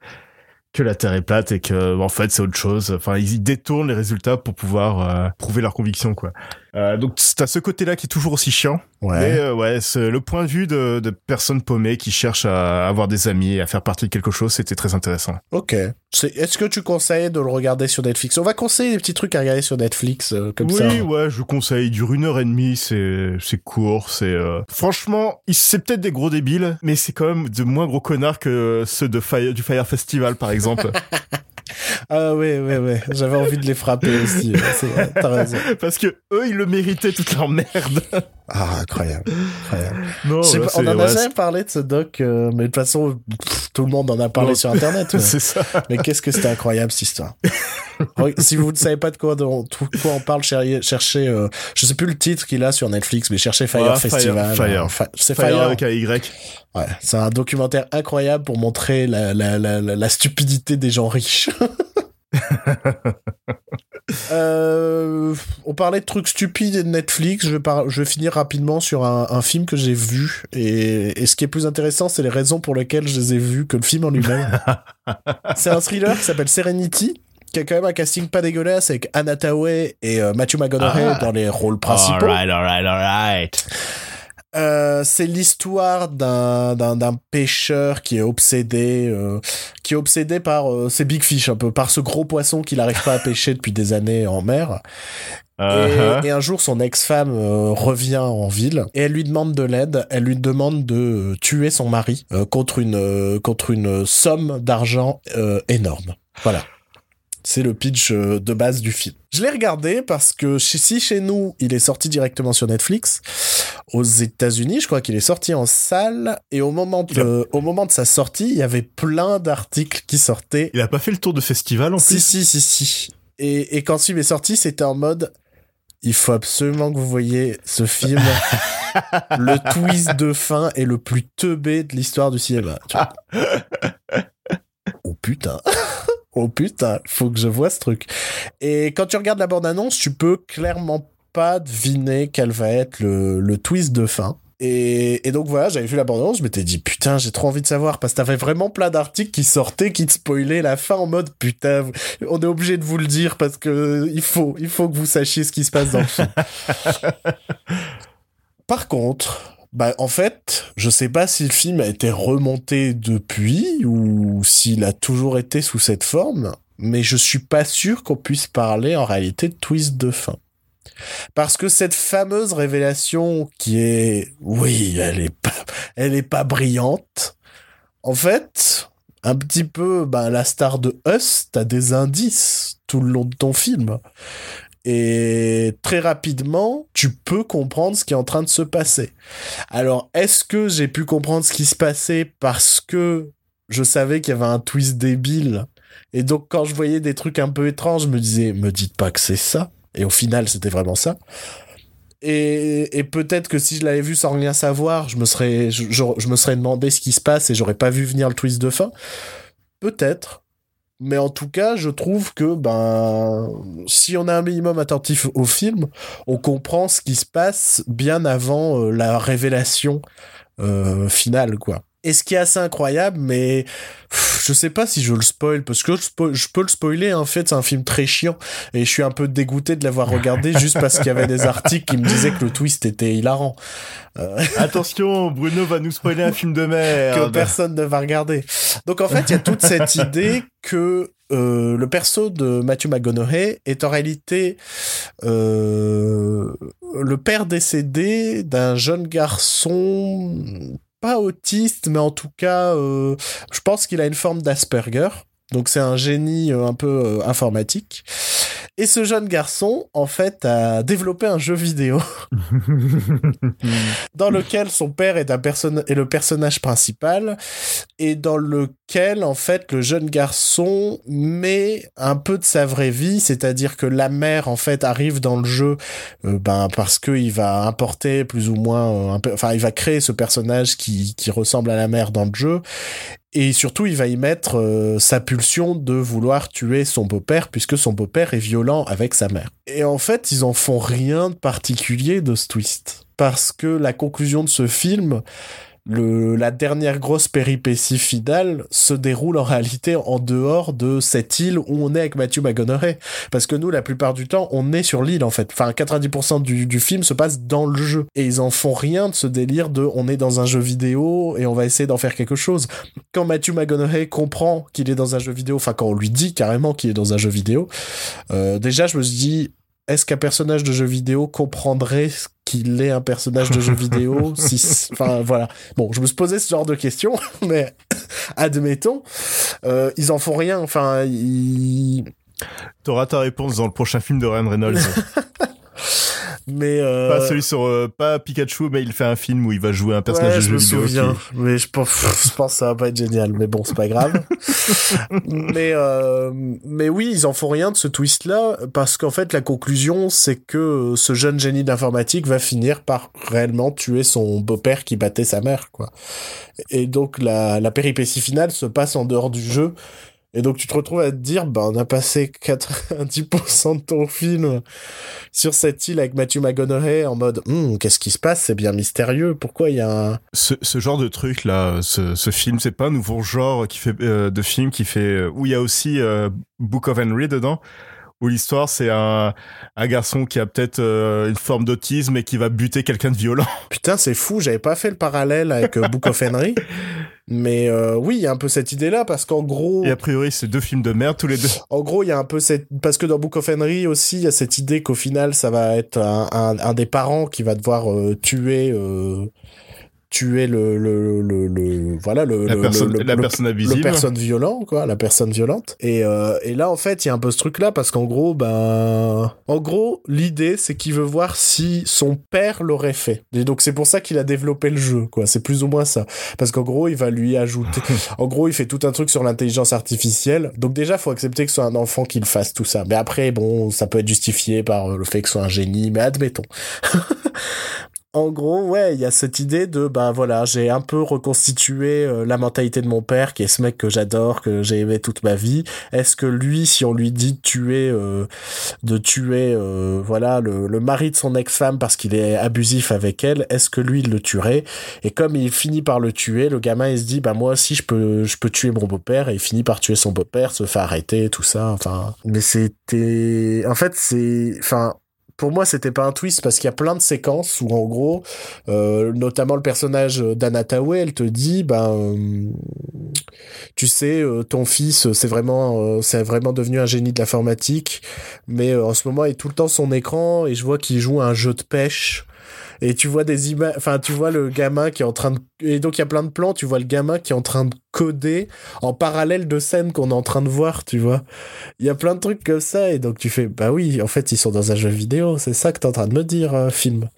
[SPEAKER 1] que la Terre est plate et que en fait c'est autre chose. Enfin ils détournent les résultats pour pouvoir euh, prouver leur conviction quoi. Euh, donc t'as ce côté là qui est toujours aussi chiant. Mais
[SPEAKER 2] Ouais.
[SPEAKER 1] euh, ouais, le point de vue de, de personnes paumées qui cherchent à avoir des amis et à faire partie de quelque chose, c'était très intéressant.
[SPEAKER 2] Ok. Est-ce que tu conseilles de le regarder sur Netflix? On va conseiller des petits trucs à regarder sur Netflix euh, comme
[SPEAKER 1] oui,
[SPEAKER 2] ça.
[SPEAKER 1] ouais, je vous conseille. Il dure une heure et demie, c'est court, c'est euh, franchement, c'est peut-être des gros débiles, mais c'est quand même de moins gros connards que ceux de Fire, du Fire Festival par exemple,
[SPEAKER 2] Ah ouais, ouais, ouais. J'avais envie de les frapper aussi. T'as raison.
[SPEAKER 1] parce que eux ils le méritaient toute leur merde.
[SPEAKER 2] Ah, incroyable. incroyable.
[SPEAKER 1] Non, c'est-
[SPEAKER 2] on en a
[SPEAKER 1] ouais,
[SPEAKER 2] jamais parlé de ce doc, euh, mais de toute façon, pff, tout le monde en a parlé
[SPEAKER 1] Non.
[SPEAKER 2] sur Internet.
[SPEAKER 1] c'est
[SPEAKER 2] ouais.
[SPEAKER 1] c'est ça.
[SPEAKER 2] Mais qu'est-ce que c'était incroyable cette histoire? Si vous ne savez pas de quoi, de quoi on parle, cherchez, euh, je sais plus le titre qu'il a sur Netflix, mais cherchez Fire
[SPEAKER 1] Ouais, Fire,
[SPEAKER 2] Festival.
[SPEAKER 1] Fire.
[SPEAKER 2] Euh, Fa- c'est
[SPEAKER 1] Fire
[SPEAKER 2] Fire.
[SPEAKER 1] avec un Y.
[SPEAKER 2] Ouais, c'est un documentaire incroyable pour montrer la, la, la, la, la stupidité des gens riches. Euh, on parlait de trucs stupides et de Netflix. Je vais, par- je vais finir rapidement sur un, un film que j'ai vu. Et, et ce qui est plus intéressant, c'est les raisons pour lesquelles je les ai vus que le film en lui-même. c'est un thriller qui s'appelle Serenity, qui a quand même un casting pas dégueulasse avec Anna Tawai et euh, Matthew McConaughey
[SPEAKER 1] Ah.
[SPEAKER 2] dans les rôles principaux.
[SPEAKER 3] Alright, alright, alright.
[SPEAKER 2] Euh, c'est l'histoire d'un, d'un, d'un pêcheur qui est obsédé, euh, qui est obsédé par euh, ces big fish un peu, par ce gros poisson qu'il n'arrive pas à pêcher depuis des années en mer.
[SPEAKER 1] Uh-huh.
[SPEAKER 2] Et, et un jour, son ex-femme euh, revient en ville et elle lui demande de l'aide. Elle lui demande de euh, tuer son mari euh, contre une euh, contre une somme d'argent euh, énorme. Voilà. C'est le pitch de base du film. Je l'ai regardé parce que si chez nous, il est sorti directement sur Netflix, aux États-Unis, je crois qu'il est sorti en salle, et au moment de, au moment de sa sortie, il y avait plein d'articles qui sortaient.
[SPEAKER 1] Il a pas fait le tour de festival en
[SPEAKER 2] Si,
[SPEAKER 1] plus
[SPEAKER 2] si, si, si. Et, et quand ce film est sorti, c'était en mode, il faut absolument que vous voyez ce film. le twist de fin est le plus teubé de l'histoire du cinéma. tu vois. oh putain. oh putain, faut que je vois ce truc. Et quand tu regardes la bande-annonce, tu peux clairement pas deviner quel va être le, le twist de fin. Et, et donc voilà, j'avais vu la bande-annonce, je m'étais dit putain, j'ai trop envie de savoir parce que t'avais vraiment plein d'articles qui sortaient, qui te spoilaient la fin en mode putain, on est obligé de vous le dire parce que il faut, il faut que vous sachiez ce qui se passe dans le film. Par contre, bah en fait, je sais pas si le film a été remonté depuis ou s'il a toujours été sous cette forme, mais je suis pas sûr qu'on puisse parler en réalité de twist de fin. Parce que cette fameuse révélation qui est, oui, elle est pas, elle est pas brillante. En fait, un petit peu, ben, la star de Us, t'as des indices tout le long de ton film. Et très rapidement, tu peux comprendre ce qui est en train de se passer. Alors, est-ce que j'ai pu comprendre ce qui se passait parce que je savais qu'il y avait un twist débile? Et donc quand je voyais des trucs un peu étranges, je me disais, me dites pas que c'est ça. Et au final, c'était vraiment ça. Et, peut-être que si je l'avais vu sans rien savoir, je me serais, je me serais demandé ce qui se passe et j'aurais pas vu venir le twist de fin. Peut-être. Mais en tout cas, je trouve que ben, si on a un minimum attentif au film, on comprend ce qui se passe bien avant euh, la révélation euh, finale, quoi. Et ce qui est assez incroyable, mais je sais pas si je le spoil, parce que je, peux le spoiler, en fait, c'est un film très chiant, et je suis un peu dégoûté de l'avoir regardé juste parce qu'il y avait des articles qui me disaient que le twist était hilarant.
[SPEAKER 1] Attention, Bruno va nous spoiler un film de
[SPEAKER 2] que
[SPEAKER 1] merde.
[SPEAKER 2] personne ne va regarder. Donc en fait, il y a toute cette idée que euh, le perso de Matthew McConaughey est en réalité euh, le père décédé d'un jeune garçon pas autiste, mais en tout cas, euh, je pense qu'il a une forme d'Asperger. Donc c'est un génie euh, un peu euh, informatique. Et ce jeune garçon, en fait, a développé un jeu vidéo dans lequel son père est, un est le personnage principal et dans lequel en fait le jeune garçon met un peu de sa vraie vie, c'est-à-dire que la mère en fait arrive dans le jeu euh, ben parce que il va importer plus ou moins enfin il va créer ce personnage qui qui ressemble à la mère dans le jeu et surtout, il va y mettre euh, sa pulsion de vouloir tuer son beau-père, puisque son beau-père est violent avec sa mère. Et en fait, ils en font rien de particulier de ce twist. Parce que la conclusion de ce film, le, la dernière grosse péripétie finale, se déroule en réalité en dehors de cette île où on est avec Matthew McConaughey. Parce que nous, la plupart du temps, on est sur l'île, en fait. Enfin, 90% du, film se passe dans le jeu. Et ils en font rien de ce délire de on est dans un jeu vidéo et on va essayer d'en faire quelque chose quand Matthew McConaughey comprend qu'il est dans un jeu vidéo, enfin quand on lui dit carrément qu'il est dans un jeu vidéo, euh, déjà je me suis dit, est-ce qu'un personnage de jeu vidéo comprendrait qu'il est un personnage de jeu vidéo si, enfin voilà. Bon, je me suis posé ce genre de questions, mais admettons, euh, ils en font rien. Enfin, ils...
[SPEAKER 1] T'auras ta réponse dans le prochain film de Ryan Reynolds.
[SPEAKER 2] mais euh...
[SPEAKER 1] Pas celui sur euh, pas Pikachu, mais il fait un film où il va jouer un personnage
[SPEAKER 2] ouais,
[SPEAKER 1] de
[SPEAKER 2] je
[SPEAKER 1] jeu
[SPEAKER 2] me
[SPEAKER 1] vidéo.
[SPEAKER 2] souviens,
[SPEAKER 1] qui-
[SPEAKER 2] mais je pense, je pense que ça va pas être génial, mais bon, c'est pas grave. mais euh, mais oui, ils en font rien de ce twist-là parce qu'en fait, la conclusion, c'est que ce jeune génie d'informatique va finir par réellement tuer son beau-père qui battait sa mère, quoi. Et donc la la péripétie finale se passe en dehors du jeu. Et donc tu te retrouves à te dire, bah on a passé 90% de ton film sur cette île avec Matthew McConaughey en mode, Hum, qu'est-ce qui se passe? C'est bien mystérieux. Pourquoi il y a un
[SPEAKER 1] Ce, ce genre de truc là, ce, ce film, c'est pas un nouveau genre qui fait euh, de film qui fait euh, où il y a aussi euh, Book of Henry dedans. Où l'histoire c'est un, un garçon qui a peut-être euh, une forme d'autisme et qui va buter quelqu'un de violent.
[SPEAKER 2] Putain, c'est fou, j'avais pas fait le parallèle avec euh, Book of Henry. Mais euh, oui, il y a un peu cette idée-là, parce qu'en gros,
[SPEAKER 1] Et a priori c'est deux films de merde tous les deux.
[SPEAKER 2] en gros, il y a un peu cette... Parce que dans Book of Henry aussi, il y a cette idée qu'au final, ça va être un, un, un des parents qui va devoir euh, tuer... euh, tuer le le le, le voilà le
[SPEAKER 1] la personne,
[SPEAKER 2] le,
[SPEAKER 1] la personne
[SPEAKER 2] le
[SPEAKER 1] invisible.
[SPEAKER 2] personne violent quoi la personne violente. Et euh, et là en fait il y a un peu ce truc là parce qu'en gros ben en gros l'idée c'est qu'il veut voir si son père l'aurait fait. Et donc c'est pour ça qu'il a développé le jeu quoi. C'est plus ou moins ça. Parce qu'en gros il va lui ajouter en gros il fait tout un truc sur l'intelligence artificielle. Donc déjà faut accepter que ce soit un enfant qui le fasse tout ça. Mais après bon ça peut être justifié par euh, le fait que ce soit un génie. Mais admettons en gros, ouais, il y a cette idée de, bah voilà, j'ai un peu reconstitué euh, la mentalité de mon père, qui est ce mec que j'adore, que j'ai aimé toute ma vie. Est-ce que lui, si on lui dit de tuer, euh, de tuer, euh, voilà, le, le mari de son ex-femme parce qu'il est abusif avec elle, est-ce que lui il le tuerait? Et comme il finit par le tuer, le gamin il se dit, bah moi aussi je peux, je peux tuer mon beau-père, et il finit par tuer son beau-père, se fait arrêter, tout ça. Enfin, mais c'était, en fait, c'est, enfin pour moi, c'était pas un twist parce qu'il y a plein de séquences où, en gros, euh, notamment le personnage d'Anna elle te dit, ben, euh, tu sais, euh, ton fils, c'est vraiment, c'est vraiment devenu un génie de l'informatique, mais en ce moment, il est tout le temps son écran et je vois qu'il joue à un jeu de pêche. Et tu vois des images, enfin, tu vois le gamin qui est en train de, et donc il y a plein de plans, tu vois le gamin qui est en train de coder en parallèle de scènes qu'on est en train de voir, tu vois. Il y a plein de trucs comme ça, et donc tu fais, bah oui, en fait, ils sont dans un jeu vidéo, c'est ça que t'es en train de me dire, euh, film.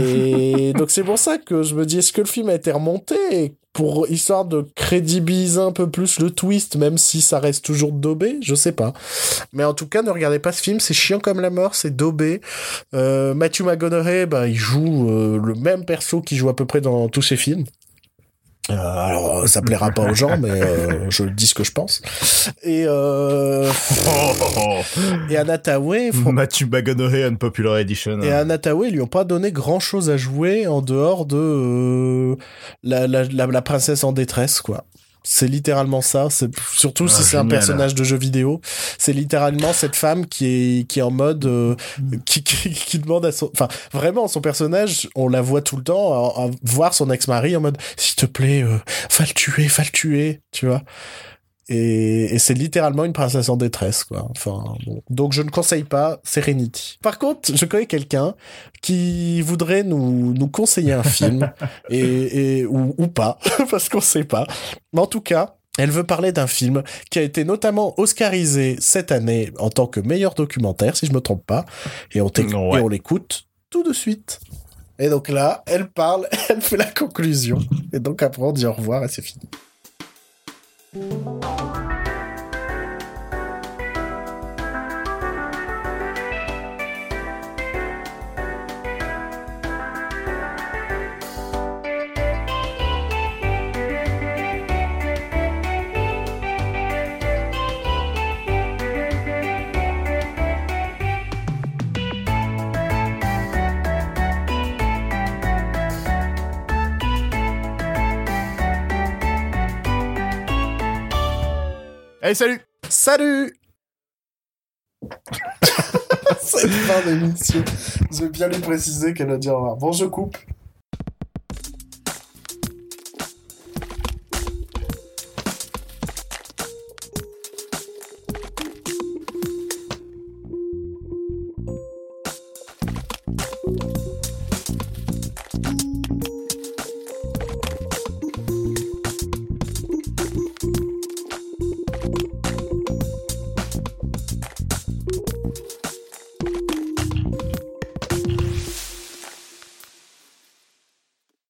[SPEAKER 2] Et donc c'est pour ça que je me dis, est-ce que le film a été remonté? Pour histoire de crédibiliser un peu plus le twist, même si ça reste toujours daubé, je sais pas. Mais en tout cas, ne regardez pas ce film, c'est chiant comme la mort, c'est daubé. Euh, Matthew McConaughey, bah, il joue euh, le même perso qu'il joue à peu près dans tous ses films. Euh, alors, ça plaira pas aux gens, mais euh, je dis ce que je pense. Et, euh, et fran-
[SPEAKER 1] Matthew McConaughey Unpopular Edition.
[SPEAKER 2] et ils lui ont pas donné grand chose à jouer en dehors de euh, la, la, la, la princesse en détresse, quoi. C'est littéralement ça. C'est surtout si
[SPEAKER 1] Ah,
[SPEAKER 2] c'est un personnage de jeu vidéo. C'est littéralement cette femme qui est qui est en mode euh, qui, qui qui demande à son enfin vraiment son personnage. On la voit tout le temps à, à voir son ex-mari en mode s'il te plaît euh, va le tuer, va le tuer, tu vois. Et, et c'est littéralement une princesse en détresse, quoi. Enfin, bon. Donc je ne conseille pas Serenity. Par contre, je connais quelqu'un qui voudrait nous, nous conseiller un film, et, et, ou, ou pas, parce qu'on sait pas. Mais en tout cas, elle veut parler d'un film qui a été notamment oscarisé cette année en tant que meilleur documentaire, si je me trompe pas. Et on,
[SPEAKER 1] Ouais.
[SPEAKER 2] et on l'écoute tout de suite. Et donc là, elle parle, elle fait la conclusion. Et donc après, on dit au revoir et c'est fini.
[SPEAKER 1] Música Allez, salut
[SPEAKER 2] Salut C'est une fin d'émission. Je vais bien lui préciser qu'elle a dit au revoir. Bon, je coupe.